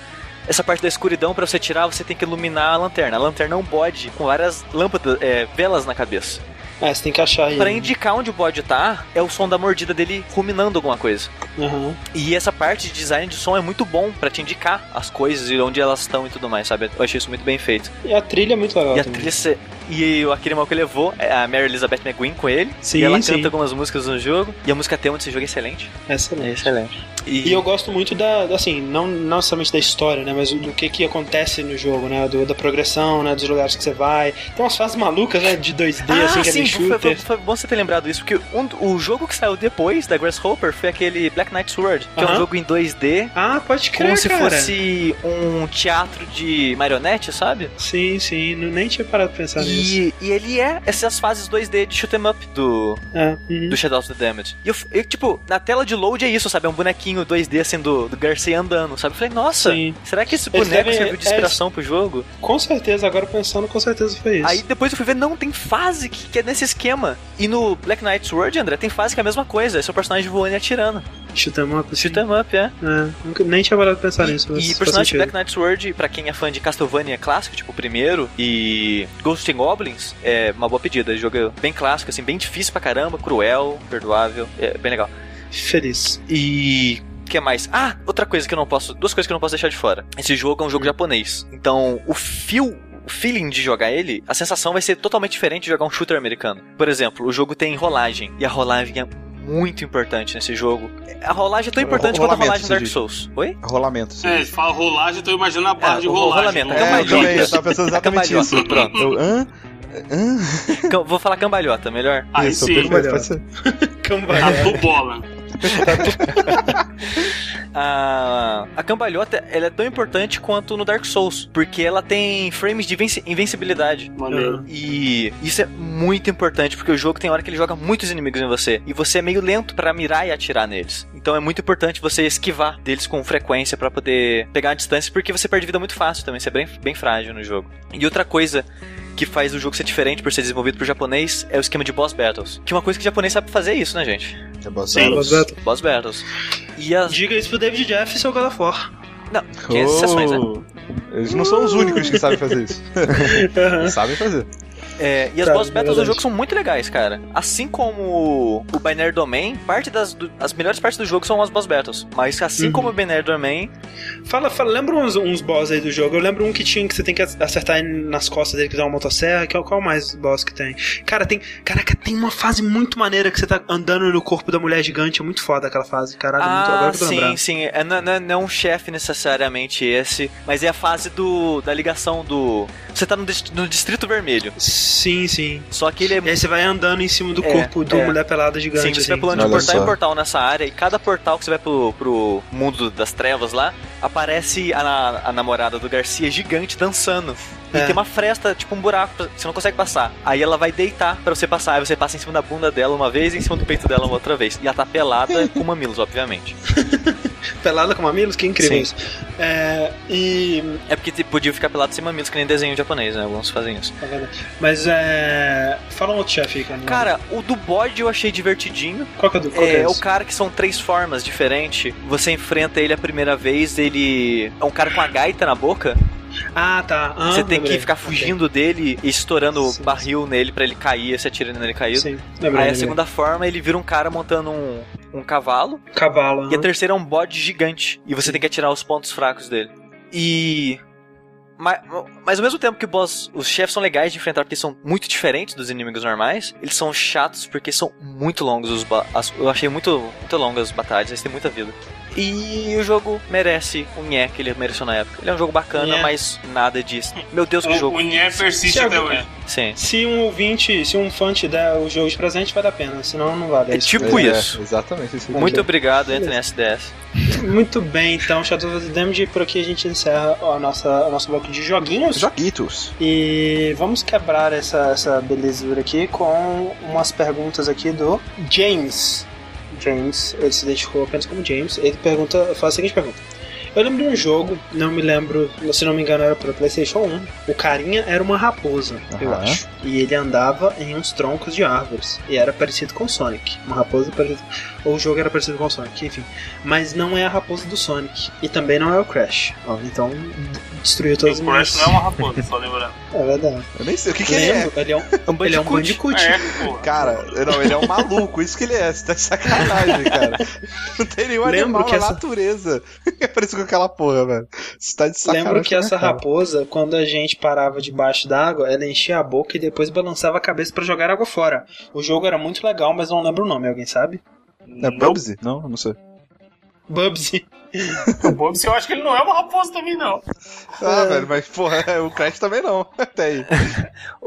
essa parte da escuridão, pra você tirar, você tem que iluminar a lanterna. A lanterna é um bode com várias lâmpadas, é, velas na cabeça. É, você tem que achar aí. Pra indicar onde o bode tá, é o som da mordida dele ruminando alguma coisa. Aham. E essa parte de design de som é muito bom pra te indicar as coisas e onde elas estão e tudo mais, sabe? Eu achei isso muito bem feito. E a trilha é muito legal. E a também. trilha se- e o aquele mal que levou é a Mary Elizabeth McGuinn com ele. Sim, e ela sim. canta algumas músicas no jogo. E a música tema desse jogo é excelente. Excelente. excelente. E eu gosto muito da, assim, não, não somente da história, né, mas do que que acontece no jogo, né, do, da progressão, né, dos lugares que você vai. Tem umas fases malucas, né, de 2D, assim, que é sim, foi, foi, foi bom você ter lembrado isso, porque um- o jogo que saiu depois da Grasshopper foi aquele Black Knight Sword, que é um jogo em 2D, Ah, pode crer, como se cara. fosse um teatro de marionete, sabe? Sim, sim, não, nem tinha parado pra pensar nisso. E, e ele é essas fases 2D de shoot 'em up do, É, uhum. do Shadow of the Damage. E eu, eu, tipo, na tela de load é isso, sabe? É um bonequinho 2D assim do, do Garcia andando, sabe? Eu falei, nossa, Sim. será que esse boneco devem- serviu de é, inspiração pro jogo? Com certeza, agora pensando, com certeza foi isso. Aí depois eu fui ver, não, tem fase que, que é nesse esquema. E no Black Knight Sword, André, tem fase que é a mesma coisa. É seu personagem voando e atirando. Shoot 'em up. Shoot 'em up, é. É, nunca- nem tinha parado pra pensar E, nisso. e personagem de. Black Knight Sword, pra quem é fã de Castlevania clássico, tipo o primeiro, e Ghost and Goblins, é uma boa pedida. O jogo é bem clássico, assim, bem difícil pra caramba, cruel, perdoável, é bem legal. Feliz. E. O que mais? Ah, outra coisa que eu não posso. Duas coisas que eu não posso deixar de fora. Esse jogo é um jogo japonês. Então, o feel. O feeling de jogar ele, a sensação vai ser totalmente diferente de jogar um shooter americano. Por exemplo, o jogo tem rolagem. E a rolagem é muito importante nesse jogo. A rolagem é tão importante quanto a rolagem do Dark diz. Souls. Oi? Rolamento. sim. É, fala rolagem, eu tô imaginando a barra É, de rolagem. rolamento, é É, eu cambalhota. também, eu tava pensando exatamente cambalhota, isso. pronto. Eu, hã? Hã? Vou falar cambalhota, melhor? Aí isso, sim. Cambalhota. tatu bola. A, a cambalhota ela é tão importante quanto no Dark Souls, porque ela tem frames de invenci- invencibilidade. Maneiro. E isso é muito importante, porque o jogo tem hora que ele joga muitos inimigos em você. E você é meio lento pra mirar e atirar neles. Então é muito importante você esquivar deles com frequência pra poder pegar a distância, porque você perde vida muito fácil também. Você é bem, bem frágil no jogo. E outra coisa que faz o jogo ser diferente por ser desenvolvido por japonês é o esquema de boss battles. Que é uma coisa que o japonês sabe fazer isso, né, gente? É bom, Sim. Boss Battle. Boss battles. E as. Diga isso pro David Jeff e seu God of War. Não, tem as exceções, né? Oh, Eles não são os únicos que sabem fazer isso. Eles sabem fazer. É, e as Tá, boss é battles do jogo são muito legais, cara. Assim como o Binary Domain, parte das do- as melhores partes do jogo são as boss battles. Mas assim Uhum. como o Binary Domain, Fala, fala, lembra uns, uns boss aí do jogo? Eu lembro um que tinha que você tem que acertar nas costas dele que dá uma motosserra, que é o qual mais boss que tem. Cara, tem. Caraca, tem uma fase muito maneira que você tá andando no corpo da mulher gigante. É muito foda aquela fase, caralho. muito, agora ah, sim, lembrando. sim, é, não, não- não é um chefe necessariamente esse, mas é a fase do da ligação do. Você tá no, no Distrito Vermelho. Sim, sim. Só que ele é E aí você vai andando em cima do É, corpo do é. mulher pelada Sim, gigante. você assim. vai pulando de Olha portal só. em portal nessa área e cada portal que você vai pro, pro mundo das trevas lá, aparece a, a namorada do Garcia gigante dançando. E É. tem uma fresta, tipo um buraco, você não consegue passar. Aí ela vai deitar pra você passar, aí você passa em cima da bunda dela uma vez e em cima do peito dela uma outra vez. E ela tá pelada com mamilos, obviamente. Pelada com mamilos? Que incrível Sim. isso. É, e. É porque tipo, podia ficar pelado sem mamilos, que nem desenho japonês, né? Alguns fazem isso. tá? Mas é. Fala um outro chefe aí, cara. Cara, o do bode eu achei divertidinho. qual que é do qual que É, é o cara que são três formas diferentes. Você enfrenta ele a primeira vez, ele é um cara com a gaita na boca. Ah, tá. Ah, você tem que lembrei. ficar Ok. fugindo dele e estourando Sim, barril nele pra ele cair, você atirando nele caído. Sim, lembrei, Aí a lembrei. segunda forma, ele vira um cara montando um, um cavalo. Cavalo. E a terceira é um bode gigante. E você tem que atirar os pontos fracos dele. E. Mas, mas ao mesmo tempo que o boss, os chefes são legais de enfrentar porque são muito diferentes dos inimigos normais, eles são chatos porque são muito longos os as- Eu achei muito, muito longas as batalhas, eles têm muita vida. E o jogo merece o nhé que ele mereceu na época. Ele é um jogo bacana, Nhé. mas nada disso. Meu Deus, que O, jogo. o Nier persiste Se até hoje. Sim. Se um ouvinte, se um fã te der o jogo de presente, vale a pena. Senão não vale. É isso. tipo É, isso. Exatamente isso. Muito obrigado, entre no SDS. Muito bem, então, Shadow of the Damned, e por aqui a gente encerra a nossa, nosso bloco de joguinhos. Joguitos. E vamos quebrar essa, essa belezura aqui com umas perguntas aqui do James. James, ele se identificou apenas como James. Ele pergunta, faz a seguinte pergunta. Eu lembro de um jogo, não me lembro, se não me engano era para PlayStation 1. O carinha era uma raposa, eu Aham. acho. E ele andava em uns troncos de árvores. E era parecido com Sonic. Uma raposa parecida. Ou o jogo era parecido com Sonic, enfim. Mas não é a raposa do Sonic. E também não é o Crash. Ó, então destruiu todas O as minhas. Crash não é uma raposa, só lembrando. É verdade. Eu nem sei o que, que ele é. Lembro, ele é um, ele é um bandicoot. É. Cara, não, ele é um maluco, isso que ele é, você tá de sacanagem, cara. Não tem nenhum Lembro animal que essa- natureza. É parecido com aquela porra, velho. Você tá de sacanagem. Lembro que essa cara. raposa, quando a gente parava debaixo d'água, ela enchia a boca e depois balançava a cabeça pra jogar água fora. O jogo era muito legal, mas não lembro o nome. Alguém sabe? É Bubsy? Não, não sei. Bubsy. O Bobs, eu acho que ele não é uma raposa também, não. Ah, É. velho, mas porra, o Crash também não. Até aí.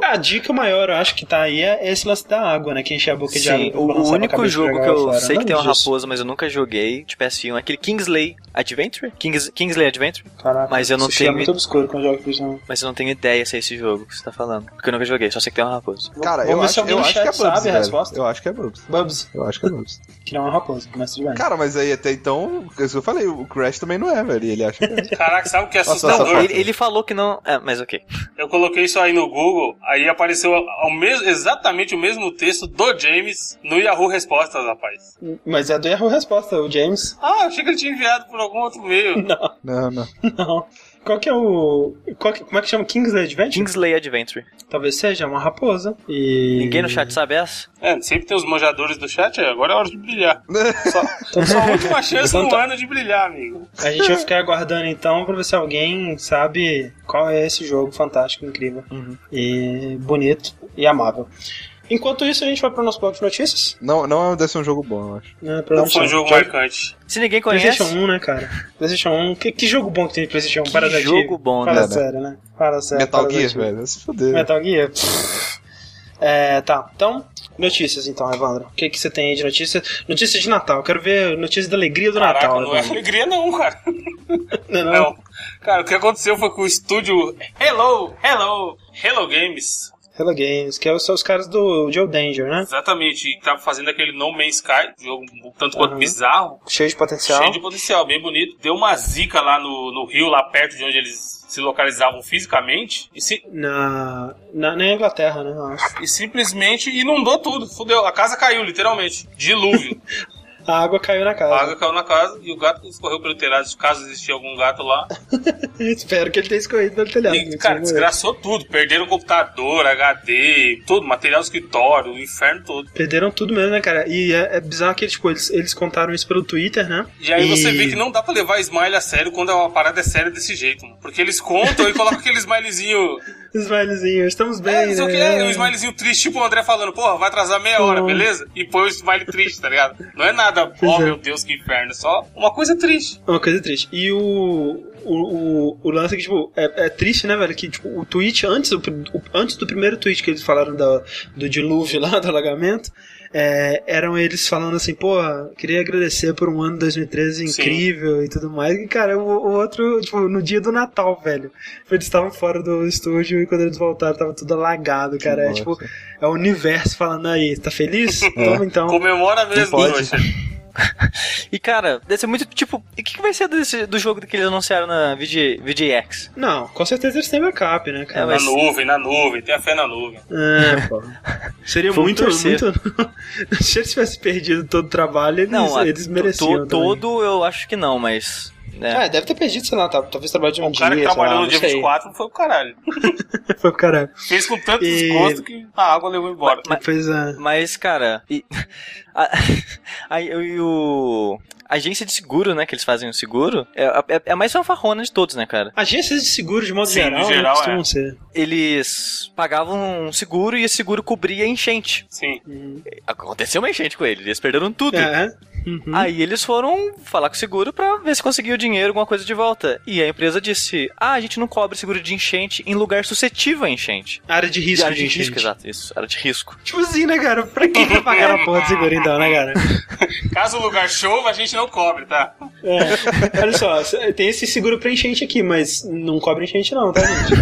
A dica maior, eu acho que tá aí, é esse lance da água, né? Que enchia a boca de água. Sim, o, único jogo que eu fora. sei que Não tem uma disso. raposa, mas eu nunca joguei de PS1 é aquele Kingsley Adventure? Kings, Kingsley Adventure? Caraca, Mas eu não isso é tenho- muito obscuro quando jogo não. Mas eu não tenho ideia se é esse jogo que você tá falando. Porque eu nunca joguei, só sei que tem uma raposa. Cara, eu acho, se alguém eu acho que é chat sabe a resposta. Eu acho que é Bubsy. Bubsy, Eu acho que é Bubsy. que não é uma raposa, mas tudo bem. Cara, mas aí até então, é isso que eu falei, o Crash também não é, velho. Ele acha que é. Caraca, sabe o que é assustador? essa Ele, ele falou que não. É, mas ok. Eu coloquei isso aí no Google, aí apareceu ao mesmo, exatamente o mesmo texto do James no Yahoo Respostas, rapaz. Mas é do erro resposta, o James. Ah, eu achei que ele tinha enviado por algum outro meio. Não, Não, não. não. Qual que é o. Qual que- como é que chama? Kingsley Adventure? Kingsley Adventure. Talvez seja uma raposa. E. Ninguém no chat sabe essa? É, sempre tem os manjadores do chat, agora é hora de brilhar. Só, Então, só a última chance Então no tá. ano de brilhar, amigo. A gente vai ficar aguardando então pra ver se alguém sabe qual é esse jogo fantástico, incrível e bonito e amável. Enquanto isso, a gente vai pro nosso bloco de notícias. Não, não deve ser um jogo bom, eu acho. Né, Não foi um jogo Já- marcante. Se ninguém conhece. PlayStation 1, né, cara? PlayStation 1. Que, que jogo bom que tem de PlayStation 1? Que Para da jogo bom, Fala né, né? sério, né? Fala sério. Metal para Gear, velho. Se fuder. Metal Gear? É, tá. Então, notícias então, Evandro. O que, que você tem aí de notícias? Notícias de Natal. Quero ver notícias da alegria do Caraca, Natal, não é Evandro. alegria não, cara. Não, não. Não. Cara, o que aconteceu foi que o estúdio Hello, Hello, Hello Games, Hello Games, que são os caras do Joe Danger, né? exatamente, que tava fazendo aquele No Man's Sky, jogo um tanto quanto Aham. bizarro, Cheio de potencial. cheio de potencial, bem bonito. Deu uma zica lá no, no rio, lá perto de onde eles se localizavam fisicamente, e, si- Na, na, na Inglaterra, né? Eu acho. e simplesmente inundou tudo, fudeu. A casa caiu, literalmente. Dilúvio. A água caiu na casa. A água caiu na casa e o gato escorreu pelo telhado, caso existia algum gato lá. Espero que ele tenha escorrido pelo telhado. E, cara, desgraçou tudo. Perderam o computador, HD, tudo, material do escritório, o inferno todo. Perderam tudo mesmo, né, cara? E é, é bizarro que, tipo, eles, eles contaram isso pelo Twitter, né? E aí você E- vê que não dá pra levar Smile a sério quando é uma parada séria desse jeito. mano. Porque eles contam e colocam aquele smilezinho Smilezinho, estamos bem, É, não sei o que né? é, um smilezinho triste, tipo o André falando, porra, vai atrasar meia hora, beleza? E põe o smile triste, tá ligado? Não é nada, Pois oh é. meu Deus, que inferno, é só uma coisa triste. Uma coisa triste. E o. O, o, o lance é que, tipo, é, é triste, né, velho? Que, tipo, o tweet, antes do, o- antes do primeiro tweet que eles falaram da, do dilúvio lá, do alagamento, é, eram eles falando assim, pô, queria agradecer por um ano de 2013 Sim. incrível e tudo mais. E, cara, o, o outro, tipo, no dia do Natal, velho. Eles estavam fora do estúdio e quando eles voltaram tava tudo alagado, cara. É, Nossa. tipo, é o universo falando aí, tá feliz? Toma então. Comemora mesmo. E cara, deve ser muito tipo. E o que, que vai ser desse- do jogo que eles anunciaram na VG, VGX? Não, com certeza eles têm backup, né, cara? É, Na mas- nuvem, na nuvem, tenha fé na nuvem. É, pô. Seria muito, torcer. muito. Se eles tivessem perdido todo o trabalho, eles, Não, a- eles mereciam. todo eu acho que não, mas. Né. É, deve ter perdido, sei lá, tá- talvez trabalho de um O cara dia, que trabalhou lá, no não dia sei. 24 foi o caralho. Foi pro caralho. Fez com tanto E- desgosto que a água levou embora. Mas- Pois é. Mas, cara, e, a, a, e o. Agência de seguro, né, que eles fazem o seguro, é, a- é a mais fanfarrona de todos, né, cara? Agências de seguro, de modo Sim, geral, né, geral, costumam é. ser. Eles pagavam um seguro e esse seguro cobria enchente. Sim. Aconteceu uma enchente com eles, eles perderam tudo. É. Uhum. Aí eles foram falar com o seguro pra ver se conseguiu dinheiro, alguma coisa de volta. E a empresa disse: Ah, a gente não cobre seguro de enchente em lugar suscetível a enchente. Área de risco, área de gente. risco, exato, isso, área de risco. Tipo assim, né, cara? Pra que tá pagando a porra de seguro então, né, cara? Caso o lugar chova, a gente não cobre, tá? É. Olha só, tem esse seguro pra enchente aqui, mas não cobre enchente não, tá, gente?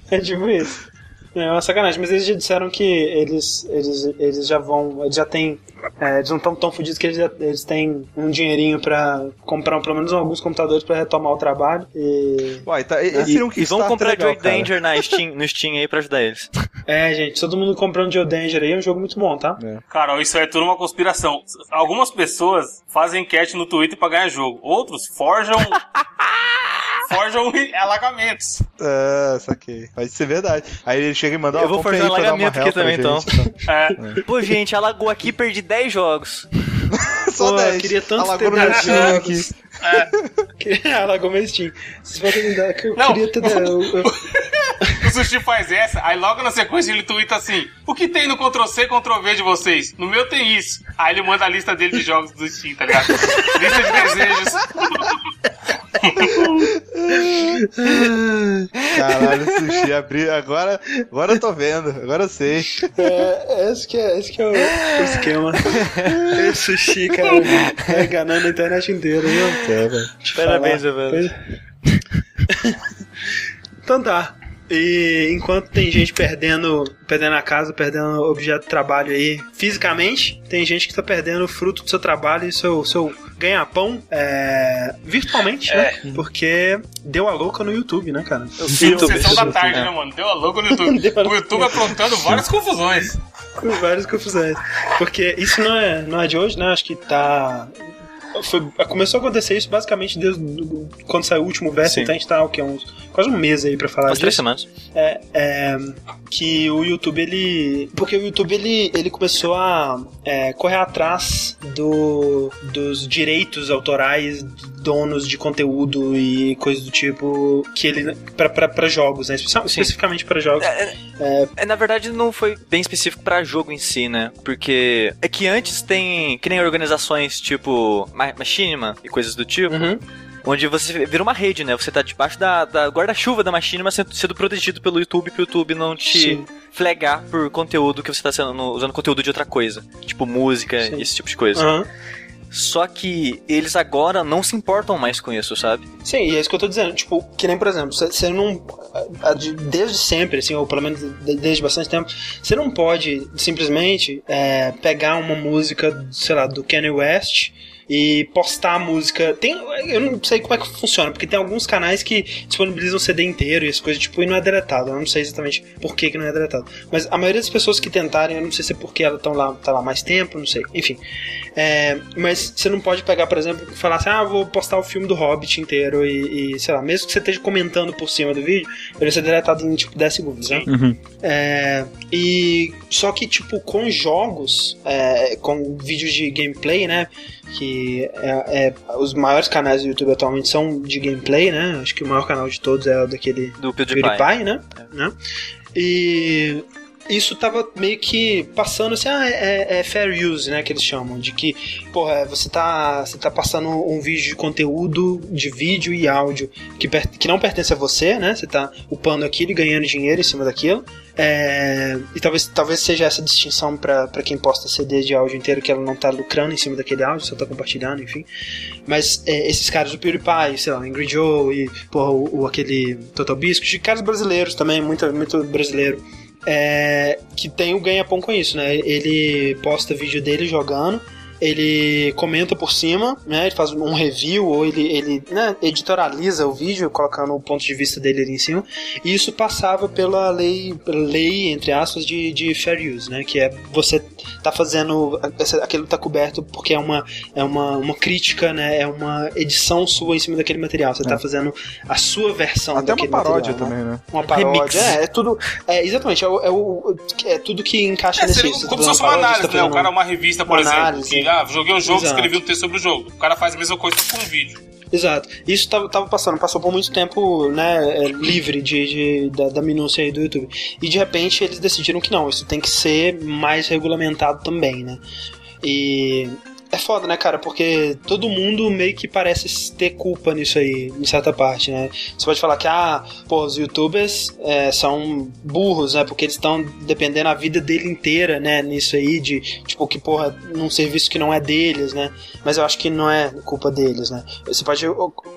é tipo isso. É uma sacanagem, mas eles já disseram que eles, eles, eles já vão, eles já têm, é, eles não estão tão fodidos que eles, já, eles têm um dinheirinho pra comprar pelo menos alguns computadores pra retomar o trabalho e... Uai, tá, E, seria um e vão Kickstarter comprar legal, Joy. Danger na Steam, no Steam aí pra ajudar eles. É, gente, todo mundo comprando Joe Danger aí, é um jogo muito bom, tá? Cara, isso é tudo uma conspiração. Algumas pessoas fazem enquete no Twitter pra ganhar jogo. Outros forjam. forjam alagamentos. É, saquei. Pode ser verdade. Aí ele chega e manda, Eu vou aí um alagamento aqui também, gente, É. Pô, gente, alagou aqui, perdi 10 jogos. Só Pô, 10. eu queria tanto Alagou ter no meu dado Steam aqui. jogos. Queria alagou meu Steam. Vocês podem me dar que eu Não. queria ter dado. eu- eu- O Sushi faz essa, aí logo na sequência ele twitta assim: O que tem no Ctrl-C, Ctrl-V de vocês? No meu tem isso. Aí ele manda a lista dele de jogos do Steam, tá ligado? lista de desejos. Caralho, sushi abriu. Agora, agora eu tô vendo. Agora eu sei. É, esse que é, esse que é o, o esquema. Esse sushi, cara, tá enganando a internet inteira, viu? É, Parabéns. Evandro. Então tá. E enquanto tem gente perdendo, perdendo a casa, perdendo objeto de trabalho aí fisicamente, tem gente que tá perdendo o fruto do seu trabalho e seu, seu ganha-pão é, virtualmente, né? Porque deu a louca no YouTube, né, cara? Eu Sessão sinto da tarde, né, mano? Deu a louco no YouTube. O YouTube aprontando várias confusões. Várias confusões. Porque isso não é, não é de hoje, né? Acho que tá. Foi, começou a acontecer isso basicamente desde do- quando saiu o último verso, Sim. então a gente tá o quê? Uns, quase um mês aí pra falar Umas três disso. semanas. É, é, que o YouTube ele. Porque o YouTube ele, ele começou a é, correr atrás do, dos direitos autorais, donos de conteúdo e coisas do tipo que ele. pra, pra, pra jogos, né? Espe- Especificamente pra jogos. É, na verdade, não foi bem específico pra jogo em si, né? Porque é que antes tem, que nem organizações tipo Ma- Machinima e coisas do tipo, Uhum. onde você vira uma rede, né? Você tá debaixo da, da guarda-chuva da Machinima sendo, sendo protegido pelo YouTube pro YouTube não te Sim. flagar por conteúdo que você tá sendo, usando conteúdo de outra coisa. Tipo música, Sim. esse tipo de coisa. Aham. Só que eles agora não se importam mais com isso, sabe? Sim, e é isso que eu tô dizendo. Tipo, que nem, por exemplo, você não. Desde sempre, assim, ou pelo menos de- desde bastante tempo, você não pode simplesmente é, pegar uma música, sei lá, do Kanye West e postar a música. Tem, eu não sei como é que funciona, porque tem alguns canais que disponibilizam o CD inteiro e as coisas, tipo, e não é deletado. Eu não sei exatamente por que, que não é deletado. Mas a maioria das pessoas que tentarem, eu não sei se é porque elas estão lá, tá lá mais tempo, não sei. Enfim. É, mas você não pode pegar, por exemplo, e falar assim: ah, vou postar o filme do Hobbit inteiro e, e, sei lá, mesmo que você esteja comentando por cima do vídeo, ele vai ser deletado em tipo 10 segundos, né? É, e só que, tipo, com jogos, é, com vídeos de gameplay, né? Que que é, é- os maiores canais do YouTube atualmente são de gameplay, né? Acho que o maior canal de todos é o daquele Do PewDiePie. PewDiePie, né? né? E isso tava meio que passando assim, ah, é, é fair use, né, que eles chamam, de que, porra, você tá, você tá passando um vídeo de conteúdo de vídeo e áudio que, que não pertence a você, né, você tá upando aquilo e ganhando dinheiro em cima daquilo, é, e talvez, talvez seja essa distinção pra quem posta CD de áudio inteiro, que ela não tá lucrando em cima daquele áudio, só tá compartilhando, enfim. Mas é, esses caras do PewDiePie, sei lá, Angry Joe e, porra, o, o aquele Total Biscuit, caras brasileiros também, muito, muito brasileiro é, que tem o ganha-pão com isso, né? Ele posta vídeo dele jogando, ele comenta por cima, né? Ele faz um review ou ele, ele né, editorializa o vídeo, colocando o ponto de vista dele ali em cima. E isso passava pela lei, pela lei entre aspas, de, de fair use, né? Que é você tá fazendo aquilo tá coberto porque é uma é uma, uma crítica, né? É uma edição sua em cima daquele material. Você tá fazendo a sua versão Até uma daquele paródia material, né? também, né? Uma paródia. Remix. É, é tudo. É, exatamente. É, o- é, o, é tudo que encaixa É, nesse. seria você tá como se fosse uma paródia, análise, tá né? O cara é uma revista, por uma exemplo, análise. que, ah, joguei um jogo, Exato. escrevi um texto sobre o jogo. O cara faz a mesma coisa com um vídeo. Exato. Isso tava, tava passando, passou por muito tempo, né, é, livre de, de- da, da minúcia aí do YouTube. E de repente eles decidiram que não, isso tem que ser mais regulamentado também, né? E é foda, né, cara? Porque todo mundo meio que parece ter culpa nisso aí, em certa parte, né? Você pode falar que, ah, pô, os youtubers é, são burros, né? Porque eles estão dependendo a vida dele inteira, né? Nisso aí, de, tipo, que, porra, num serviço que não é deles, né? Mas eu acho que não é culpa deles, né? Você pode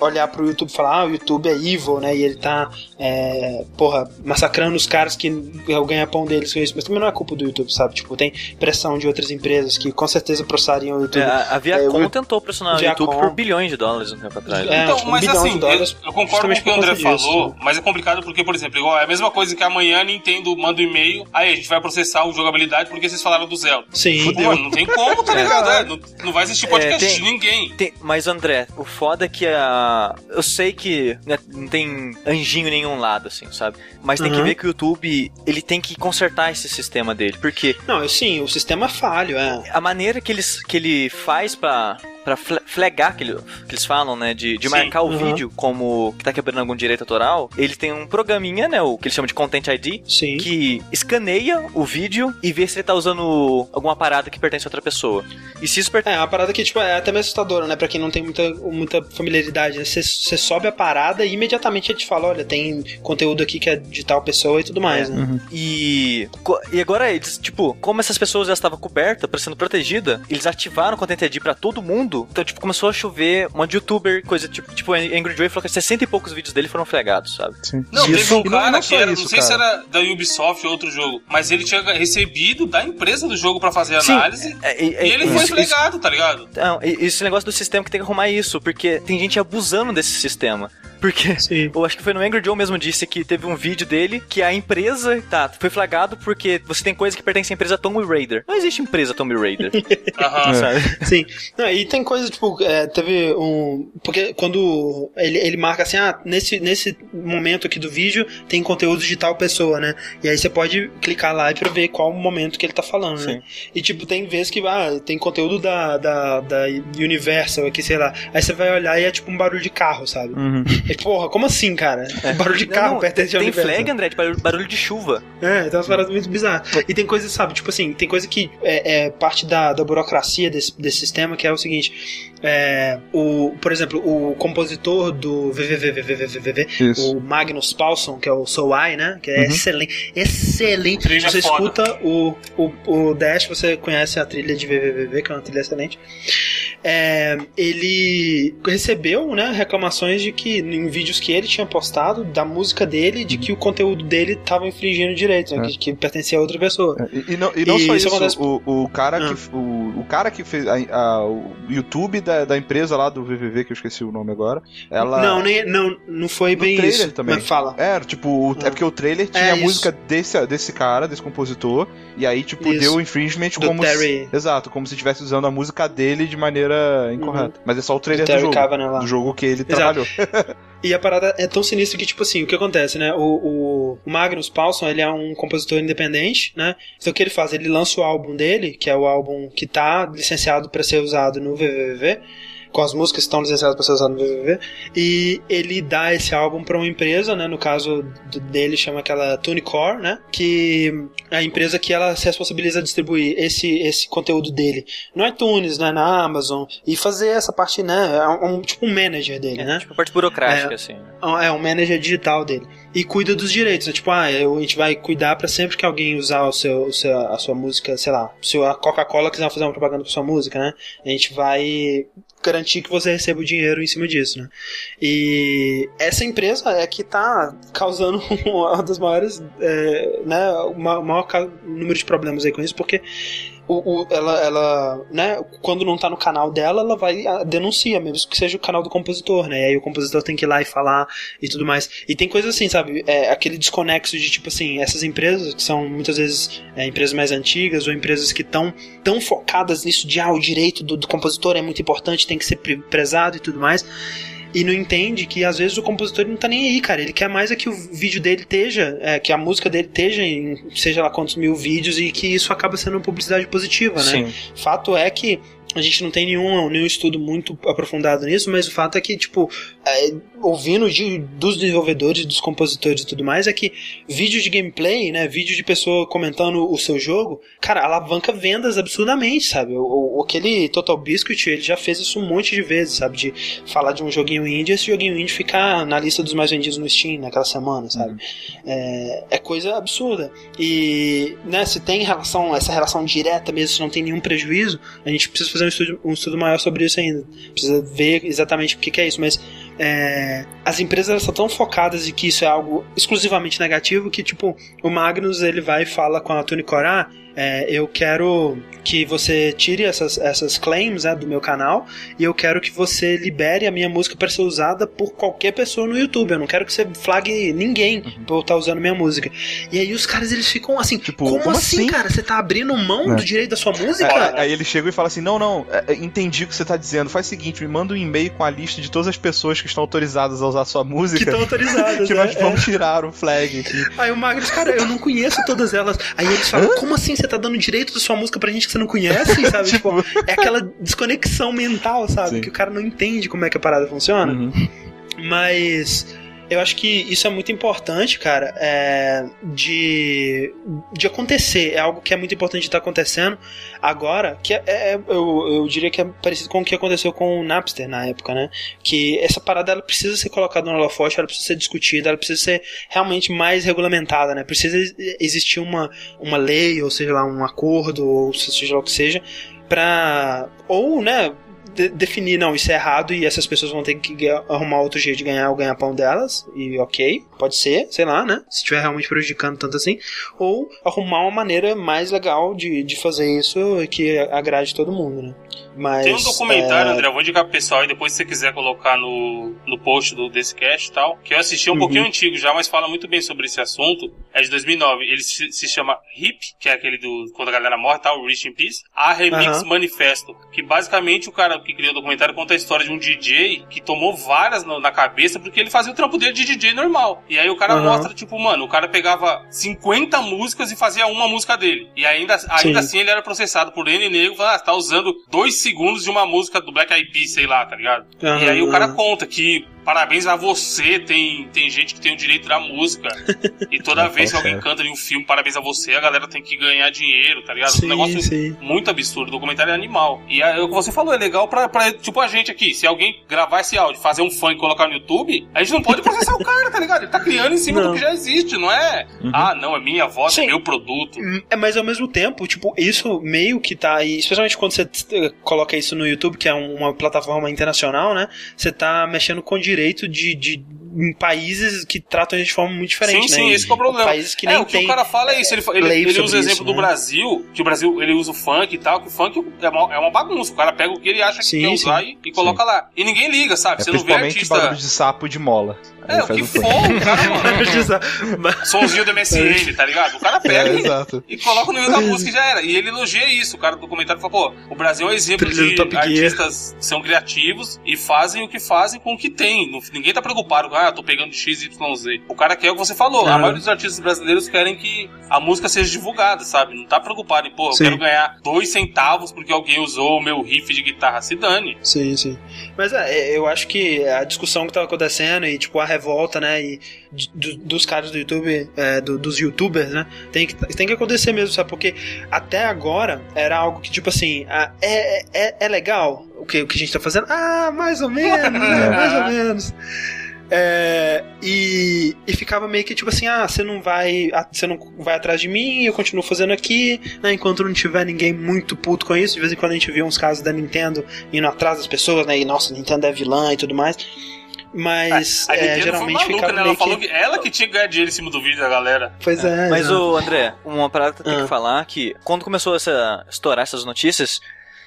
olhar pro YouTube e falar, ah, o YouTube é evil, né? E ele tá, é, porra, massacrando os caras que é o ganha-pão deles com isso. Mas também não é culpa do YouTube, sabe? Tipo, tem pressão de outras empresas que com certeza processariam o YouTube. É, a a Viacom É, o- tentou pressionar o YouTube por bilhões de dólares um tempo atrás. É, então, um mas bilhão assim, dólares eu, eu concordo com o que o André falou, né? mas é complicado porque, por exemplo, igual, é a mesma coisa que amanhã a Nintendo manda um e-mail, aí a gente vai processar o jogabilidade porque vocês falaram do Zelda. Sim. Pô, não tem como, tá É. ligado? É, não, não vai existir podcast É, tem- de ninguém. Tem- mas André, o foda é que a. Eu sei que né, não tem anjinho em nenhum lado, assim, sabe? Mas tem que Uhum. ver que o YouTube ele tem que consertar esse sistema dele. Porque Não, eu- sim, o sistema é falho, é. a maneira que, eles, que ele faz pra, pra fle- flegar, que, ele- que eles falam, né? De, de Sim. marcar o Uhum. vídeo como que tá quebrando algum direito autoral, ele tem um programinha, né? O que eles chamam de Content ID. Sim. Que escaneia o vídeo e vê se ele tá usando alguma parada que pertence a outra pessoa. E se isso pertence. É, uma parada que, tipo, é até meio assustadora, né? Pra quem não tem muita, muita familiaridade, né? Você sobe a parada e imediatamente ele te fala, olha, tem conteúdo aqui que é de tal pessoa e tudo mais, É. né? E, co- e agora eles, tipo, como essas pessoas já estavam cobertas, pra sendo protegida, eles ativaram o Content ID pra todo mundo. Então, tipo, começou a chover um monte de youtuber, coisa tipo, tipo, Angry Joy falou que 60 e poucos vídeos dele foram flegados, sabe? Sim. Não, Isso- teve um não- cara não que só era, isso, não sei se cara. era da Ubisoft ou outro jogo, mas ele tinha recebido da empresa do jogo pra fazer Sim, análise. É, E ele foi isso- flegado, tá ligado? Não, e- esse negócio do sistema que tem que arrumar isso, porque tem gente abusando desse sistema. Porque Sim. eu acho que foi no Angry Joe mesmo disse que teve um vídeo dele que a empresa, tá, foi flagrado porque você tem coisa que pertence à empresa Tomb Raider. Não existe empresa Tomb Raider, Aham. sabe? Sim. Não, e tem coisa, tipo, é, teve um. Porque quando ele, ele marca assim, ah, nesse, nesse momento aqui do vídeo tem conteúdo de tal pessoa, né? E aí você pode clicar lá pra ver qual o momento que ele tá falando, né? E tipo, tem vezes que ah, tem conteúdo da, da, da Universal aqui, sei lá. Aí você vai olhar e é tipo um barulho de carro, sabe? Uhum. E, porra, como assim, cara? barulho de Não, carro não, pertence ao Tem Universal. flag, André, de barulho, barulho de chuva. É, tem umas paradas muito bizarras. E tem coisa, sabe, tipo assim, tem coisa que é, é parte da, da burocracia desse, desse sistema, que é o seguinte. É, o, por exemplo, o compositor do VVVVVVV, o Magnus Paulson, que é o Soul Eye, né? Que é excelente. Excelente. Trilha Se você foda. escuta o, o, o Dash, você conhece a trilha de VVVV, que é uma trilha excelente. É, ele recebeu né, reclamações de que em vídeos que ele tinha postado da música dele, de que o conteúdo dele estava infringindo direitos, né, É. que, que pertencia a outra pessoa. É, E, e não, e não E só isso acontece- o, o, cara Ah. que, o, o cara que fez a- a- o YouTube da, da empresa lá do VVV, que eu esqueci o nome agora, ela... Não, nem, não, não foi bem trailer isso. também. Mas fala. É, tipo, o- é Ah. porque o trailer tinha É, a música desse, desse cara, desse compositor, e aí, tipo, Isso. deu infringement Do como Terry. se. Exato, como se estivesse usando a música dele de maneira maneira incorreta. Mas é só o trailer do Terry jogo. Kavanagh lá. Do jogo que ele Exato. trabalhou. E a parada é tão sinistra que, tipo assim, o que acontece, né? O, o, o Magnus Paulson, ele é um compositor independente, né? Então o que ele faz? Ele lança o álbum dele, que é o álbum que tá licenciado para ser usado no VVV, com as músicas que estão licenciadas para ser usadas no VVV, e ele dá esse álbum para uma empresa, né? No caso dele chama aquela TuneCore, né? Que é a empresa que ela se responsabiliza a distribuir esse, esse conteúdo dele no iTunes, né? Na Amazon, e fazer essa parte, né? É um, tipo um manager dele, né? Tipo, a parte burocrática, É. assim. né? É um manager digital dele. E cuida dos direitos. né? Tipo, ah, a gente vai cuidar pra sempre que alguém usar o seu, o seu- a sua música, sei lá, se a Coca-Cola quiser fazer uma propaganda pra sua música, né? A gente vai garantir que você receba o dinheiro em cima disso, né? E essa empresa é que tá causando uma das maiores, é, né, o ma- o maior número de problemas aí com isso, porque o, o- ela, ela, né, quando não tá no canal dela, ela vai denuncia, mesmo que seja o canal do compositor, né? E aí o compositor tem que ir lá e falar e tudo mais. E tem coisas assim, sabe? É, aquele desconexo de tipo assim, essas empresas que são muitas vezes é, empresas mais antigas ou empresas que estão tão focadas nisso de ah, o direito do, do compositor é muito importante, tem que ser pre- prezado e tudo mais. E não entende que às vezes o compositor não tá nem aí, cara. Ele quer mais é que o vídeo dele esteja, é, que a música dele esteja em seja lá quantos mil vídeos e que isso acaba sendo uma publicidade positiva, né? Sim. Fato é que a gente não tem nenhum, nenhum estudo muito aprofundado nisso, mas o fato é que, tipo, é, ouvindo de, dos desenvolvedores, dos compositores e tudo mais, é que vídeo de gameplay, né, vídeo de pessoa comentando o seu jogo, cara, alavanca vendas absurdamente, sabe? O, o- aquele Total Biscuit, ele já fez isso um monte de vezes, sabe? De falar de um joguinho indie, esse joguinho indie ficar na lista dos mais vendidos no Steam naquela semana, sabe? É, é coisa absurda. E, né, se tem relação, essa relação direta mesmo, se não tem nenhum prejuízo, a gente precisa fazer um estudo, um estudo maior sobre isso ainda. Precisa ver exatamente o que, que é isso, mas é, as empresas estão tão focadas em que isso é algo exclusivamente negativo que, tipo, o Magnus ele vai e fala com a Tony Corá. É, eu quero que você tire essas, essas claims né, do meu canal e eu quero que você libere a minha música para ser usada por qualquer pessoa no YouTube. Eu não quero que você flague ninguém por eu estar usando minha música. E aí os caras eles ficam assim: Tipo, como, como assim, assim? cara? Você tá abrindo mão É. do direito da sua música? É, aí ele chega e fala assim: Não, não, é, é, entendi o que você tá dizendo. Faz o seguinte: me manda um e-mail com a lista de todas as pessoas que estão autorizadas a usar sua que música. estão autorizadas. que né? nós vamos tirar o flag aqui. Aí o Magnus, cara, eu não conheço todas elas. Aí eles falam, como assim você tá dando direito da sua música pra gente que você não conhece, sabe? tipo, é aquela desconexão mental, sabe? Sim. Que o cara não entende como é que a parada funciona. Uhum. Mas eu acho que isso é muito importante, cara, é, de, de acontecer. É algo que é muito importante estar acontecendo agora, que é, é- eu, eu diria que é parecido com o que aconteceu com o Napster na época, né? Que essa parada ela precisa ser colocada no holofote, ela precisa ser discutida, ela precisa ser realmente mais regulamentada, né? Precisa ex- existir uma, uma lei, ou seja lá, um acordo, ou seja lá o que seja, pra. Ou, né? De- definir, não, isso é errado e essas pessoas vão ter que arrumar outro jeito de ganhar o ganha-pão delas, e ok, pode ser, sei lá, né? Se estiver realmente prejudicando tanto assim, ou arrumar uma maneira mais legal de, de fazer isso que agrade todo mundo, né? Mas, Tem um documentário, é, André, eu vou indicar pro pessoal e depois se você quiser colocar no, no post do, desse cast e tal, que eu assisti um Uhum. pouquinho antigo já, mas fala muito bem sobre esse assunto. É de 2009. Ele se, se chama HIP, que é aquele do quando a galera morre, tal, Rich in Peace. A Remix Aham. Manifesto, que basicamente o cara que criou o documentário conta a história de um DJ que tomou várias no- na cabeça porque ele fazia o trampo dele de DJ normal. E aí o cara Aham. mostra, tipo, mano, o cara pegava 50 músicas e fazia uma música dele. E ainda, ainda Sim. assim ele era processado por N negro, falando, ah, tá usando dois segundos de uma música do Black Eyed Peas, sei lá, tá ligado? Aham, e aí o cara conta que parabéns a você, tem, tem gente que tem o direito da música. e toda Não, vez que fala alguém canta em um filme, parabéns a você, a galera tem que ganhar dinheiro, tá ligado? Sim, um negócio sim. muito absurdo. O documentário é animal. E é, o que você falou, é legal pra, pra, tipo, a gente aqui. Se alguém gravar esse áudio, fazer um funk e colocar no YouTube, a gente não pode processar o cara, tá ligado? Ele tá criando em cima Não. do que já existe, não é? Uhum. Ah, não, é minha voz, é Sim. meu produto. É, mas ao mesmo tempo, tipo, isso meio que tá aí, especialmente quando você eh, coloca isso no YouTube, que é um- uma plataforma internacional, né? Você tá mexendo com direito de, de em países que tratam a gente de forma muito diferente, sim, né? sim, esse que é o problema. Países que é, nem o que tem o cara fala é isso. Ele, ele, ele usa o exemplo isso, do né? Brasil, que o Brasil ele usa o funk e tal, que o funk é uma, é uma bagunça. O cara pega o que ele acha que Sim, quer usar e, e coloca lá. E ninguém liga, sabe? É Você não vê artista. barulho de sapo de mola. É, o que um for, funk. o cara, mano. Sonzinho do MSN, tá ligado? O cara É, pega e- e coloca no meio da música e já era. E ele elogia isso. O cara do comentário falou, pô, o Brasil é um exemplo Trilha do de artistas que são criativos e fazem o que fazem com o que tem. Ninguém tá preocupado com, ah, tô pegando X, Y, Z. O cara quer o que você falou. A maioria dos artistas brasileiros querem que a música seja divulgada, sabe? Não tá preocupado em, pô, eu Sim. quero ganhar dois centavos porque alguém usou o meu riff de guitarra. Se dane. Sim, sim. Mas é, eu acho que a discussão que tava acontecendo e, tipo, a revolta, né, e do- dos caras do YouTube, é, do- dos youtubers, né, tem que, tem que acontecer mesmo, sabe? Porque até agora era algo que, tipo assim, ah, é, é, é legal o que, o que a gente tá fazendo? Ah, mais ou menos, né, mais ou menos. É, e, e ficava meio que tipo assim, ah, você não vai, você não vai atrás de mim, eu continuo fazendo aqui, né, enquanto não tiver ninguém muito puto com isso. De vez em quando a gente vê uns casos da Nintendo indo atrás das pessoas, né, e nossa, Nintendo é vilã e tudo mais. Mas A é, Nintendo foi geralmente maluca, ficava né? Ela meio falou que... que ela que tinha que ganhar dinheiro em cima do vídeo da galera. Pois é, Mas exato. o André, uma parada que eu tenho Ah. que falar que quando começou essa estourar essas notícias,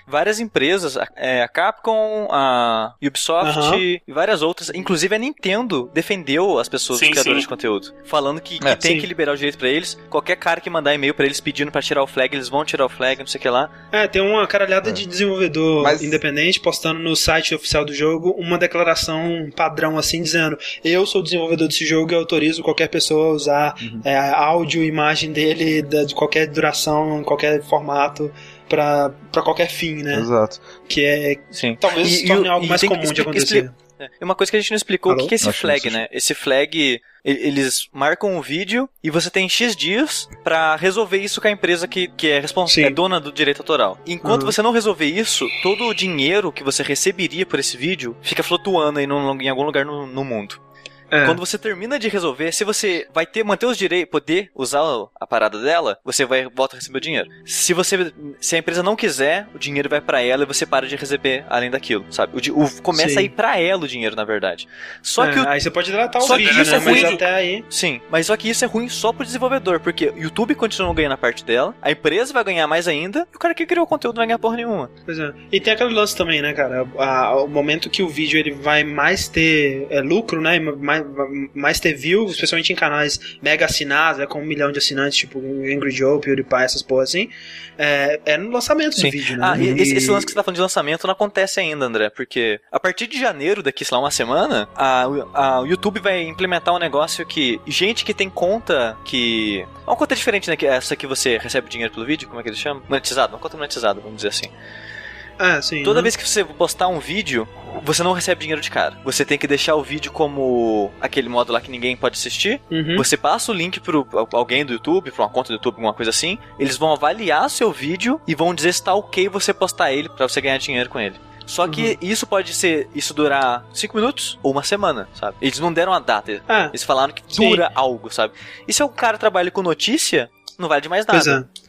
várias empresas, a- é, a Capcom, a Ubisoft Aham. e várias outras, inclusive a Nintendo defendeu as pessoas, Sim, os criadores sim. de conteúdo, falando que, que É, tem sim. que liberar o direito pra eles. Qualquer cara que mandar e-mail pra eles pedindo pra tirar o flag, eles vão tirar o flag, não sei o que lá. É, tem uma caralhada de desenvolvedor Mas- independente postando no site oficial do jogo uma declaração padrão assim, dizendo eu sou o desenvolvedor desse jogo e autorizo qualquer pessoa a usar é, áudio imagem dele de qualquer duração, em qualquer formato, pra, pra qualquer fim, né? Exato. Que é Sim. talvez E- se e torne o- algo e mais comum de acontecer. É, E uma coisa que a gente não explicou, o Alô? que que é esse Acho flag, né? Esse flag, e- eles marcam um vídeo e você tem X dias pra resolver isso com a empresa que, que é, respons- Sim. é dona do direito autoral. Enquanto Uhum. você não resolver isso, todo o dinheiro que você receberia por esse vídeo fica flutuando aí num- em algum lugar no, no mundo. É. Quando você termina de resolver, se você vai ter manter os direitos, poder usar a parada dela, você vai volta a receber o dinheiro. Se você se a empresa não quiser, o dinheiro vai pra ela e você para de receber além daquilo, sabe? O, o- começa Sim. a ir pra ela o dinheiro, na verdade. Só É, que o Aí você pode Só o que vídeo, isso né? é Mas ruim. até aí. Sim, mas só que isso é ruim só pro desenvolvedor, porque o YouTube continua ganhando a parte dela, a empresa vai ganhar mais ainda, e o cara que criou o conteúdo não vai ganhar porra nenhuma. Pois é. E tem aquele lance também, né, cara? A- o momento que o vídeo ele vai mais ter é, lucro, né? Mais, mais ter view, especialmente em canais mega assinados, né, com um milhão de assinantes, tipo Angry Joe, PewDiePie, essas porra assim, é, é no lançamento Sim. do vídeo, né? Ah, e esse, esse lance que você tá falando de lançamento não acontece ainda, André, porque a partir de janeiro, daqui, sei lá, uma semana, a, a- o YouTube vai implementar um negócio que gente que tem conta que. Uma conta diferente, né? Que é essa que você recebe dinheiro pelo vídeo, como é que eles chamam? Monetizado, uma conta monetizada, vamos dizer assim. É, sim. Toda né? vez que você postar um vídeo, você não recebe dinheiro de cara. Você tem que deixar o vídeo como aquele modo lá que ninguém pode assistir. Uhum. Você passa o link pro alguém do YouTube, pra uma conta do YouTube, alguma coisa assim. Eles vão avaliar seu vídeo e vão dizer se tá ok você postar ele pra você ganhar dinheiro com ele. Só que isso pode ser isso durar 5 minutos ou uma semana, sabe? Eles não deram a data. Ah, Eles falaram que Sim. dura algo, sabe? E se o cara trabalha com notícia, não vale de mais pois nada. é.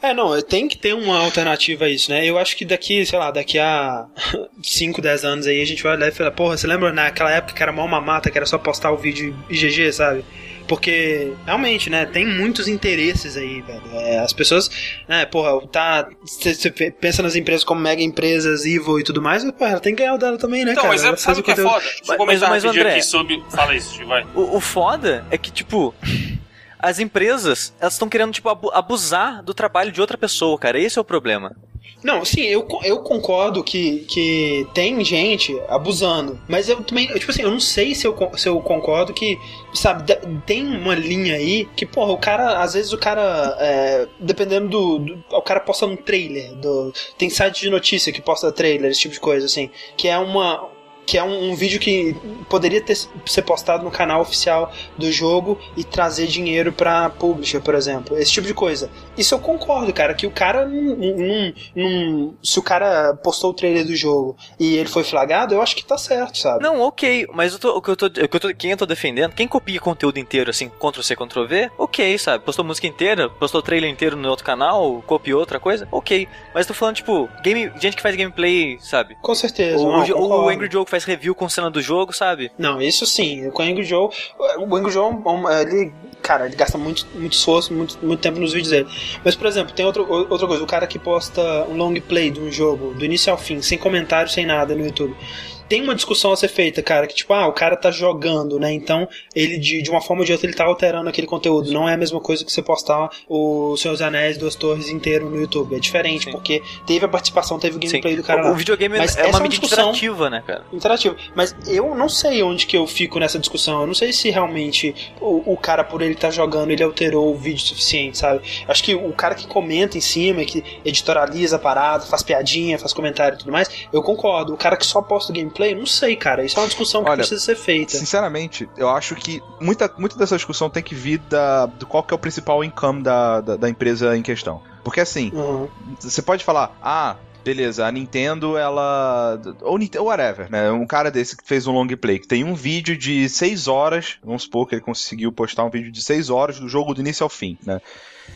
É, não, tem que ter uma alternativa a isso, né? Eu acho que daqui, sei lá, daqui a 5, 10 anos aí a gente vai olhar e falar, porra, você lembra naquela época que era mal uma mata, que era só postar o vídeo IGG, sabe? Porque, realmente, né, tem muitos interesses aí, velho. É, as pessoas, né, porra, tá. Você pensa nas empresas como mega empresas, Evil e tudo mais, mas, porra, ela tem que ganhar o dela também, né, Então, cara? mas Ela é, sabe o que é foda? Deixa eu Mas- mas, rapidinho André- aqui sobre. Fala isso, vai. O, o foda é que, tipo, as empresas, elas estão querendo, tipo, abu- abusar do trabalho de outra pessoa, cara. Esse é o problema. Não, sim, eu, eu concordo que, que tem gente abusando, mas eu também, eu, tipo assim, eu não sei se eu, se eu concordo que, sabe, tem uma linha aí que, porra, o cara, às vezes o cara, é, dependendo do, do- O cara posta um trailer, do, tem site de notícia que posta trailer, esse tipo de coisa, assim, que é uma. Que é um, um vídeo que poderia ter, ser postado no canal oficial do jogo e trazer dinheiro pra publisher, por exemplo. Esse tipo de coisa. Isso eu concordo, cara, que o cara não, se o cara postou o trailer do jogo e ele foi flagrado, eu acho que tá certo, sabe? Não, ok, mas eu tô- o que eu tô, que eu tô, quem eu tô defendendo, quem copia conteúdo inteiro, assim, Ctrl-C, Ctrl-V, ok, sabe? Postou música inteira, postou trailer inteiro no outro canal, copiou outra coisa, ok. Mas eu tô falando, tipo, game, gente que faz gameplay, sabe? Com certeza. O, não, o. Angry Joe que faz faz review com cena do jogo, sabe? Não, isso sim. Com o Angry Joe, o Angry Joe, é ele, cara, ele gasta muito, muito esforço, muito, muito tempo nos vídeos dele. Mas, por exemplo, tem outro, outra coisa, o cara que posta um long play de um jogo, do início ao fim, sem comentário, sem nada no YouTube tem uma discussão a ser feita, cara, que tipo, ah, o cara tá jogando, né? Então, ele de, de uma forma ou de outra ele tá alterando aquele conteúdo. Não é a mesma coisa que você postar o Seus Anéis Duas Torres inteiro no YouTube. É diferente, Sim. porque teve a participação, teve o gameplay Sim. do cara o, lá. O videogame Mas é uma, mídia interativa, né, cara? Interativa. Mas eu não sei onde que eu fico nessa discussão. Eu não sei se realmente o, o cara, por ele estar tá jogando, ele alterou o vídeo suficiente, sabe? Acho que o cara que comenta em cima, que editorializa a parada, faz piadinha, faz comentário e tudo mais, eu concordo. O cara que só posta o gameplay, gameplay? Não sei, cara. Isso é uma discussão que Olha, precisa ser feita. Sinceramente, eu acho que muita, muita dessa discussão tem que vir da, do qual que é o principal income da, da, da empresa em questão. Porque assim, uhum. você pode falar, ah, beleza, a Nintendo, ela. Ou, ou whatever, né? Um cara desse que fez um long play, que tem um vídeo de 6 horas, vamos supor que ele conseguiu postar um vídeo de 6 horas do jogo do início ao fim, né?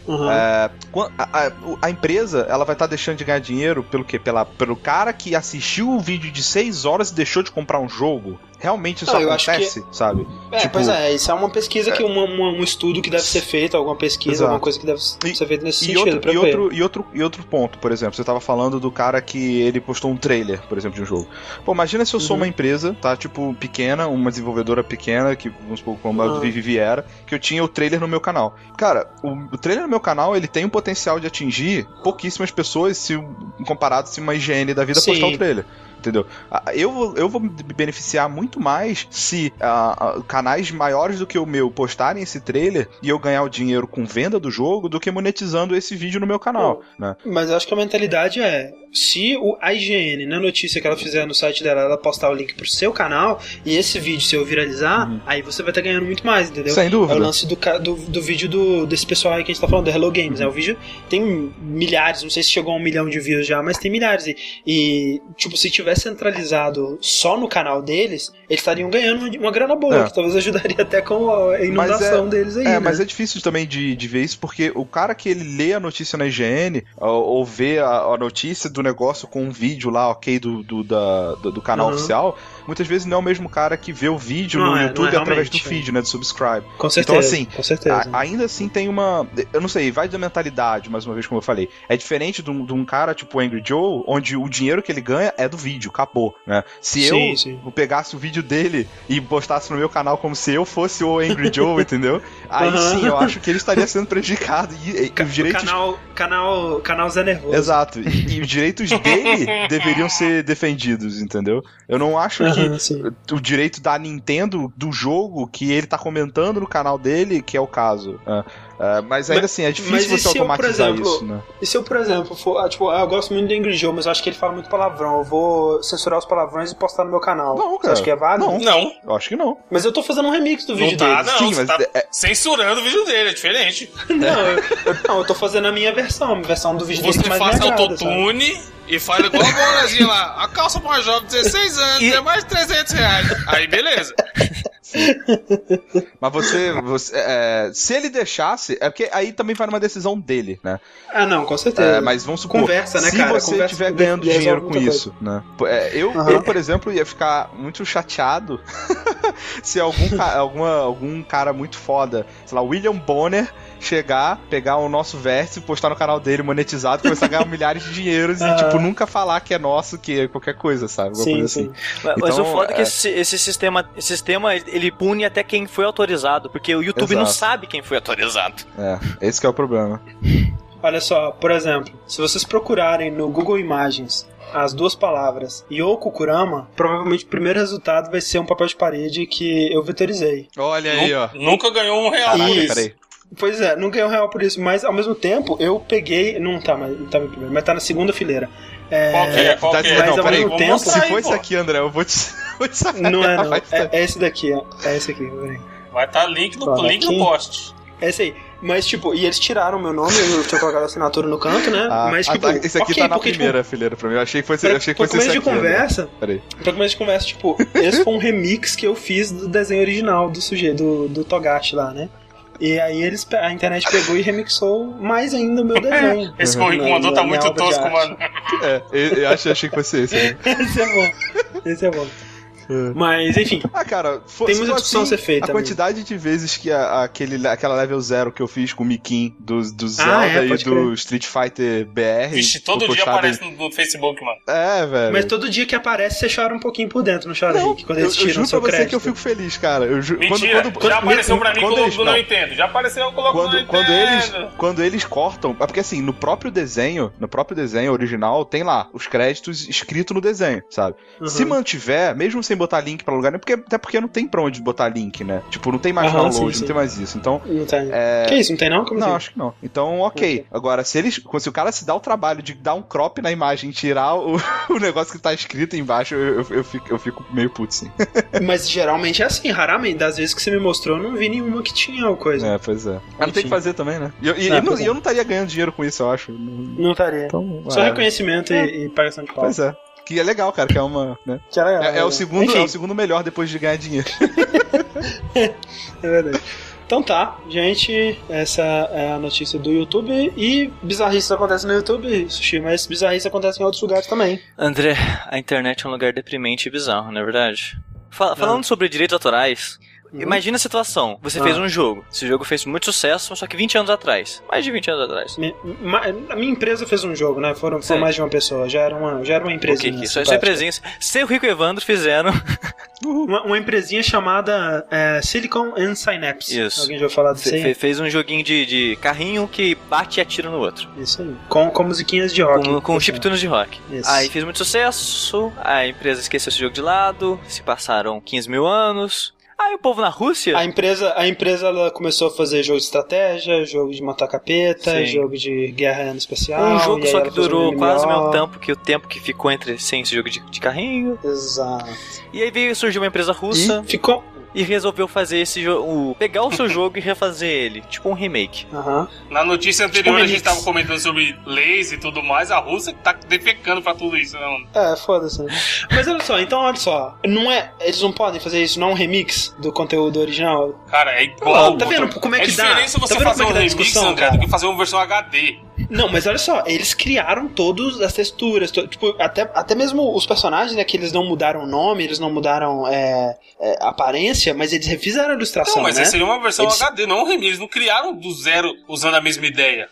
Uhum. É, a, a, a, empresa ela vai estar tá deixando de ganhar dinheiro pelo quê? Pela, pelo cara que assistiu o vídeo de 6 horas e deixou de comprar um jogo. Realmente isso não, acontece, que... sabe? É, tipo, pois é, isso é uma pesquisa é... que uma, uma, um estudo que deve ser feito, alguma pesquisa, Exato. alguma coisa que deve e, ser feita nesse e sentido. Outro, e, outro, e, outro, e outro ponto, por exemplo, você estava falando do cara que ele postou um trailer, por exemplo, de um jogo. Pô, imagina se eu sou uhum. uma empresa, tá? Tipo, pequena, uma desenvolvedora pequena, que vamos supor como a do Vivi era, que eu tinha o trailer no meu canal. Cara, o, o trailer no meu canal, ele tem o potencial de atingir pouquíssimas pessoas se comparado se uma higiene da vida Sim. postar o trailer entendeu? Eu, eu vou me beneficiar muito mais se uh, canais maiores do que o meu postarem esse trailer e eu ganhar o dinheiro com venda do jogo do que monetizando esse vídeo no meu canal. Né? Mas eu acho que a mentalidade é se o, a IGN, na notícia que ela fizer no site dela, ela postar o link pro seu canal e esse vídeo se eu viralizar, uhum. aí você vai estar tá ganhando muito mais, entendeu? Sem dúvida. É o lance do, do, do vídeo do, desse pessoal aí que a gente tá falando, do Hello Games. Uhum. Né? O vídeo tem milhares, não sei se chegou a um milhão de views já, mas tem milhares. E, e tipo, se tiver centralizado só no canal deles, eles estariam ganhando uma grana boa, é. que talvez ajudaria até com a inundação é, deles aí. É, né? mas é difícil também de, de ver isso, porque o cara que ele lê a notícia na IGN, ou, ou vê a, a notícia do negócio com um vídeo lá, ok, do, do, da, do, do canal uhum. oficial, muitas vezes não é o mesmo cara que vê o vídeo não no é, YouTube é através do feed, né? Do subscribe. Com certeza. Então, assim, com certeza. A, ainda assim tem uma. Eu não sei, vai da mentalidade, mais uma vez, como eu falei. É diferente de um, de um cara tipo Angry Joe, onde o dinheiro que ele ganha é do vídeo, acabou, né? Se sim, eu sim. pegasse o vídeo dele e postasse no meu canal como se eu fosse o Angry Joe, entendeu? Aí uhum. sim, eu acho que ele estaria sendo prejudicado. E, e os direitos. Canal, canal, canal Zé Nervoso. Exato. E, e os direitos dele deveriam ser defendidos, entendeu? Eu não acho que o direito da Nintendo do jogo que ele tá comentando no canal dele, que é o caso. Uh, uh, mas ainda mas, assim, é difícil você automatizar eu, exemplo, isso, né? E se eu, por exemplo, for, ah, tipo, eu gosto muito do Angry Joe, mas eu acho que ele fala muito palavrão. Eu vou censurar os palavrões e postar no meu canal. Não, cara. Você acha que é válido? Não. não. Eu acho que não. Mas eu tô fazendo um remix do vídeo não tá, dele. Não, Sim, mas tá é... censurando o vídeo dele, é diferente. não, eu, eu, não, eu tô fazendo a minha versão, a versão do vídeo você dele que mais Você faz autotune e fala igual a bonazinha lá. A calça pra uma jovem de 16 anos e... é mais de 300 reais. Aí beleza. Mas você, você é, se ele deixasse, é porque aí também vai numa decisão dele, né? Ah, não, com certeza. É, mas vamos supor, Conversa, né, se cara? você estiver ganhando dinheiro com isso, né? É, eu, uhum. eu, por exemplo, ia ficar muito chateado se algum, alguma, algum cara muito foda, sei lá, William Bonner chegar, pegar o nosso vértice, postar no canal dele monetizado, começar a ganhar milhares de dinheiros e, tipo, nunca falar que é nosso, que é qualquer coisa, sabe? Alguma sim, coisa sim. assim. Mas, então, mas o foda é que é esse, esse, sistema, esse sistema, ele pune até quem foi autorizado, porque o YouTube Exato. não sabe quem foi autorizado. É, esse é o problema. Olha só, por exemplo, se vocês procurarem no Google Imagens as duas palavras Yoko Kurama, provavelmente o primeiro resultado vai ser um papel de parede que eu vetorizei. Olha aí, ó. Nunca ganhou um real. Caraca, peraí. Pois é, não ganhei um real por isso, mas ao mesmo tempo eu peguei. Não tá, mas, não tá no primeiro, mas tá na segunda fileira. É, qual que é? Qual tá, que é? Mas não, ao mesmo tempo. Se for esse aqui, André, eu vou te, vou te sacar. Não é, não. É, é, esse daqui, ó. É esse aqui, peraí. Vai estar tá link no, Fala, link aqui. no post. É esse aí. Mas, tipo, e eles tiraram meu nome, eu tinha colocado a assinatura no canto, né? Ah, mas, tipo. Ah, esse aqui okay, tá na porque, primeira tipo, fileira pra mim. Eu achei que fosse, pra, achei que fosse esse aqui. de conversa. Né? Peraí. Pra começo de conversa, tipo, esse foi um remix que eu fiz do desenho original do sujeito, do, do Togashi lá, né? E aí eles, a internet pegou e remixou mais ainda o meu desenho. esse corrigondor tá muito tosco, mano. É, eu, eu achei, achei que fosse esse. Né? esse é bom. Esse é bom. Mas, enfim. Ah, cara, for, Tem muita discussão assim, a ser feita A quantidade de vezes que a- aquele, aquela level zero que eu fiz com o Mikin do, do Ah, é, Zelda e pode do crer. Street Fighter BR. Vixe, todo dia aparece no, no Facebook, mano. É, velho. Mas todo dia que aparece, você chora um pouquinho por dentro, não chora, Não, Rick? Quando eu, eles eu tiram juro o seu pra você crédito. que eu fico feliz, cara. Eu ju- Mentira, quando, quando, já apareceu pra mim quando eles, do não. Entendo. Já apareceu, eu coloco no Quando, Não quando, eles, quando eles cortam. é Porque assim, no próprio desenho, no próprio desenho original, tem lá os créditos escritos no desenho, sabe? Uhum. Se mantiver, mesmo sem botar link pra lugar nenhum, porque, até porque não tem pra onde botar link, né? Tipo, não tem mais Aham, download, sim, sim. não tem mais isso. Então, Não tem. é. Que isso, não tem não? Como Não, assim? acho que não. Então, ok. Agora, se eles. Se o cara se dá o trabalho de dar um crop na imagem e tirar o, o negócio que tá escrito embaixo, eu, eu, eu fico, eu fico meio puto, sim. Mas geralmente é assim, raramente. Das vezes que você me mostrou, eu não vi nenhuma que tinha o coisa. É, pois é. Mas não tem que fazer também, né? E eu, e- É, e não- é. eu não estaria ganhando dinheiro com isso, eu acho. Não- Não estaria. Então, Só é. reconhecimento e, e pagação de pau. Pois é. Que é legal, cara, que é uma. Né? Que é, legal, É, é o né? segundo, Enfim, é o segundo melhor depois de ganhar dinheiro. é verdade. Então tá, gente, essa é a notícia do YouTube e bizarrices acontecem no YouTube, Sushi, mas bizarrices acontecem em outros lugares também. André, a internet é um lugar deprimente e bizarro, não é verdade? Fa- Ah. falando sobre direitos autorais, Uhum. imagina a situação. Você Ah. fez um jogo. Esse jogo fez muito sucesso, só que 20 anos atrás. Mais de 20 anos atrás. Mi- ma- A minha empresa fez um jogo, né? Foram, foi mais de uma pessoa, já era uma, já era uma O empresinha. que que é simpática. empresinha. Seu Rico e Evandro fizeram. Uma, uma empresinha chamada é, Silicon and Synapse. Isso. Alguém já ouviu falar disso Fe- aí? fe- fez um joguinho de, de carrinho que bate e atira no outro. Isso aí. Com, com musiquinhas de rock. Com, com chiptunes de rock. Isso. Aí fez muito sucesso, a empresa esqueceu esse jogo de lado, se passaram 15 mil anos. Aí o povo na Rússia. A empresa, a empresa ela começou a fazer jogo de estratégia, jogo de matar capeta, Sim. jogo de guerra espacial. um e jogo só que durou quase o mesmo tempo que o tempo que ficou entre sem esse jogo de, de carrinho. Exato. E aí veio surgiu uma empresa russa Ficou. E, resolveu fazer esse jogo, pegar o seu jogo e refazer ele, tipo um remake. Aham. Na notícia anterior Tipo a gente remix. tava comentando sobre leis e tudo mais. A Rússia tá defecando pra tudo isso, né, mano? É, foda-se. né? Mas olha só, então olha só. Não é. Eles não podem fazer isso, não é um remix do conteúdo original. Cara, é igual. tá vendo como é que dá? diferença você Tá vendo fazer um é remix, André, do que fazer uma versão HD. Não, mas olha só, eles criaram todas as texturas, to- tipo, até, até mesmo os personagens, né, que eles não mudaram o nome, eles não mudaram é, é, aparência, mas eles refizeram a ilustração, Não, mas né? seria uma versão Eles- HD, não um remix. Eles não criaram do zero usando a mesma ideia.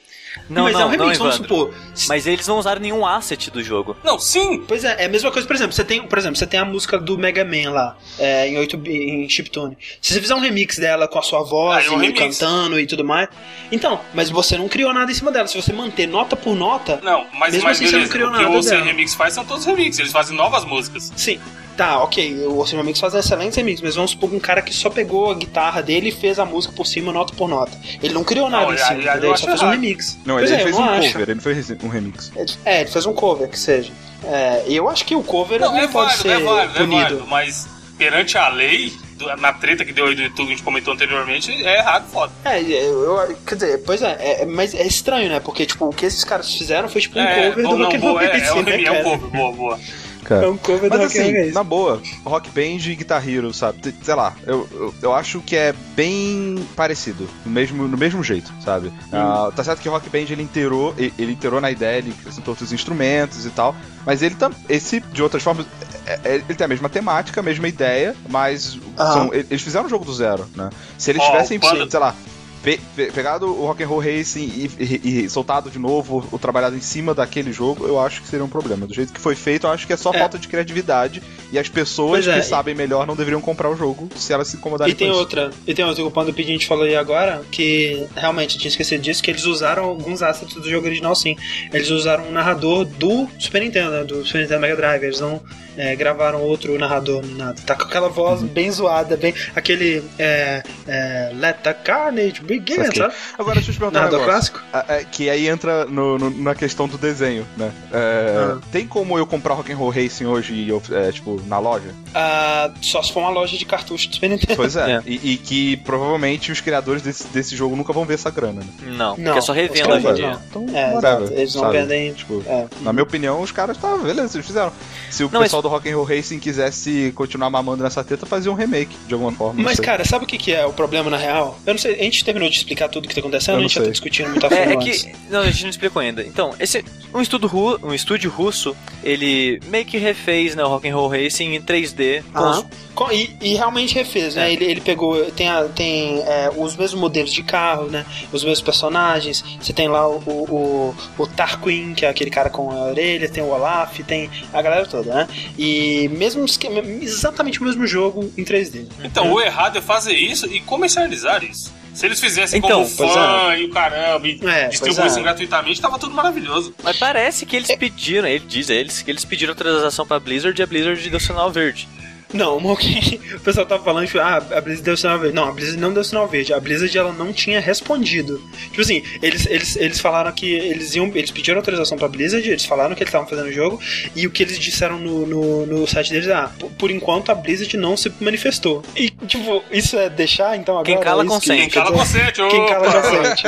Não, mas não, é um remix, não, vamos supor. Mas eles não usaram nenhum asset do jogo. Não, sim. Pois é, é a mesma coisa, por exemplo, você tem, por exemplo, você tem a música do Mega Man lá, é, em 8 bi- em chiptune. Se você fizer um remix dela com a sua voz Ah, é um e remix. cantando e tudo mais. Então, mas você não criou nada em cima dela. Se você manter nota por nota, Não, mas, Mesmo mas assim, você não beleza. criou o que nada o Sem dela. Remix faz são todos remix. Eles fazem novas músicas. sim. Tá, ok, o Ocean Remix faz excelentes remix, mas vamos supor um cara que só pegou a guitarra dele e fez a música por cima, nota por nota. Ele não criou nada Não, em cima? Ele acho só fez um errado. remix. Não, Pois ele, é, ele fez não um acho. cover, ele não fez um remix. É, ele fez um cover, que seja. É, e eu acho que o cover Não, não, é pode válido, ser é válido, é punido. válido. Mas perante a lei, na treta que deu aí do YouTube, que a gente comentou anteriormente, é errado, foda. É, eu, eu- quer dizer, pois é, é, mas é estranho, né? Porque, tipo, o que esses caras fizeram foi tipo um é, cover bom, do não, Rock and boa, Roll é, é, um né, remix, é um cara? cover, boa, boa. Cara. É um cover do Mas Rock and assim, na boa, Rock Band e Guitar Hero, sabe? Sei lá, eu, eu, eu acho que é bem parecido, no mesmo, no mesmo jeito, sabe? Ah, tá certo que o Rock Band ele inteirou, ele, ele inteirou na ideia, ele acrescentou outros instrumentos e tal, mas ele tam, esse, de outras formas, é- é- ele tem a mesma temática, a mesma ideia, mas são- eles fizeram o jogo do zero, né? Se eles Ó, tivessem, o Panda- sei lá, pe- pe- pegado o Rock and Roll Racing e, e- e soltado de novo, ou trabalhado em cima daquele jogo, eu acho que seria um problema. Do jeito que foi feito, eu acho que é só É. falta de criatividade e as pessoas é, que e- sabem melhor não deveriam comprar o jogo se elas se incomodarem E tem outra, e tem outra o Pando P, a gente falou aí agora, que realmente tinha esquecido disso, que eles usaram alguns assets do jogo original sim. Eles usaram um narrador do Super Nintendo, né, do Super Nintendo Mega Drive, eles não é, gravaram outro narrador nem nada. Tá com aquela voz bem zoada, bem. aquele. É, é, Let the Carnage Saquei. sabe? Agora deixa eu te perguntar um Narrador negócio. clássico? Ah, é, que aí entra no- no- na questão do desenho, né? É, Ah. Tem como eu comprar Rock and Roll Racing hoje, e é, tipo, na loja? Ah, só se for uma loja de cartucho do Super Nintendo. Pois é. É. E, e que provavelmente os criadores desse, desse jogo nunca vão ver essa grana, né? Não, porque Não, é só revenda hoje em dia. Então, É, whatever. Eles não sabe? vendem. Tipo, É. Na minha opinião, os caras tá, beleza, eles fizeram. Se o Não, pessoal do Rock and Roll Racing quisesse continuar mamando nessa teta, fazia um remake de alguma forma. Mas, cara, sabe o que, que é o problema na real? Eu não sei, a gente terminou terminou de explicar tudo o que tá acontecendo? Eu A gente já tá sei. discutindo muito a É, é que. Não, a gente não explicou ainda. Então, esse. Um, estudo ru, um estúdio russo, ele meio que refez né, o Rock'n'Roll Racing em 3D. com Aham. os- Com- E, e realmente refez, né? É. Ele, ele pegou, tem, a- tem é, os mesmos modelos de carro, né? Os mesmos personagens. Você tem lá o, o, o, o Tarquin, que é aquele cara com a orelha, tem o Olaf, tem a galera toda, né? E mesmo esquema, exatamente o mesmo jogo em 3D. Então, o errado é fazer isso e comercializar isso. Se eles fizessem Então, como pois fã e o caramba, e É, distribuíssem é. gratuitamente, tava tudo maravilhoso. Mas parece que eles pediram, ele diz eles, que eles pediram autorização pra Blizzard e a Blizzard deu sinal verde. Não, o que o pessoal tava falando, tipo, ah, a Blizzard deu sinal verde. Não, a Blizzard não deu sinal verde. A Blizzard ela não tinha respondido. Tipo assim, eles, eles, eles falaram que eles iam. Eles pediram autorização pra Blizzard, eles falaram que eles estavam fazendo o jogo, e o que eles disseram no, no, no site deles, ah, por, por enquanto a Blizzard não se manifestou. E, tipo, isso é deixar, então agora. Quem cala é isso que- consente. Quem cala consente, quem cala consente.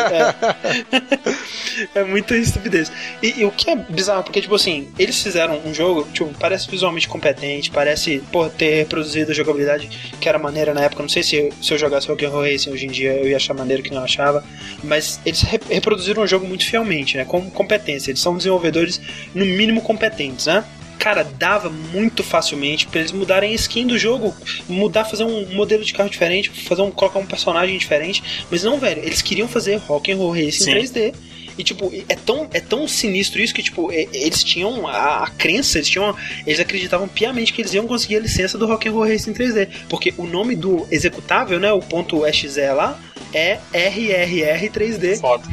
É. é muita estupidez. E, e o que é bizarro, porque, tipo assim, eles fizeram um jogo, tipo, parece visualmente competente, parece, pô, ter reproduzido a jogabilidade que era maneira na época. Não sei se, se eu jogasse Rock'n'Roll Racing hoje em dia eu ia achar maneiro que não achava. Mas eles re- reproduziram o jogo muito fielmente, né? Com competência. Eles são desenvolvedores, no mínimo, competentes, né? Cara, dava muito facilmente pra eles mudarem a skin do jogo, mudar, fazer um modelo de carro diferente, fazer um, colocar um personagem diferente. Mas não, velho, eles queriam fazer Rock'n'Roll Racing Sim. em 3D. E, tipo, é tão, é tão sinistro isso que, tipo, eles tinham a, a crença, eles tinham. Eles acreditavam piamente que eles iam conseguir a licença do Rock'n'Roll Racing 3D. Porque o nome do executável, né? O ponto .exe lá é RRR 3D. Foda.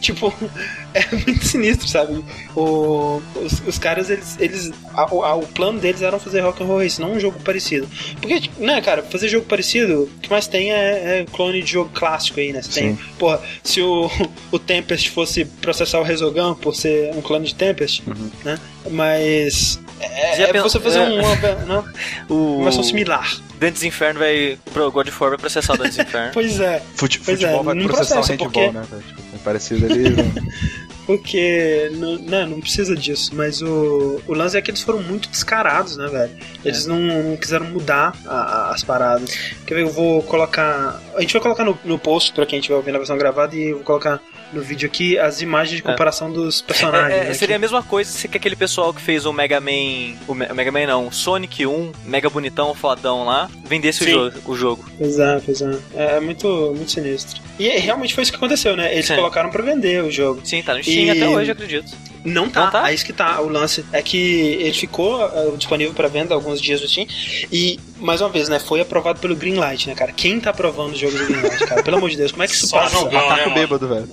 Tipo, é muito sinistro, sabe? O, os, os caras, eles. eles a- o- a- o plano deles era fazer Rock'n'Roll Racing, não um jogo parecido. Porque, tipo, né, cara, fazer jogo parecido, o que mais tem é, é clone de jogo clássico aí, né? Você tem, porra, se o, o Tempest fosse processar o Resogun por ser um clone de Tempest, né? Mas. É, é você fazer é. uma, né, O uma versão similar. Dantes Inferno vai pro God of War vai processar o Dantes Inferno. Pois é. Fute- Pois futebol é, vai não processar o handball, porque- né? velho? Tipo, é parecido ali. né? Porque não, não, não precisa disso, mas o, o lance é que eles foram muito descarados, né, velho? Eles não, não quiseram mudar a- a- as paradas. Quer ver? Eu vou colocar. A gente vai colocar no, no post pra quem estiver ouvindo a versão gravada e eu vou colocar no vídeo aqui as imagens de comparação dos personagens. É, é, seria a mesma coisa se que aquele pessoal que fez o Mega Man. O Me- o Mega Man não, o Sonic 1, mega bonitão, fodão lá, vendesse o, Sim. jo o jogo. É, pois é. É, é muito, muito sinistro. E é, realmente foi isso que aconteceu, né? Eles Sim. colocaram pra vender o jogo. Sim, tá no Steam E- até hoje, acredito. Não tá, Não tá? é isso que tá. O lance é que ele ficou eh, disponível para venda alguns dias no Steam. E, mais uma vez, né? Foi aprovado pelo Greenlight, né, cara? Quem tá aprovando o jogo do Greenlight, cara? Pelo amor de Deus, como é que isso Só passa? jogão, né, Ataque mano? bêbado, velho.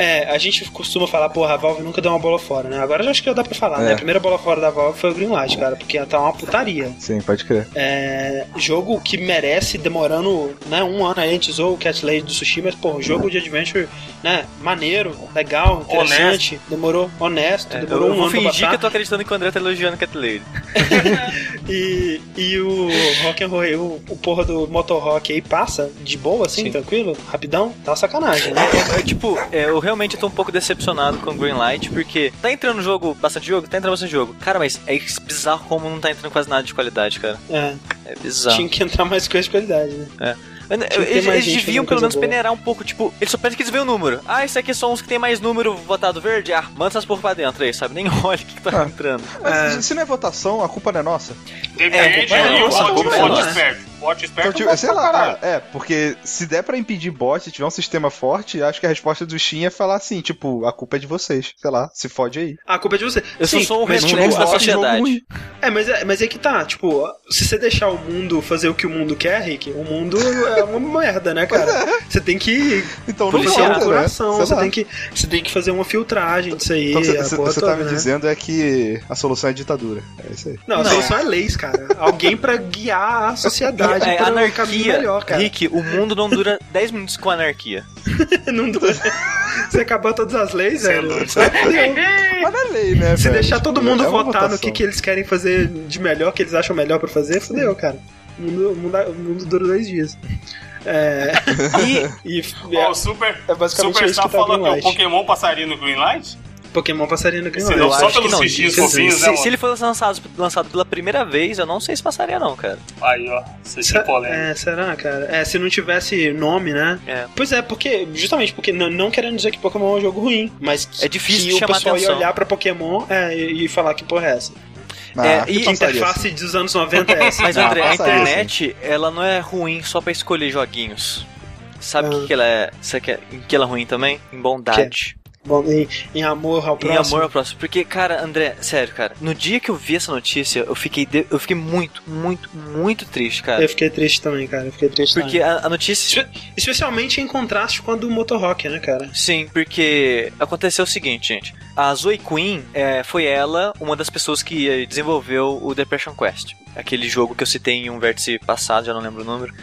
É, a gente costuma falar, porra, a Valve nunca deu uma bola fora, né? Agora já acho que já dá pra falar, É. né? A primeira bola fora da Valve foi o Greenlight, cara, porque tá uma putaria. Sim, pode crer. É, jogo que merece demorando né, um ano antes, ou o Cat Lady do Sushi, mas, pô, jogo de adventure, né, maneiro, legal, interessante, demorou, honesto, É, eu, demorou eu um vou ano pra fingir baixar. que eu tô acreditando que o André tá elogiando Cat Lady. E, e o Rock and Roll, o, o porra do Motor Rock aí passa de boa, assim, Sim. tranquilo, rapidão, tá uma sacanagem, né? É, tipo, é, eu realmente tô um pouco decepcionado com o Greenlight, porque tá entrando no jogo, bastante jogo? Tá entrando bastante jogo. Cara, mas é bizarro como não tá entrando quase nada de qualidade, cara. É, É bizarro. tinha que entrar mais coisa de qualidade, né? É. Eles, eles deviam pelo menos boa. peneirar um pouco, tipo, eles só pedem que eles veem o número. Ah, esse aqui são os que tem mais número votado verde. Ah, manda essas porra pra dentro aí, sabe? Nem olha o que, que tá Ah. entrando. Mas É. se não é votação, a culpa não é nossa. Depende É, aí, nossa, o culpa é nossa. esperto. Bot esperto Então, tipo, sei lá, caralho. é, porque se der pra impedir bot, se tiver um sistema forte, acho que a resposta do Steam é falar assim, tipo, a culpa é de vocês. Sei lá, se fode aí. A culpa é de você. Eu Sim, sou o mas, tipo, reflexo da sociedade. É, mas é, mas é que tá, tipo, se você deixar o mundo fazer o que o mundo quer, Rick, o mundo é uma merda, né, cara? Você tem que Então policiar o vota, coração, né? Você tem, que, você tem que fazer uma filtragem disso aí. Então a você porra você toda, tá me né? dizendo é que a solução é ditadura. É isso aí. Não, a solução é leis, cara. Alguém pra guiar a sociedade É, para um caminho anarquia. melhor, cara. Rick, o mundo não dura 10 minutos com anarquia. Não dura. Você acabou todas as leis, é velho. Mas é lei, né, Se velho? deixar todo Tipo, mundo é votar no que, que eles querem fazer de melhor, que eles acham melhor pra fazer, fudeu, cara. O mundo, o mundo, o mundo dura dois dias. É. E. e Ó, é, o Super, é basicamente Super isso que Star tá falou que é o. Pokémon passarinho no Greenlight. Pokémon passaria no Green Se não, só que pelos não. bichinhos Se, fofinhos, se- né, se ele fosse lançado, lançado pela primeira vez, eu não sei se passaria, não, cara. Aí, ó. Você Se-. É, será, cara? É, se não tivesse nome, né? É. Pois é, porque, justamente porque, n- não querendo dizer que Pokémon é um jogo ruim, mas que, É difícil que o pessoal ia atenção. olhar pra Pokémon é, e, e falar que porra é essa. Ah, É, que e A passaria, interface dos anos 90 é essa. Mas, Não, André, a passaria, internet, ela não é ruim só pra escolher joguinhos. Sabe o Ah. que, que ela é? Sabe que, em que ela é ruim também? Em bondade. Bom, em, em amor ao Em próximo. amor ao próximo. Porque, cara, André, sério, cara, no dia que eu vi essa notícia, eu fiquei, de- eu fiquei muito, muito, muito triste, cara. Eu fiquei triste também, cara. Eu fiquei triste Porque também. a, a notícia. Especialmente em contraste com a do Motorrock, né, cara? Sim, porque aconteceu o seguinte, gente. A Zoe Queen é, foi ela, uma das pessoas que eh, desenvolveu o Depression Quest. Aquele jogo que eu citei em um vértice passado, já não lembro o número.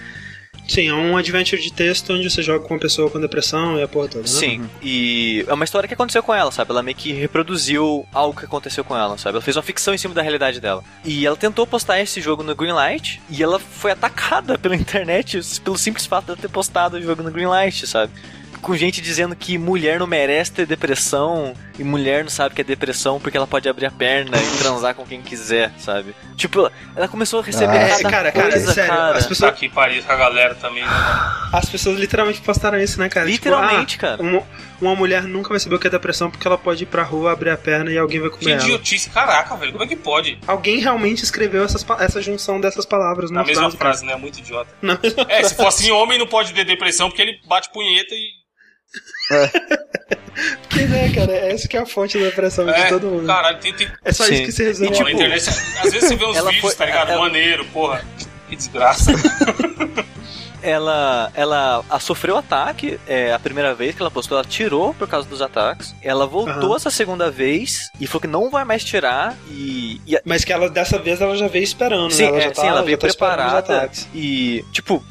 Sim, é um adventure de texto onde você joga com uma pessoa com depressão e a porra toda, né? Sim, e é uma história que aconteceu com ela, sabe? Ela meio que reproduziu algo que aconteceu com ela, sabe? Ela fez uma ficção em cima da realidade dela. E ela tentou postar esse jogo no Greenlight e ela foi atacada pela internet pelo simples fato de ela ter postado o jogo no Greenlight, sabe? Com gente dizendo que mulher não merece ter depressão e mulher não sabe que é depressão porque ela pode abrir a perna e transar com quem quiser, sabe? Tipo, ela começou a receber Ah, É, cada cara, cara, coisa, sério, cara. as Tá pessoas, aqui em Paris com a galera também. né? as pessoas literalmente postaram isso, né, cara? Literalmente, Tipo, cara. ah, uma, uma mulher nunca vai saber o que é depressão porque ela pode ir pra rua, abrir a perna e alguém vai Que comer ela. idiotice, caraca, velho. Como é que pode? Alguém realmente escreveu essas, essa junção dessas palavras Na mesma frase, cara. frase, né? Muito idiota. Mesma É, se for assim, homem não pode ter depressão porque ele bate punheta e. Porque, né, cara? É essa que é a fonte da depressão de É, todo mundo. caralho, tem. tem... É só Sim. isso que se resume. E, tipo, internet, às vezes você vê uns ela vídeos, foi- tá ligado? ela- Maneiro, porra. Que desgraça. ela, ela a- sofreu ataque é, a primeira vez que ela postou, ela tirou por causa dos ataques. Ela voltou Aham. essa segunda vez e falou que não vai mais tirar e, e a- Mas que ela, dessa vez, ela já veio esperando, sim, né? Ela é, já tá, sim, ela já veio tá os preparada ataques. e tipo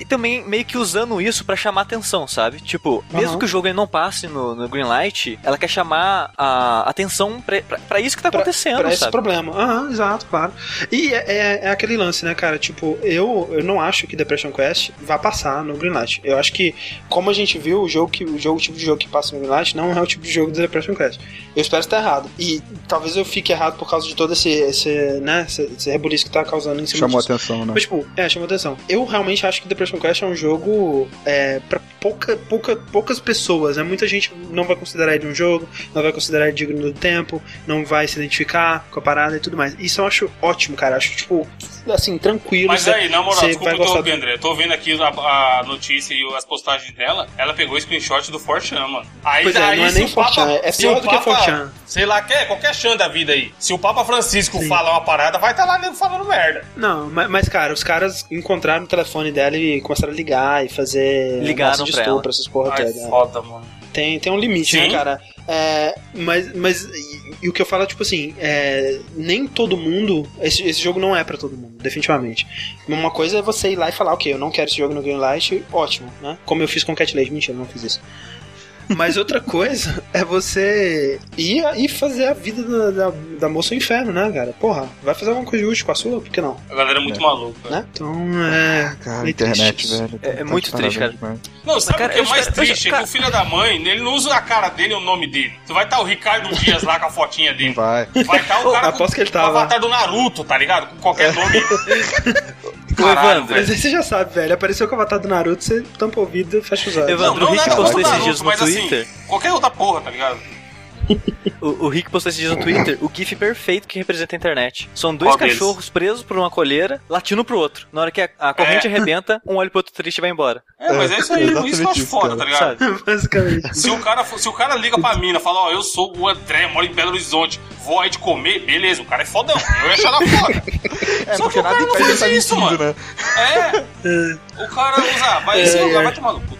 e também meio que usando isso pra chamar atenção, sabe? Tipo, mesmo que o jogo não passe no, no Greenlight, ela quer chamar a atenção pra, pra, pra isso que tá Pra- acontecendo, Pra esse sabe? problema. Aham, exato, claro. E é, é, é aquele lance, né, cara? Tipo, eu, eu não acho que Depression Quest vá passar no Greenlight. Eu acho que, como a gente viu, o jogo que o jogo, o tipo de jogo que passa no Greenlight não é o tipo de jogo do Depression Quest. Eu espero estar errado. E talvez eu fique errado por causa de todo esse, esse né, esse, esse rebuliço que tá causando em cima Chamou disso. atenção, né? Mas, tipo, é, chamou atenção. Eu realmente acho que Depression Quest é um jogo é, pra pouca, pouca, poucas pessoas. Né? Muita gente não vai considerar ele um jogo, não vai considerar ele digno do tempo, não vai se identificar com a parada e tudo mais. Isso eu acho ótimo, cara. Acho, tipo, assim, tranquilo. Mas Cê- aí, na moral, desculpa interromper, André. Eu tô vendo aqui a, a notícia e as postagens dela. Ela pegou o screenshot do Forchan, mano. Aí Pois é, daí, não é nem Forchan, é pior do que Papa- Forchan. Sei lá, quer, qualquer chan da vida aí. Se o Papa Francisco Sim. falar uma parada, vai estar lá nego falando merda. Não, mas, mas, cara, os caras encontraram o telefone dela e começaram a ligar e fazer Ligaram de pra estupro, ela. essas porra Ai, toda. foda, mano. Tem, tem um limite, Sim. né, cara? É, mas mas e, e o que eu falo é tipo assim: é, nem todo mundo. Esse, esse jogo não é pra todo mundo, definitivamente. Uma coisa é você ir lá e falar, ok, eu não quero esse jogo no Greenlight, ótimo, né? Como eu fiz com Cat Lady, mentira, eu não fiz isso. Mas outra coisa é você ir e fazer a vida da, da, da moça o inferno, né, cara? Porra, vai fazer alguma coisa útil com a sua? Por que não? A galera é muito maluca. Né? Então é. Cara, meio internet, triste isso. velho. É- é tá muito triste, demais. Não, sabe cara, o que é mais espero- triste? É que o filho da mãe, ele não usa a cara dele e o nome dele. Você vai estar o Ricardo Dias lá com a fotinha dele. vai. Vai estar o cara com, Aposto que ele com o tava. avatar do Naruto, tá ligado? Com qualquer nome. Caralho, Evandro, Mas aí você já sabe, velho. Apareceu com o avatar do Naruto, você tampa o ouvido e fecha os olhos. Evandro, o Rick postou esses dias no mas Twitter. Assim, qualquer outra porra, tá ligado? O, o Rick postou esses dias no Twitter o GIF perfeito que representa a internet. São dois Qual deles? cachorros presos por uma coleira, latindo pro outro. Na hora que a, a corrente É. arrebenta, um olha pro outro triste e vai embora. É, mas é isso aí, isso que eu acho isso, foda, cara. tá ligado? Sabe? Basicamente. Se o, cara, se o cara liga pra mina e fala, ó, eu sou o André, moro em Belo Horizonte, vou aí de comer, beleza, o cara é fodão. Eu ia achar da foda. É, Só que o cara não faz tá isso, mentindo, mano. né? É. O cara usa, vai, esse É, lugar é. vai tomar no cu, bem.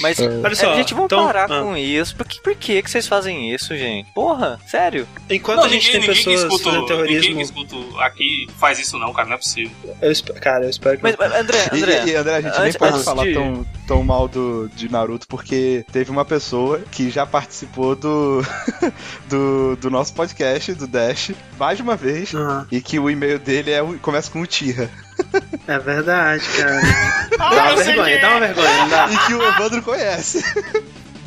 Mas, Olha só, é, gente, vamos então- parar ah. com isso. Por que, por que que vocês fazem isso, gente? Porra, sério? Enquanto Não, a gente ninguém, tem ninguém que pessoas escuta, fazendo ninguém terrorismo. que escuta aqui faz isso não, cara, não é possível. Eu espero, cara, eu espero que. Mas, mas, André, André. E, e, André, a gente nem antes- pode antes falar de- tão, tão mal do, de Naruto, porque teve uma pessoa que já participou do, do, do nosso podcast, do Dash, mais de uma vez, Ah, e que o e-mail dele é, começa com o Tira. É verdade, cara. Ah, Dá uma vergonha, dá uma é. vergonha, não dá? E que o Evandro conhece.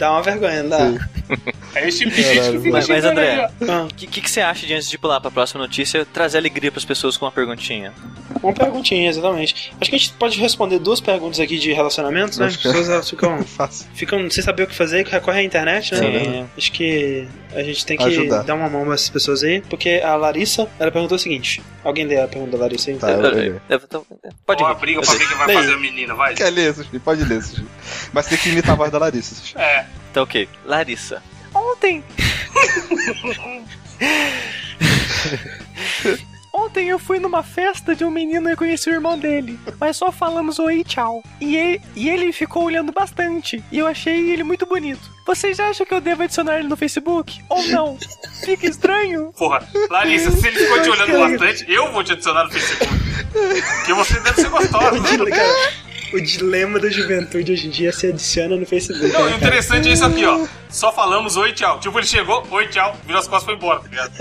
Dá uma vergonha, não dá? Sim. É esse tipo de gente que Caralho, fica Mas, mas xingando André, ó. Ah, o que, que, que você acha de antes de pular pra próxima notícia, trazer alegria pras pessoas com uma perguntinha? uma perguntinha, exatamente. Acho que a gente pode responder duas perguntas aqui de relacionamentos, né? As pessoas elas ficam, Fácil. ficam sem saber o que fazer, que recorre à internet, né? Sim. Acho que a gente tem que Ajudar. dar uma mão pra essas pessoas aí, porque a Larissa, ela perguntou o seguinte: alguém lê a pergunta da Larissa aí? Tá, eu ler. Eu- eu- Pode Ó, a ir. briga eu pra sei. ver quem vai Daí. fazer a menina, vai. Quer ler, Sushi? Pode ler, Sushi. Mas tem que imitar a voz da Larissa, Sushi. É. Tá ok. Larissa. Ontem. Ontem eu fui numa festa de um menino e conheci o irmão dele. Mas só falamos oi e tchau. E ele, e ele ficou olhando bastante. E eu achei ele muito bonito. Vocês acham que eu devo adicionar ele no Facebook? Ou não? Fica estranho? Porra, Larissa, se ele ficou te olhando bastante, eu vou te adicionar no Facebook. Porque você deve ser gostosa. Cara, o dilema da juventude hoje em dia se adiciona no Facebook. Não, né, interessante é isso aqui, ó. Só falamos oi, tchau. Tipo, ele chegou, oi, tchau, virou as costas e foi embora, tá ligado?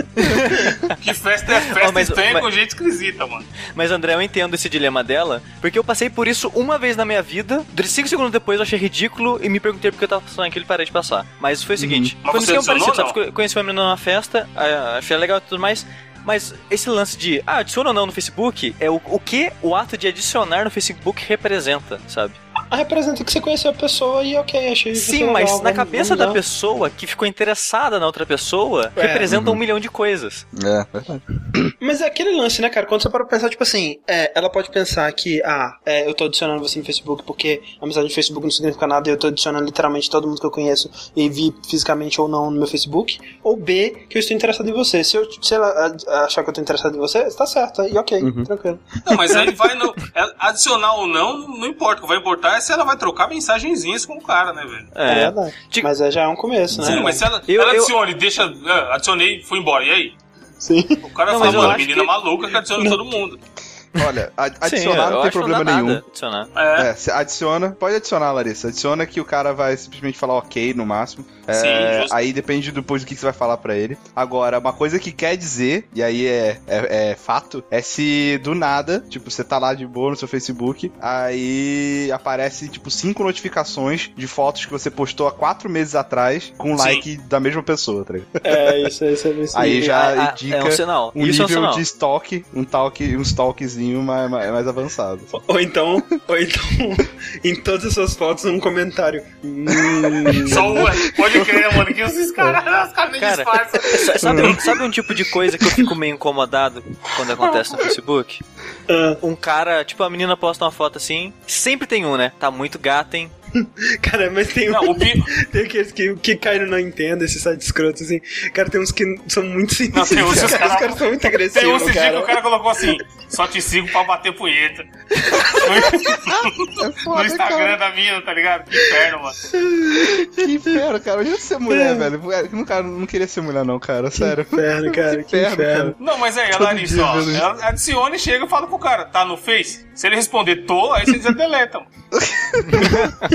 que festa é festa Ó, mas- estranha mas- com gente esquisita, mano. Mas André, eu entendo esse dilema dela, porque eu passei por isso uma vez na minha vida. 5 segundos depois eu achei ridículo e me perguntei por que eu tava passando aquilo e parei de passar. Mas foi o seguinte: Mas foi um você esquema parecido, sabe? Conheci uma menina numa festa, ah, achei legal e tudo mais. Mas esse lance de, ah, adiciona ou não no Facebook, é o, o que o ato de adicionar no Facebook representa, sabe? Ah, representa que você conheceu a pessoa e ok, achei Sim, legal, mas na vamos- cabeça da pessoa que ficou interessada na outra pessoa, É, representa um milhão de coisas. É, verdade. Mas é aquele lance, né, cara? Quando você para pra pensar, tipo assim, é, ela pode pensar que, ah, é, eu tô adicionando você no Facebook porque amizade no Facebook não significa nada e eu tô adicionando literalmente todo mundo que eu conheço e vi fisicamente ou não no meu Facebook. Ou B, que eu estou interessado em você. Se, eu, se ela a- achar que eu tô interessado em você, tá certo, e ok, tranquilo. Não, mas aí vai no. é, Adicionar ou não, não importa. Vai importar é se ela vai trocar mensagenzinhas com o cara, né, velho? É, É. verdade. Tipo- Mas é, já é um começo, né? Sim, mas se ela, Eu- ela eu- adiciona e deixa. ah, adicionei, fui embora. E aí? Sim. O cara Não, fala, eu mano, menina que- maluca que adiciona todo mundo. Olha, Sim, adicionar eu não tem problema dá nenhum. adicionar. É. É, adiciona, pode adicionar, Larissa. Adiciona que o cara vai simplesmente falar ok no máximo. É, Sim, justo. aí depende depois do que você vai falar pra ele. Agora, uma coisa que quer dizer, e aí é, é, é fato, é se do nada, tipo, você tá lá de boa no seu Facebook, aí aparece, tipo, cinco notificações de fotos que você postou há quatro meses atrás com Sim. like da mesma pessoa, tá ligado? É, isso, isso, isso. Aí já Ah, ah, indica é um sinal. um Isso é um nível sinal. de estoque, um talk, um stalkzinho mais, mais, mais avançado. Ou então, ou então, em todas as suas fotos, um comentário. Hum, Só uma. Pode crer, mano, que esses caras os caras Cara, disfarçam. sabe, um- sabe um tipo de coisa que eu fico meio incomodado quando acontece no Facebook? ah, Um cara, tipo, a menina posta uma foto assim, sempre tem um, né? Tá muito gata, hein? cara, mas tem, um, Não, o pi... tem aqueles que, que caem no não entendo, esses sites escrotos, assim. Cara, tem uns que são muito Não, tem uns que os Os cara- caras são muito Tem um agressivos, esse dia que cara. o cara colocou assim: só te sigo pra bater punheta. É no foda, Instagram cara. da mina, tá ligado? Que inferno, mano. Que inferno, cara. Imagina ser mulher, velho. Eu não, cara, não queria ser mulher, não, cara. Sério. Inferno, cara, que inferno, inferno. Não, mas aí, a Todo Larissa, dia ó, ela adiciona e chega e fala pro cara, tá no Face? Se ele responder tô, aí você já deleta, mano.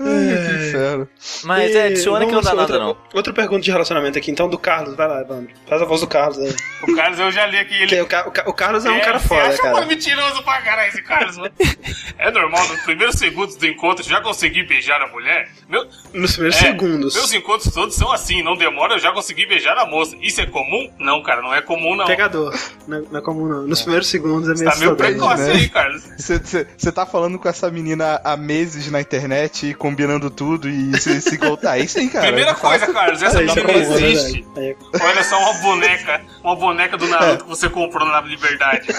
Ai, que inferno. Mas é, adiciona que não dá outra, nada, não. Outra pergunta de relacionamento aqui, então, do Carlos. Vai lá, Evandro. Faz a voz do Carlos aí. O Carlos, eu já li aqui, ele... Que o, Ca- o Ca- o Carlos é um cara você foda, acha, cara. mano, mentiroso pra caralho esse Carlos, mano. É normal, nos primeiros segundos do encontro, já consegui beijar a mulher? Meu, Nos primeiros é, segundos. Meus encontros todos são assim, não demora, eu já consegui beijar a moça. Isso é comum? Não, cara, não é comum, não. Pegador. Não, é- não é comum, não. Nos primeiros segundos é meio Tá meio precoce né? aí, Carlos. Você tá falando com essa menina há meses na internet, combinando tudo e se, se contar. É isso aí, cara. Primeira coisa, Carlos, essa é comum, é existe. verdade. Aí, Olha só uma boneca, uma boneca do Naruto que você comprou na Liberdade.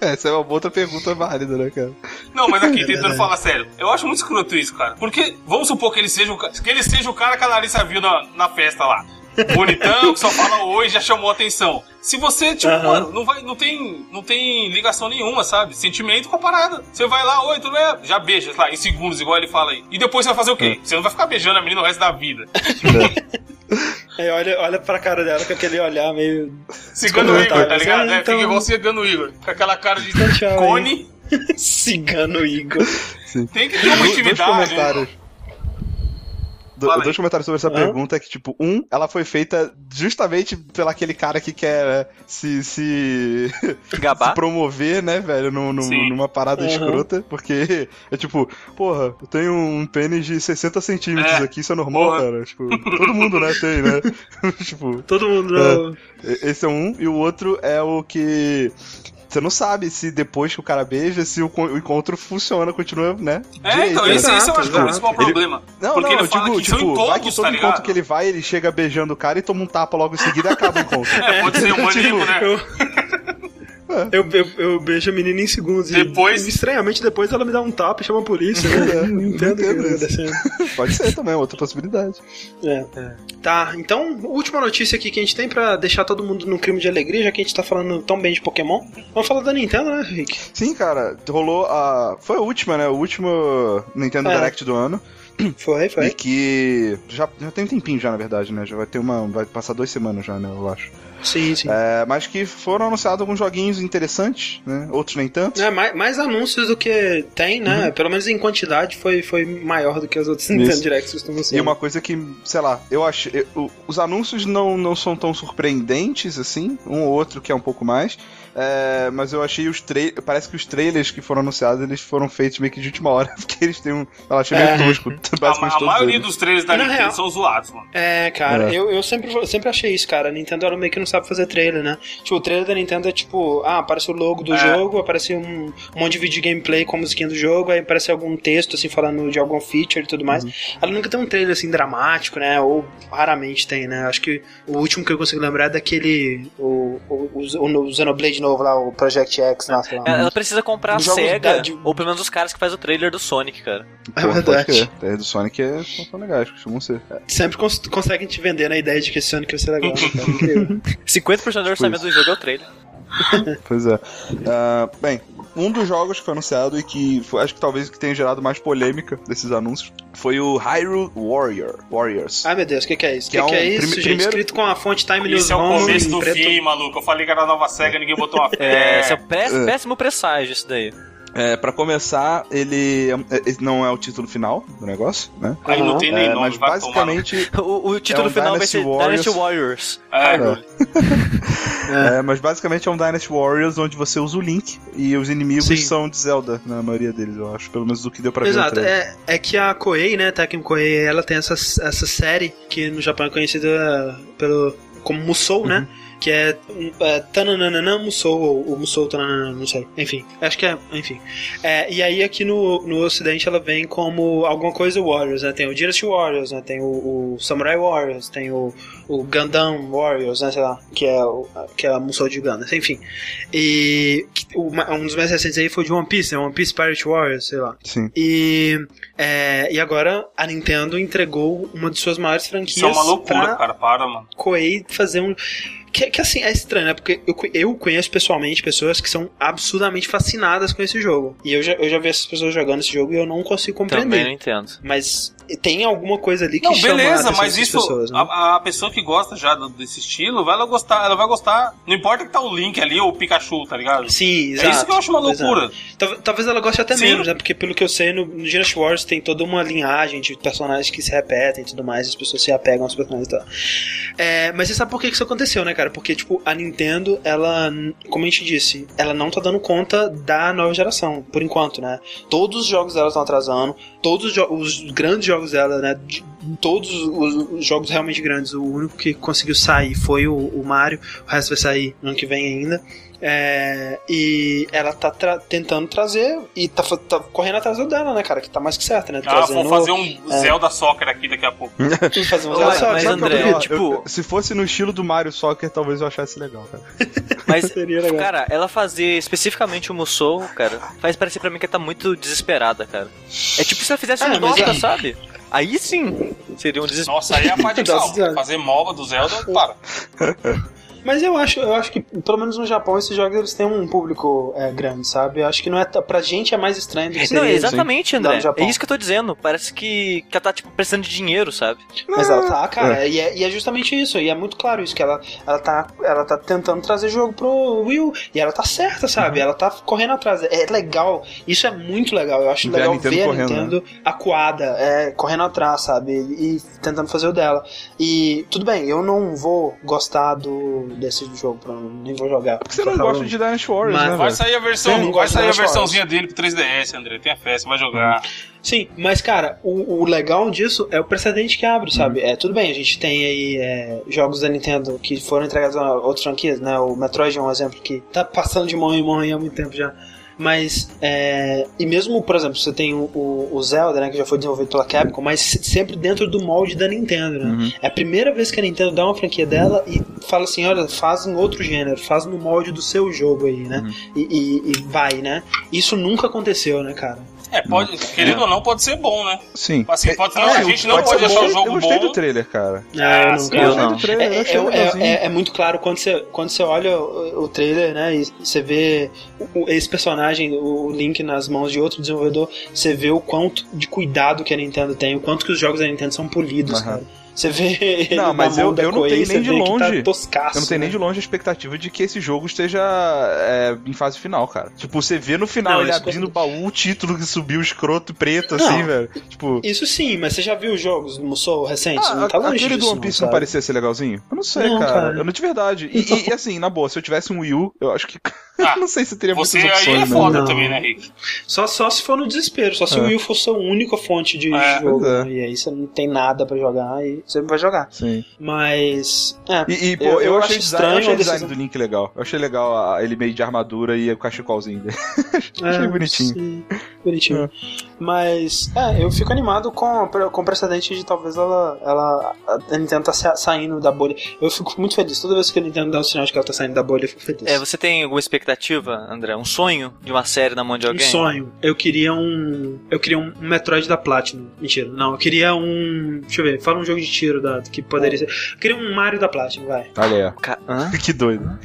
Essa é uma outra pergunta válida, né, cara? Não, mas aqui, É tentando falar sério, eu acho muito escroto isso, cara. Porque, vamos supor que ele seja o, que ele seja o cara que a Larissa viu na, na festa lá. Bonitão, que só fala oi, já chamou atenção. Se você, tipo, Aham. mano, não, vai, não, tem, não tem ligação nenhuma, sabe? Sentimento com a parada. Você vai lá, oi, tudo bem? Já beija, lá, em segundos, igual ele fala aí. E depois você vai fazer o quê? Você não vai ficar beijando a menina o resto da vida. aí olha, olha pra cara dela com aquele olhar meio. Cigano Igor, tá ligado? É, Então- Fica igual Cigano Igor. Com aquela cara de Então, tchau, cone. Cigano Igor. Tem que ter uma Dois intimidade. né? Do- dois comentários sobre essa Hã? pergunta é que, tipo, um, ela foi feita justamente pelo aquele cara que quer né, se, se, se Gabar. promover, né, velho, num- num- Sim. numa parada Uhum. escrota, porque é tipo, porra, eu tenho um pênis de 60 centímetros É. aqui, isso é normal, Porra. cara. Tipo, todo mundo, né, tem, né? tipo, Todo mundo. né? e- esse é um, e o outro é o que. Você não sabe se depois que o cara beija, se o, o encontro funciona, continua, né? É, direito, então, né? esse, esse eu acho que é o principal problema. Não, Porque não, ele eu fala digo, tipo, vai que todo tá encontro ligado? que ele vai, ele chega beijando o cara e toma um tapa logo em seguida e acaba o encontro. É, pode ser um Tipo, né? Eu, eu, eu beijo a menina em segundos. Depois- E, estranhamente, depois ela me dá um tapa e chama a polícia. Né? É, não entendo o que entendo tá isso. Pode ser também, outra possibilidade. É. Tá, então, última notícia aqui que a gente tem pra deixar todo mundo num crime de alegria, já que a gente tá falando tão bem de Pokémon. Vamos falar da Nintendo, né, Rick? Sim, cara, rolou a. Foi a última, né? O último Nintendo É. Direct do ano. Foi, E foi. que. Já, já tem um tempinho já, na verdade, né? Já vai ter uma. Vai passar duas semanas já, né? Eu acho. Sim, sim. É, mas que foram anunciados alguns joguinhos interessantes, né? Outros nem tanto. É, mais, mais anúncios do que tem, né? Pelo menos em quantidade foi, foi maior do que os outros Nintendo Directs costumam ser. E uma coisa que, sei lá, eu acho. eu- os anúncios não, não são tão surpreendentes assim, um ou outro que é um pouco mais. É, mas eu achei os trailers. Parece que os trailers que foram anunciados eles foram feitos meio que de última hora, porque eles têm um. Eu achei meio É. tosco. A, Basicamente a maioria eles. dos trailers da Nintendo são zoados, mano. É, cara, É. Eu, eu sempre, eu sempre achei isso, cara. A Nintendo ela meio que não sabe fazer trailer, né? Tipo, o trailer da Nintendo é tipo, ah, aparece o logo do É. jogo, aparece um, um monte de vídeo de gameplay com a musiquinha do jogo, aí aparece algum texto, assim, falando de algum feature e tudo mais. Uhum. Ela nunca tem um trailer, assim, dramático, né? Ou raramente tem, né? Acho que o último que eu consigo lembrar é daquele, o, o, o, o Xenoblade novo lá, o Project X, lá, lá. Ela precisa comprar a SEGA, de- ou pelo menos os caras que fazem o trailer do Sonic, cara. É verdade. crer. Trailer do Sonic é, são, legais, costumam ser. Sempre cons conseguem te vender na ideia de que esse Sonic vai ser legal, né, cara? Incrível. 50% do orçamento do jogo é o trailer. Pois é. Ah, bem, um dos jogos que foi anunciado e que foi- acho que talvez que tenha gerado mais polêmica desses anúncios foi o Hyrule Warrior, Warriors. Ai meu Deus, o que, que é isso? O Que que, é que é um- isso, prime- gente? primeiro- Escrito com a fonte Time News Esse é o começo do preto. fim, maluco. Eu falei que era a nova SEGA, ninguém botou uma É, fé. esse é o pé- É. péssimo presságio, isso daí. É, para começar, ele é- é- não é o título final do negócio, né? Aí não tem nem É, nome, mas vai basicamente, O, o título um final vai Dynasty ser Warriors. Dynasty Warriors. tomar. É, Hyrule. é, mas basicamente é um Dynasty Warriors onde você usa o Link e os inimigos Sim. são de Zelda, na maioria deles, eu acho, pelo menos do que deu pra ver. Exato, é, é que a Koei, né, Tekken Koei, ela tem essa, essa série que no Japão é conhecida pelo, como Musou, né? Que é, é Tananana Musou, ou, ou Musou Tananana, não sei. Enfim, acho que é, enfim. É, e aí aqui no, no ocidente ela vem como alguma coisa Warriors, né? Tem o Dynasty Warriors, né? Tem o, o Samurai Warriors, tem o, o Gundam Warriors, né? Sei lá, que é, o, que é a Musou de Gundam, enfim. E o- um dos mais recentes aí foi de One Piece, né? One Piece Pirate Warriors, sei lá. Sim. E, é, e agora a Nintendo entregou uma de suas maiores franquias Isso é uma loucura, pra cara. Para, mano. Koei fazer um. Que, que assim, é estranho, né? Porque eu, eu conheço pessoalmente pessoas que são absurdamente fascinadas com esse jogo. E eu já, eu já vi essas pessoas jogando esse jogo e eu não consigo Também compreender. não entendo. Mas tem alguma coisa ali que Não, chama beleza, mas isso, pessoas, né? a, a pessoa que gosta já desse estilo, vai ela gostar, ela vai gostar. Não importa que tá o Link ali ou o Pikachu, tá ligado? Sim, É exato. isso que eu acho uma Exato. loucura. Tal- Talvez ela goste até Sim. menos, né? Porque pelo que eu sei, no, no Dynasty Wars tem toda uma linhagem de personagens que se repetem e tudo mais, as pessoas se apegam aos personagens e tal. É, mas você sabe por que que isso aconteceu, né, cara? Porque, tipo, a Nintendo, ela, como a gente disse, ela não tá dando conta da nova geração, por enquanto, né? Todos os jogos dela estão atrasando, todos os, os grandes jogos dela, né? todos os, os jogos realmente grandes, o único que conseguiu sair foi o, o Mario, o resto vai sair no ano que vem ainda. É, e ela tá tra- tentando trazer e tá, tá correndo atrás dela, né, cara? Que tá mais que certo, né? Ah, Trazendo, vou fazer um é. Zelda Soccer aqui daqui a pouco. fazer um Zelda mas Soccer. É André, pior? tipo- Eu- se fosse no estilo do Mario Soccer, talvez eu achasse legal, cara. Mas, Seria legal. cara, ela fazer especificamente o Musou, cara, faz parecer pra mim que ela tá muito desesperada, cara. É tipo se ela fizesse É, um mas Dota, é- sabe? Aí sim, seria um desespero. Nossa, aí é a parte de. Fazer MOBA do Zelda, para. Mas eu acho, eu acho que, pelo menos no Japão, esses jogos eles têm um público é, grande, sabe? Eu acho que não é. Pra gente é mais estranho do que Não, seria exatamente, André. É isso que eu tô dizendo. Parece que, que ela tá, tipo, precisando de dinheiro, sabe? Mas ela tá, cara, E, é, e é justamente isso, e é muito claro isso, que ela, ela, tá, ela tá tentando trazer jogo pro Wii U, e ela tá certa, sabe? Uhum. Ela tá correndo atrás. É legal, isso é muito legal. Eu acho Ver a legal Nintendo ver a correndo, né? Nintendo acuada, é, correndo atrás, sabe? E tentando fazer o dela. E tudo bem, eu não vou gostar do, desse jogo, pra- nem vou jogar. Porque você não gosta de Dynasty Warriors, Mas né, Vai sair a versão, não vai sair a versãozinha dele pro 3DS, André. Tenha fé, você vai jogar. Sim, mas cara, o, o legal disso é o precedente que abre, sabe? É, tudo bem, a gente tem aí é, jogos da Nintendo que foram entregados a outras franquias, né? O Metroid é um exemplo que tá passando de mão em mão aí há muito tempo já. Mas, é, e mesmo, por exemplo, você tem o, o- Zelda, né, que já foi desenvolvido pela Capcom, mas se- sempre dentro do molde da Nintendo, né? Uhum. É a primeira vez que a Nintendo dá uma franquia dela e fala assim, olha, faz em outro gênero, faz no molde do seu jogo aí, né? Uhum. E, e- e vai, né? Isso nunca aconteceu, né, cara? É, pode, querendo ou não, pode ser bom, né? Sim. Assim, pode, não, É, a gente não pode pode achar bom. o jogo Eu gostei bom. do trailer, cara. Ah, eu não, sim, eu gostei não. do trailer, eu É, é, é- é muito claro quando você, quando você olha o, o trailer, né, e você vê o- esse personagem, o Link nas mãos de outro desenvolvedor, você vê o quanto de cuidado que a Nintendo tem, o quanto que os jogos da Nintendo são polidos, Aham. cara. Você vê Não, mas eu- da eu não tenho nem de longe. Tá toscaço, Eu não tenho né? nem de longe a expectativa de que esse jogo esteja é, em fase final, cara. Tipo, você vê no final Não, ele abrindo o baú, o título que subiu escroto preto, Não. assim, velho. Tipo. Isso sim, mas você já viu os jogos do Musou recentes? Ah, não tá longe aquele do disso, One Piece não, não, parecia ser legalzinho? Eu não sei, Não, cara. cara. Eu não de verdade. E, e- e assim, na boa, se eu tivesse um Wii U, eu acho que. Ah, eu não sei se teria Você muitas aí opções, é né? foda Não. também, né, Rick? Só, só se for no desespero, só se É. o Wii U fosse a única fonte de É, jogo, é. né? e aí você não tem nada pra jogar e você vai jogar. Sim. Mas. É, E, e, pô, Eu- eu, achei, acho o design, estranho eu achei a o design do Link legal. Eu achei legal a- ele meio de armadura e o cachecolzinho dele. achei É, bonitinho. sim, bonitinho. Mas, é, eu fico animado com, com o precedente de talvez ela, ela. A Nintendo tá sa- saindo da bolha. Eu fico muito feliz. Toda vez que a Nintendo dá um sinal de que ela tá saindo da bolha, eu fico feliz. É, você tem alguma expectativa, André? Um sonho de uma série na mão de um alguém? sonho. Eu queria um. Eu queria um Metroid da Platinum. Mentira, não. Eu queria um. Deixa eu ver, fala um jogo de tiro da, que poderia ser. Eu queria um Mario da Platinum, vai. Olha aí. Ca-? Que doido.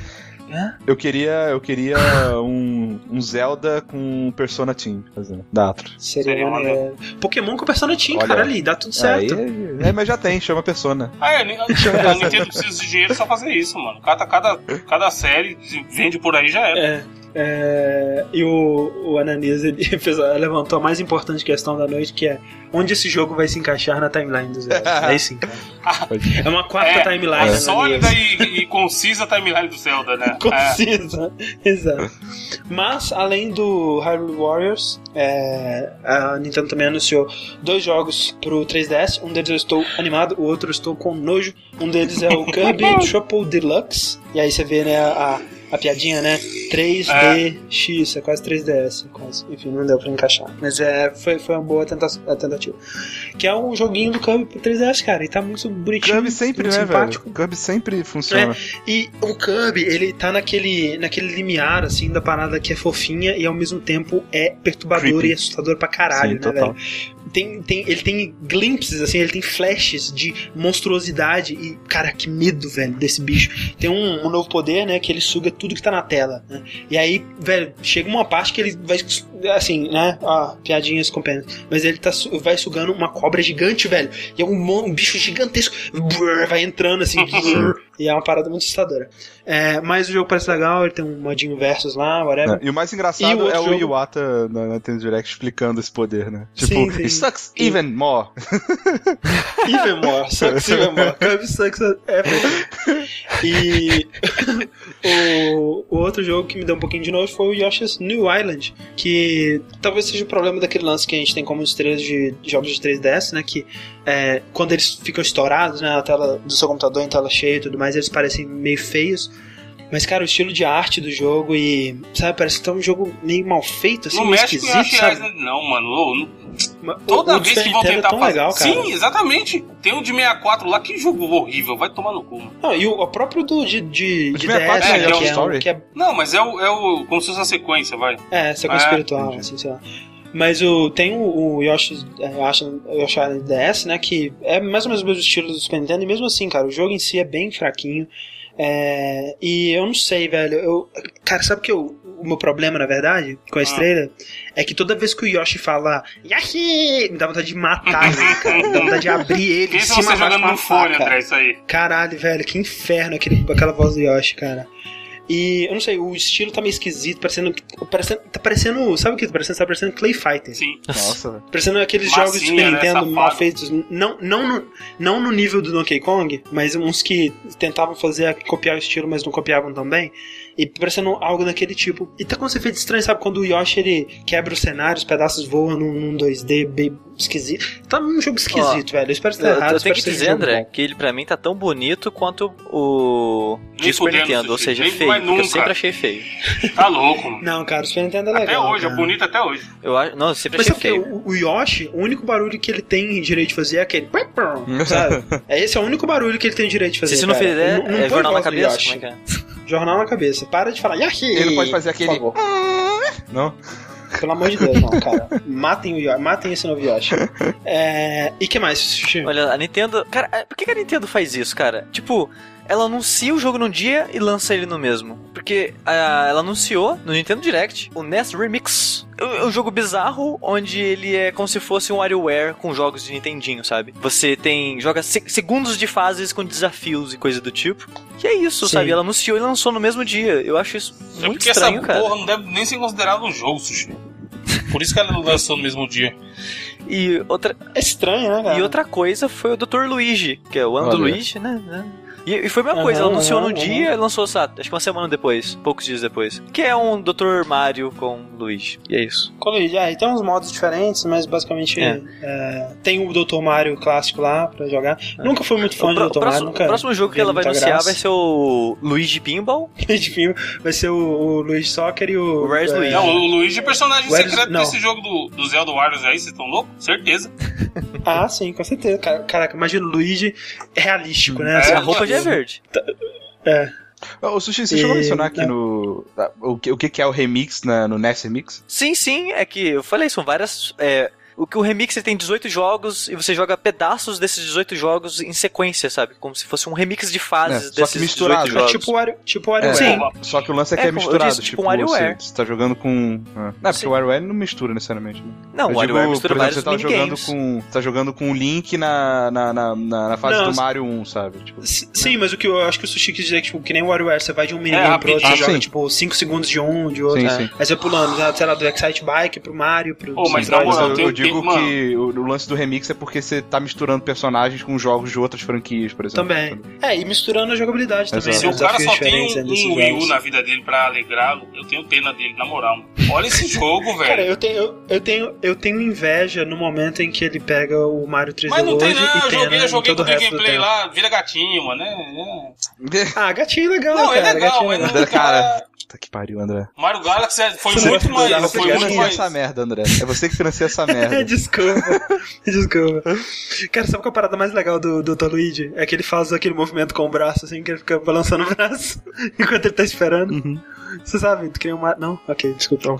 Hã? Eu queria, eu queria um, um Zelda com Persona Team, por exemplo, da Atro. Seria, Seria maneiro. Pokémon com Persona Team, Olha. cara, ali, dá tudo Aí, certo. é, mas já tem, chama Persona. Ah, é, a a Nintendo precisa de dinheiro só fazer isso, mano. Cada, cada, cada série vende por aí já era. É. é, e o, o Ananias ele fez, levantou a mais importante questão da noite, que é onde esse jogo vai se encaixar na timeline do Zelda. Aí sim, cara. É uma quarta É, timeline, a Ananias. sólida e, e concisa timeline do Zelda, né? É. Concisa, exato. Mas, além do Hyrule Warriors, é, a Nintendo também anunciou dois jogos pro 3DS. Um deles eu estou animado, o outro eu estou com nojo. Um deles é o Kirby Triple Deluxe. E aí você vê, né, a, a piadinha, né? 3DX, é quase 3DS. Quase. Enfim, não deu pra encaixar. Mas é, foi, foi uma boa tentativa. Que é um joguinho do Kirby pro 3DS, cara. E tá muito bonitinho. Kirby sempre, muito né, simpático. velho? Kirby sempre funciona. E o Kirby, ele tá naquele, naquele limiar, assim, da parada que é fofinha e ao mesmo tempo é perturbador Creepy. e assustador pra caralho, Sim, né, total. velho? Tem, tem, ele tem glimpses, assim, ele tem flashes de monstruosidade e, cara, que medo, velho, desse bicho. Tem um, um novo poder, né, que ele suga tudo que tá na tela, né? E aí, velho, chega uma parte que ele vai, assim, né, ó, piadinhas com pena, mas ele tá, vai sugando uma cobra gigante, velho, e é um, um bicho gigantesco, brrr, vai entrando, assim, brrr, e é uma parada muito assustadora. É, mas o jogo parece legal, ele tem um modinho versus lá, whatever. É, E o mais E engraçado o outro é o jogo? Iwata na, na Nintendo Direct explicando esse poder, né? Tipo, Sim, sim. Sucks E- even more. Even more, sucks even more. Kirby sucks everything. E o, o outro jogo que me deu um pouquinho de novo foi o Yoshi's New Island, que talvez seja o problema daquele lance que a gente tem como estrelas de jogos de 3DS, né? Que é, quando eles ficam estourados né, na tela do seu computador em tela cheia e tudo mais, eles parecem meio feios. Mas, cara, o estilo de arte do jogo e, sabe, parece que tá um jogo meio mal feito, assim, não meio o esquisito, Yoshi sabe? Island, não, mano. Não- Mas Toda o- o vez que vão Nintendo tentar é tão fazer. legal, cara. Sim, exatamente. Tem um de 64 lá, que jogo horrível. Vai tomar no cu, mano. Não, e o, o próprio do, de, de, O de de 64 DS, é né, Yoshi que, é um, Story. que é Não, mas é o, é o. Como se fosse uma sequência, vai. É, sequência Ah, espiritual, entendi. assim, sei lá. Mas o, tem o, o Yoshi, é, Yoshi, Yoshi Island DS, né? Que é mais ou menos o mesmo estilo do Super Nintendo. E mesmo assim, cara, o jogo em si é bem fraquinho. É, e eu não sei, velho. Eu, cara, sabe que eu, o meu problema, na verdade, com a estrela, é que toda vez que o Yoshi fala Yahi, me dá vontade de matar ele, cara. Me dá vontade de abrir ele. Cima você jogando no fone. André, isso aí? Caralho, velho, que inferno aquele, aquela voz do Yoshi, cara. E eu não sei, o estilo tá meio esquisito, parecendo. parecendo tá parecendo. Sabe o que tá parecendo? Tá parecendo Clay Fighter. Sim. Nossa, velho. Parecendo aqueles Massinha, jogos de Super né? Nintendo mal Safado. feitos. Não, não, no, não no nível do Donkey Kong, mas uns que tentavam fazer copiar o estilo, mas não copiavam tão bem. E parecendo algo daquele tipo. E tá com esse efeito estranho, sabe? Quando o Yoshi ele quebra o cenário, os pedaços voam num, num 2D bem esquisito. Tá num jogo esquisito, velho. Eu espero estar Eu, errado. eu espero tenho que um dizer, André, bom. que ele pra mim tá tão bonito quanto o de Super Nintendo, ou seja, feio. porque eu nunca. sempre achei feio. Tá louco, mano. Não, cara, o Super Nintendo é Até legal. hoje, é cara. bonito até hoje. Eu acho, não, eu sempre Mas achei sabe o que? feio. O, o Yoshi, o único barulho que ele tem direito de fazer é aquele. Sabe? É esse é o único barulho que ele tem direito de fazer. Se você não fizer, Não- não é jornal na cabeça, Yoshi. como é que é? Jornal na cabeça. Para de falar Yahi! Ele não pode fazer Por aquele. favor. Não? Pelo amor de Deus, não, cara. Matem o Yoshi. Matem esse novo Yoshi. É... E que mais, Sushi? Olha, a Nintendo. Cara, é, por que que a Nintendo faz isso, cara? Tipo, ela anuncia o jogo num dia e lança ele no mesmo. Porque ah, ela anunciou no Nintendo Direct o NES Remix. É um jogo bizarro onde ele é como se fosse um WarioWare com jogos de Nintendinho, sabe? Você tem. joga se- segundos de fases com desafios e coisa do tipo. E é isso, Sim. sabe? Ela anunciou e lançou no mesmo dia. Eu acho isso É muito porque estranho, essa cara. porra não deve nem ser considerada um jogo, Sushi. Por isso que ela lançou no mesmo dia. E outra, É estranho, né, cara? E outra coisa foi o Dr. Luigi, que é o ano do. Luigi, né? E, e foi a mesma coisa, ela anunciou no dia e lançou, sabe, acho que uma semana depois, poucos dias depois. Que é um Dr. Mario com Luigi. E é isso. Colorido. É, e tem uns modos diferentes, mas basicamente É. é, tem o Dr. Mario clássico lá pra jogar. Nunca fui muito fã o, de pro- Dr. Mario, nunca. o próximo jogo que ela vai anunciar graça. vai ser o Luigi Pinball. Enfim, vai ser o, o Luigi Soccer e o. O Where's é, Luigi? Não, o Luigi é personagem Where's- secreto não. desse jogo do, do Zelda Warriors aí, vocês estão loucos? Certeza. Ah, sim, com certeza. Cara- Caraca, imagina o Luigi realístico, né? É, Assim, a roupa já é verde. É. Ô, Sushi, você E- chegou a mencionar aqui é. no. O que, o que que é o remix na, no NES Remix? Sim, sim, é que eu falei, são várias. É, o que o remix ele tem 18 jogos e você joga pedaços desses 18 jogos em sequência, sabe? Como se fosse um remix de fases É, só que desses misturado. 18 É jogos. tipo o Wario, tipo WarioWare. Sim. Só que o lance é que É, é, misturado. disse, tipo tipo, um WarioWare. você, você tá jogando com. Ah. Não, é porque Sim. o WarioWare não mistura necessariamente. Né? Não, o WarioWare mistura por exemplo, vários você tá jogando com. Você tá jogando com o Link na, na, na, na, na fase Não, do Mario 1, sabe? Tipo, Sim, mas o que eu acho que o Sushi quis dizer é que, tipo, que nem o WarioWare, você vai de um minigame É, pro outro, você rapidinho. joga, Sim. tipo, 5 segundos de um, de outro. Sim, É. sim. Aí você pulando, sei lá, do Excite Bike pro Mario, pro Ô, mas Metroid. na Mas moral, eu, eu digo que o, o lance do remix é porque você tá misturando personagens com jogos de outras franquias, por exemplo. Também. É, e misturando a jogabilidade também. Exato. Se né? o cara só tem um, um Wii U na vida dele pra alegrá-lo, eu tenho pena dele, na moral. Olha esse jogo, velho. Cara, eu tenho, eu, eu tenho, eu tenho inveja no momento em que ele pega o Mario 3D Mas não tem não, eu joguei, eu joguei todo com o gameplay lá, vira gatinho, mano. É, é. Ah, gatinho legal, Não, cara. é legal, gatinho mas não André, cara. Puta que pariu, André. Mario Galaxy é- foi Você muito mais. Você Foi que muito financia mais. essa merda, André. É você que financia essa merda. desculpa, desculpa. Cara, sabe qual é a parada mais legal do, do Dr. Luigi? É que ele faz aquele movimento com o braço, assim, que ele fica balançando o braço enquanto ele tá esperando. Uhum. Você sabe, tu queria uma... Não? Ok, desculpa.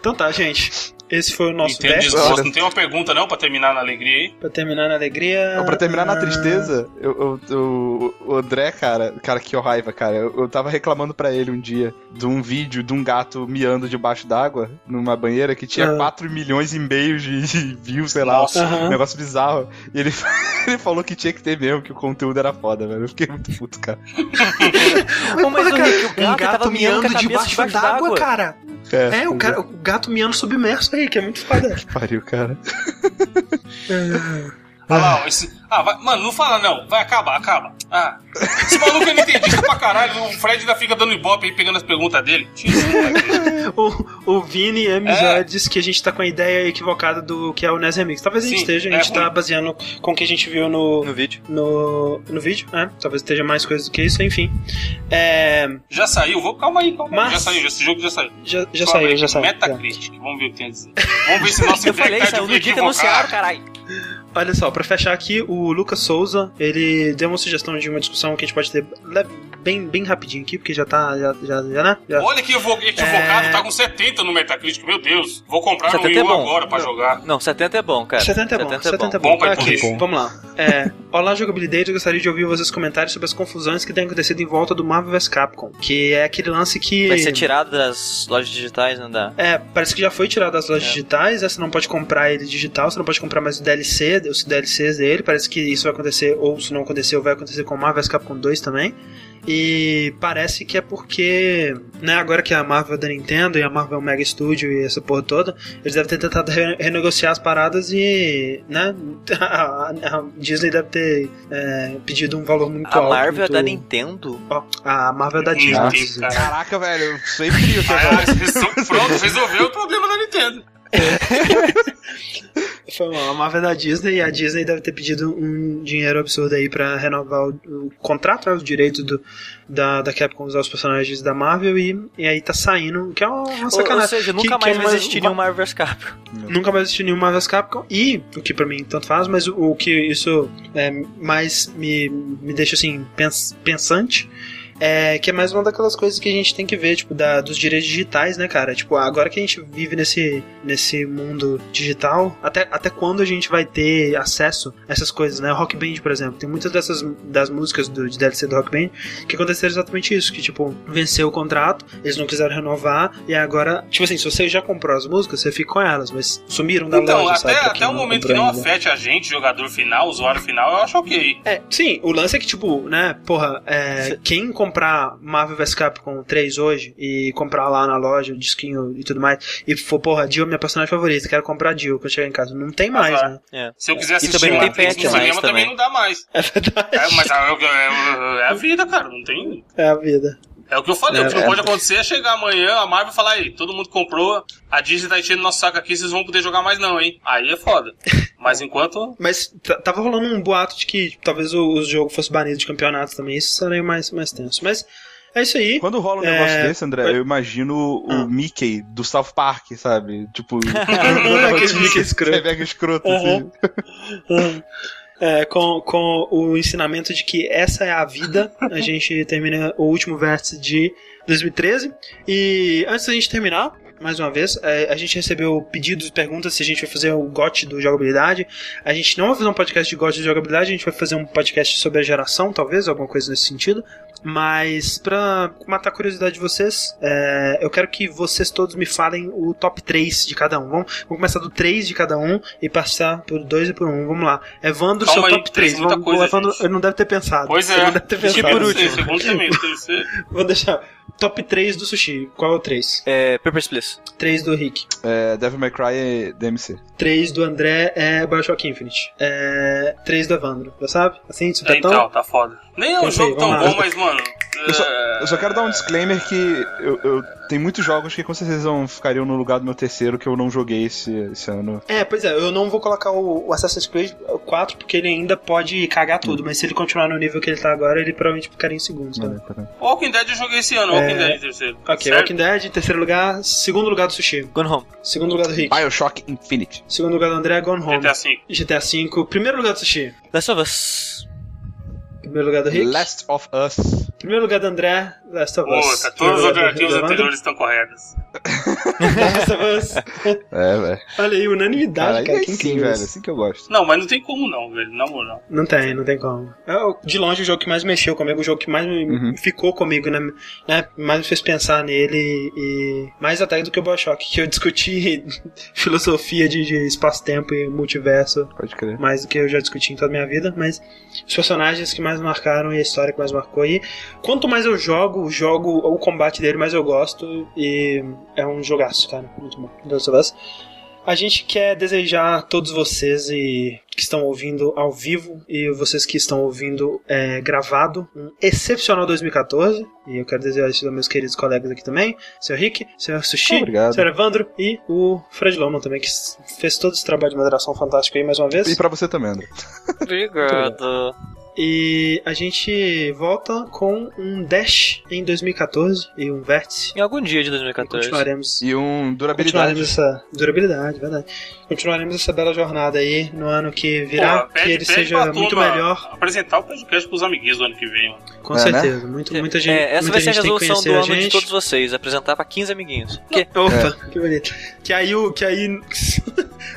Então tá, gente. Esse foi o nosso Entendo teste. desgosto. Não tem uma pergunta não pra terminar na alegria aí? Pra terminar na alegria... Não, pra terminar na ah, tristeza, eu, eu- eu- o André, cara, cara, que raiva, cara. Eu, eu tava reclamando pra ele um dia de um vídeo de um gato miando debaixo d'água numa banheira que tinha Ah. 4 milhões e meio de, de views, sei lá. Nossa. Um negócio bizarro. E ele, ele falou que tinha que ter mesmo, que o conteúdo era foda, velho. Eu fiquei muito puto, cara. Mas Porra, o cara, o um gato gato tava miando cabeça debaixo d'água. cara. É, o, cara, o gato miando submerso aí, que é muito foda. Pariu, cara. Olha ó, esse. Ah, vai... mano, não fala não. Vai, acaba, acaba. Ah. Esse maluco é nintendista pra caralho. O Fred ainda fica dando ibope aí, pegando as perguntas dele. O, o Vini M É. já disse que a gente tá com a ideia equivocada do que é o NES Remix. Talvez a gente Sim, esteja, a é gente tá ruim. baseando com o que a gente viu no, No vídeo. no, no vídeo, né? Talvez esteja mais coisa do que isso, enfim. É, já saiu, vou. Calma aí, calma aí. Mas- Já saiu, esse jogo já saiu. já já saiu, aí, já saiu. Metacritic, vamos ver o que tem a dizer. Vamos ver se nossa Eu falei, tá saiu no dia que anunciaram, caralho. Olha só, pra fechar aqui, o Lucas Souza, ele deu uma sugestão de uma discussão que a gente pode ter bem, bem rapidinho aqui, porque já tá. Já, já, já, né? Já- Olha que equivocado, É. tá com 70 no Metacritic, meu Deus. Vou comprar no 70 Wii é U bom. agora pra jogar. Não, 70 é bom, cara. 70 é bom, 70 é bom. Bom pra Aqui, turismo. vamos lá. É, Olá, jogabilidade. Eu gostaria de ouvir vocês comentários sobre as confusões que têm acontecido em volta do Marvel vs Capcom. Que é aquele lance que. Vai ser tirado das lojas digitais, não dá? É, parece que já foi tirado das lojas É. digitais, né? Você não pode comprar ele digital, você não pode comprar mais o DLC, os DLCs dele. Parece que isso vai acontecer, ou se não aconteceu, vai acontecer com o Marvel vs Capcom 2 também. E parece que é porque, né, agora que a Marvel é da Nintendo e a Marvel é um Mega Studio e essa porra toda, eles devem ter tentado re- renegociar as paradas e, né, a, a Disney deve ter é, pedido um valor muito A alto. Marvel é muito- da Nintendo? Ó, A Marvel é da Disney. Caraca, velho, eu sempre isso Ah, agora. resol- pronto, resolveu o problema da Nintendo. Foi mal, a Marvel é da Disney e a Disney deve ter pedido um dinheiro absurdo aí pra renovar o, o contrato, né, os direitos do, da, da Capcom usar os personagens da Marvel e, e aí tá saindo, que é uma, uma sacanagem. ou seja, nunca Que- que mais é vai uma- existir nenhum Marvel vs Capcom. Nunca vai existir nenhum Marvel vs Capcom e, o que pra mim tanto faz, mas o, o que isso é, mais me, me deixa assim, pens, pensante é que é mais uma daquelas coisas que a gente tem que ver, tipo, da, dos direitos digitais, né, cara? Tipo, agora que a gente vive nesse, nesse mundo digital, até, até quando a gente vai ter acesso a essas coisas, né? O Rock Band, por exemplo, tem muitas dessas das músicas do, de DLC do Rock Band que aconteceram exatamente isso, que, tipo, venceu o contrato, eles não quiseram renovar, e agora, tipo assim, se você já comprou as músicas, você fica com elas, mas sumiram da Então, loja, até, sabe? até o momento que comprou não ainda. afete a gente, jogador final, usuário final, eu acho ok. É, sim, o lance é que, tipo, né, porra, é, quem comprar Marvel vs Capcom 3 hoje e comprar lá na loja o disquinho e tudo mais, e for, porra, Jill é minha personagem favorita, quero comprar Jill quando chegar em casa. Não tem mais, Azar. né? É. Se eu quiser E assistir também não tem mais cinema, também também. não dá mais. É verdade. É, mas é, é- é a vida, cara, não tem... É a vida. É o que eu falei, É, o que não é. pode acontecer é chegar amanhã, a Marvel falar, aí, todo mundo comprou, a Disney tá enchendo nosso saco aqui, vocês vão poder jogar mais não, hein? Aí é foda. Mas enquanto... Mas tava rolando um boato de que talvez o, o jogo fosse banido de campeonatos também, isso seria mais, mais tenso. Mas é isso aí. Quando rola um negócio É, desse, André, eu imagino o Ah. Mickey do South Park, sabe? Tipo, Aquele Mickey escroto. É mega escroto, Aham. assim. É, com, com o ensinamento de que essa é a vida, a gente termina o último vértice de 2013. E antes da gente terminar, mais uma vez, é, a gente recebeu pedidos e perguntas se a gente vai fazer o GOT do jogabilidade. A gente não vai fazer um podcast de GOT de jogabilidade, a gente vai fazer um podcast sobre a geração, talvez, alguma coisa nesse sentido. Mas, pra matar a curiosidade de vocês, é, eu quero que vocês todos me falem o top 3 de cada um. Vamos, vamos começar do 3 de cada um e passar por 2 e por 1. Um. Vamos lá. Evandro, Calma seu aí, top 3. três, muita Vamos, coisa, o Evandro ele não deve ter pensado. Pois Ele é, não deve ter pensado. por último. Vou deixar. Top 3 do Sushi. Qual é o 3? É, Papers, Please. 3 do Rick. É, Devil May Cry e DMC. 3 do André é Bioshock Infinite. É, 3 do Evandro. Já sabe? Assim, de É, então, tá foda. Nem é um jogo tão bom, mas, mano... Eu só, é- eu só quero dar um disclaimer que eu, eu- tem muitos jogos que com certeza não ficariam no lugar do meu terceiro que eu não joguei esse, esse ano. É, pois é, eu não vou colocar o, o Assassin's Creed 4 porque ele ainda pode cagar tudo, mas se ele continuar no nível que ele tá agora, ele provavelmente ficaria em segundo, sabe? Tá- Walking Dead eu joguei esse ano, É. Walking Dead em terceiro. Ok, Certo? Walking Dead, terceiro lugar, segundo lugar do Sushi, Gone Home. segundo lugar do Rick, Bioshock Infinite. segundo lugar do André, Gone Home, GTA V. GTA V, primeiro lugar do Sushi, Last of Us. Primeiro lugar do Rick, Last of Us. primeiro lugar do André, Last of Us. Puta, alternativas do Evandro, anteriores estão corretas. Last of Us. É, velho. Olha aí, unanimidade, Cara, cara, aí que sim, velho. Assim que eu gosto. Não, mas não tem como não, velho, na moral. Não tem, não tem como. É o- de longe o jogo que mais mexeu comigo, o jogo que mais Uhum. ficou comigo, né? né? Mais me fez pensar nele e mais até do que o Bioshock, que eu discuti filosofia de, de espaço-tempo e multiverso Pode crer. mais do que eu já discuti em toda a minha vida, mas os personagens que mais marcaram e a história que mais marcou. E quanto mais eu jogo, o jogo, o combate dele, mais eu gosto. E é um jogaço, cara. Muito bom. Us. A gente quer desejar a todos vocês e que estão ouvindo ao vivo e vocês que estão ouvindo é, gravado um excepcional 2014. E eu quero desejar isso aos meus queridos colegas aqui também, Sr. Rick, Sr. Sushi, Obrigado. Sr. Evandro e o Fred Loman também, que fez todo esse trabalho de moderação fantástico aí mais uma vez. E pra você também, André. Obrigado. E a gente volta com um Dash em 2014 e um Vértice. Em algum dia de E 2014. continuaremos, E um durabilidade. continuaremos essa durabilidade, verdade. Continuaremos essa bela jornada aí no ano que virá, Porra, pede- que ele seja muito melhor, Apresentar o podcast pros amiguinhos do ano que vem. mano. com É, certeza. Muito, muita gente, É, essa muita vai ser a que resolução do ano de todos vocês, apresentar pra 15 amiguinhos. Porque Opa, que bonito. Que aí, o- que aí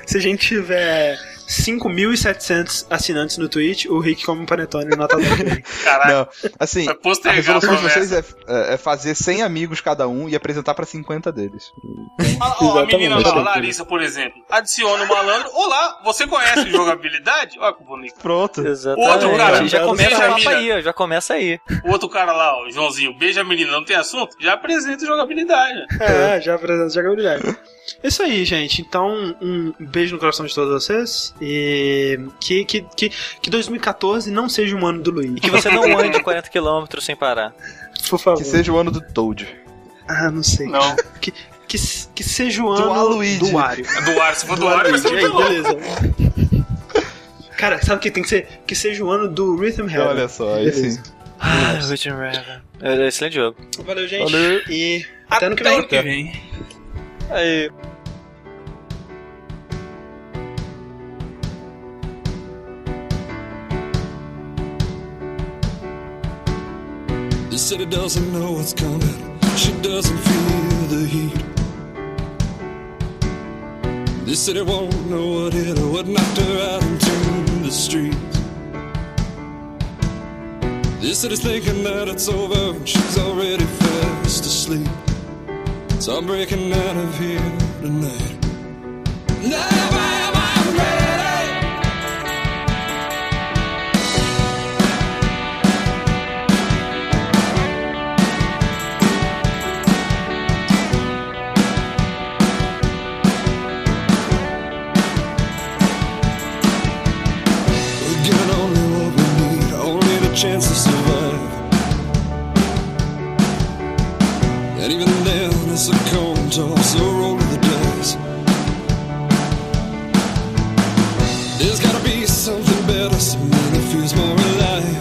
se a gente tiver 5.700 assinantes no Twitch, o Rick come um panetone no Natal. Caralho, Não, assim, a a resolução de vocês é, é- é fazer 100 amigos cada um e apresentar pra 50 deles. Ó, a Exatamente. menina lá, a Larissa, por exemplo. Adiciona o malandro. Olá, você conhece jogabilidade? Olha que bonito. Pronto. Exatamente. Outro cara, já já começa o a aí, ó, já começa aí. O outro cara lá, o Joãozinho, beija a menina, não tem assunto? Já apresenta jogabilidade. É, já apresenta jogabilidade. Isso aí, gente. Então, um beijo no coração de todos vocês. E que, que, que, que 2014 não seja um ano do Luiz. E que você não ande 40 km sem parar. Por favor. Que seja o ano do Toad. Ah, não sei. Não. Que, que, que seja o Do ano Aluigi. do Wario. Do ar, se for do, Do ar, vai ser Aí, beleza. Cara, sabe o que tem que ser? Que seja o ano do Rhythm Heaven. Olha só, aí Beleza. sim. Ah, Witching Raven. É, excelente jogo. Valeu, gente. Valeu. E até Até vem. ano que vem. Aí. The city doesn't know what's coming. She doesn't feel the heat. This city won't know what hit her, what knocked her out into the streets. This city's thinking that it's over and she's already fast asleep. So I'm breaking out of here tonight. It's a coin toss, so roll of the dice. There's gotta be something better, something that feels more alive.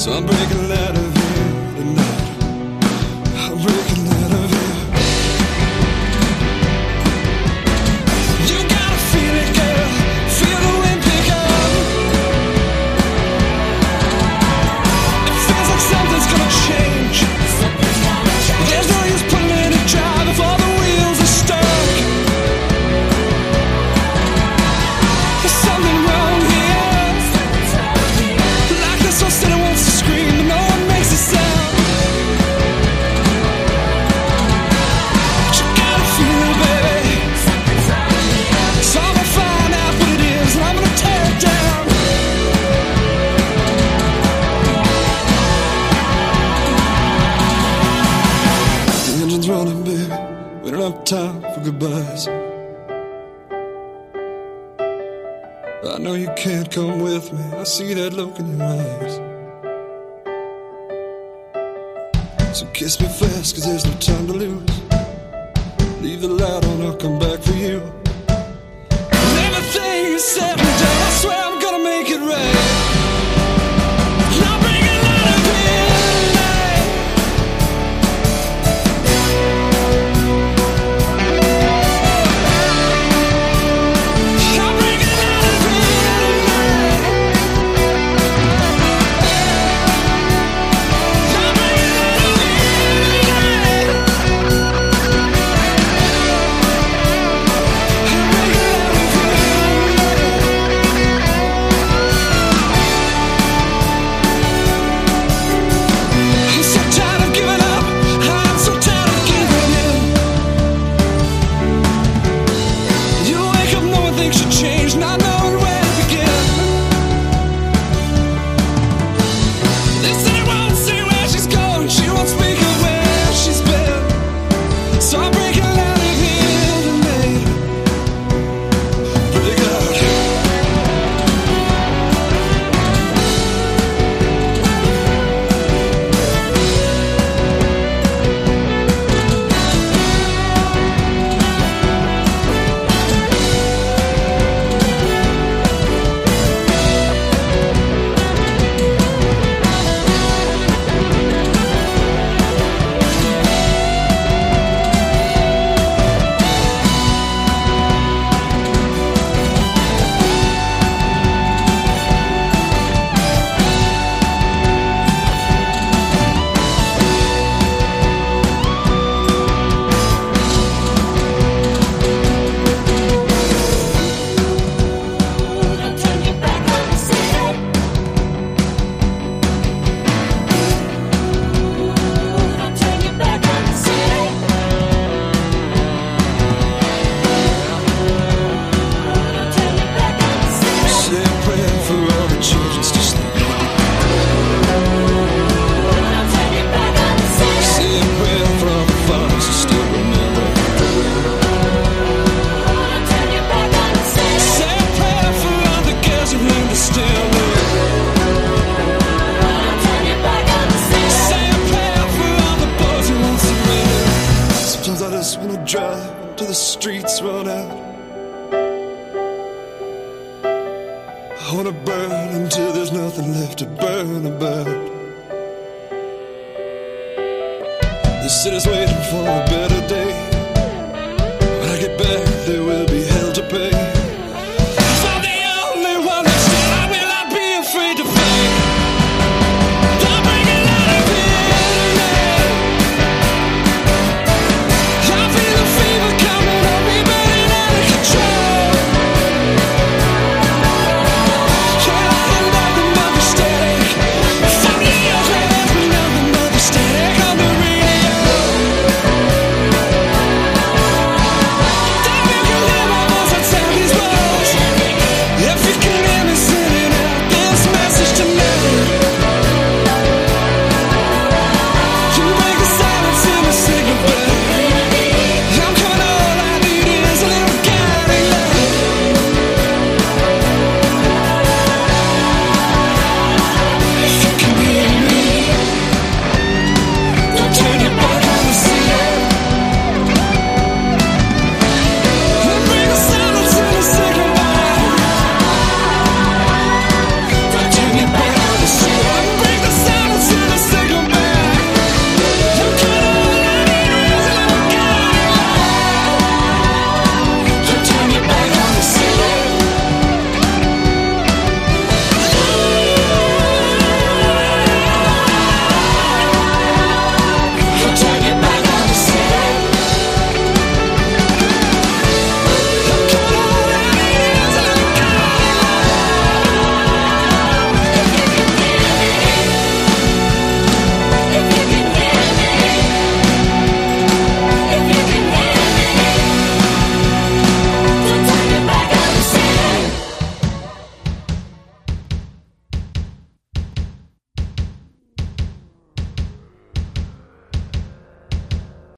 So I'm breaking out goodbyes. I know you can't come with me. I see that look in your eyes. So kiss me fast, cause there's no time to lose. Leave the light on, I'll come back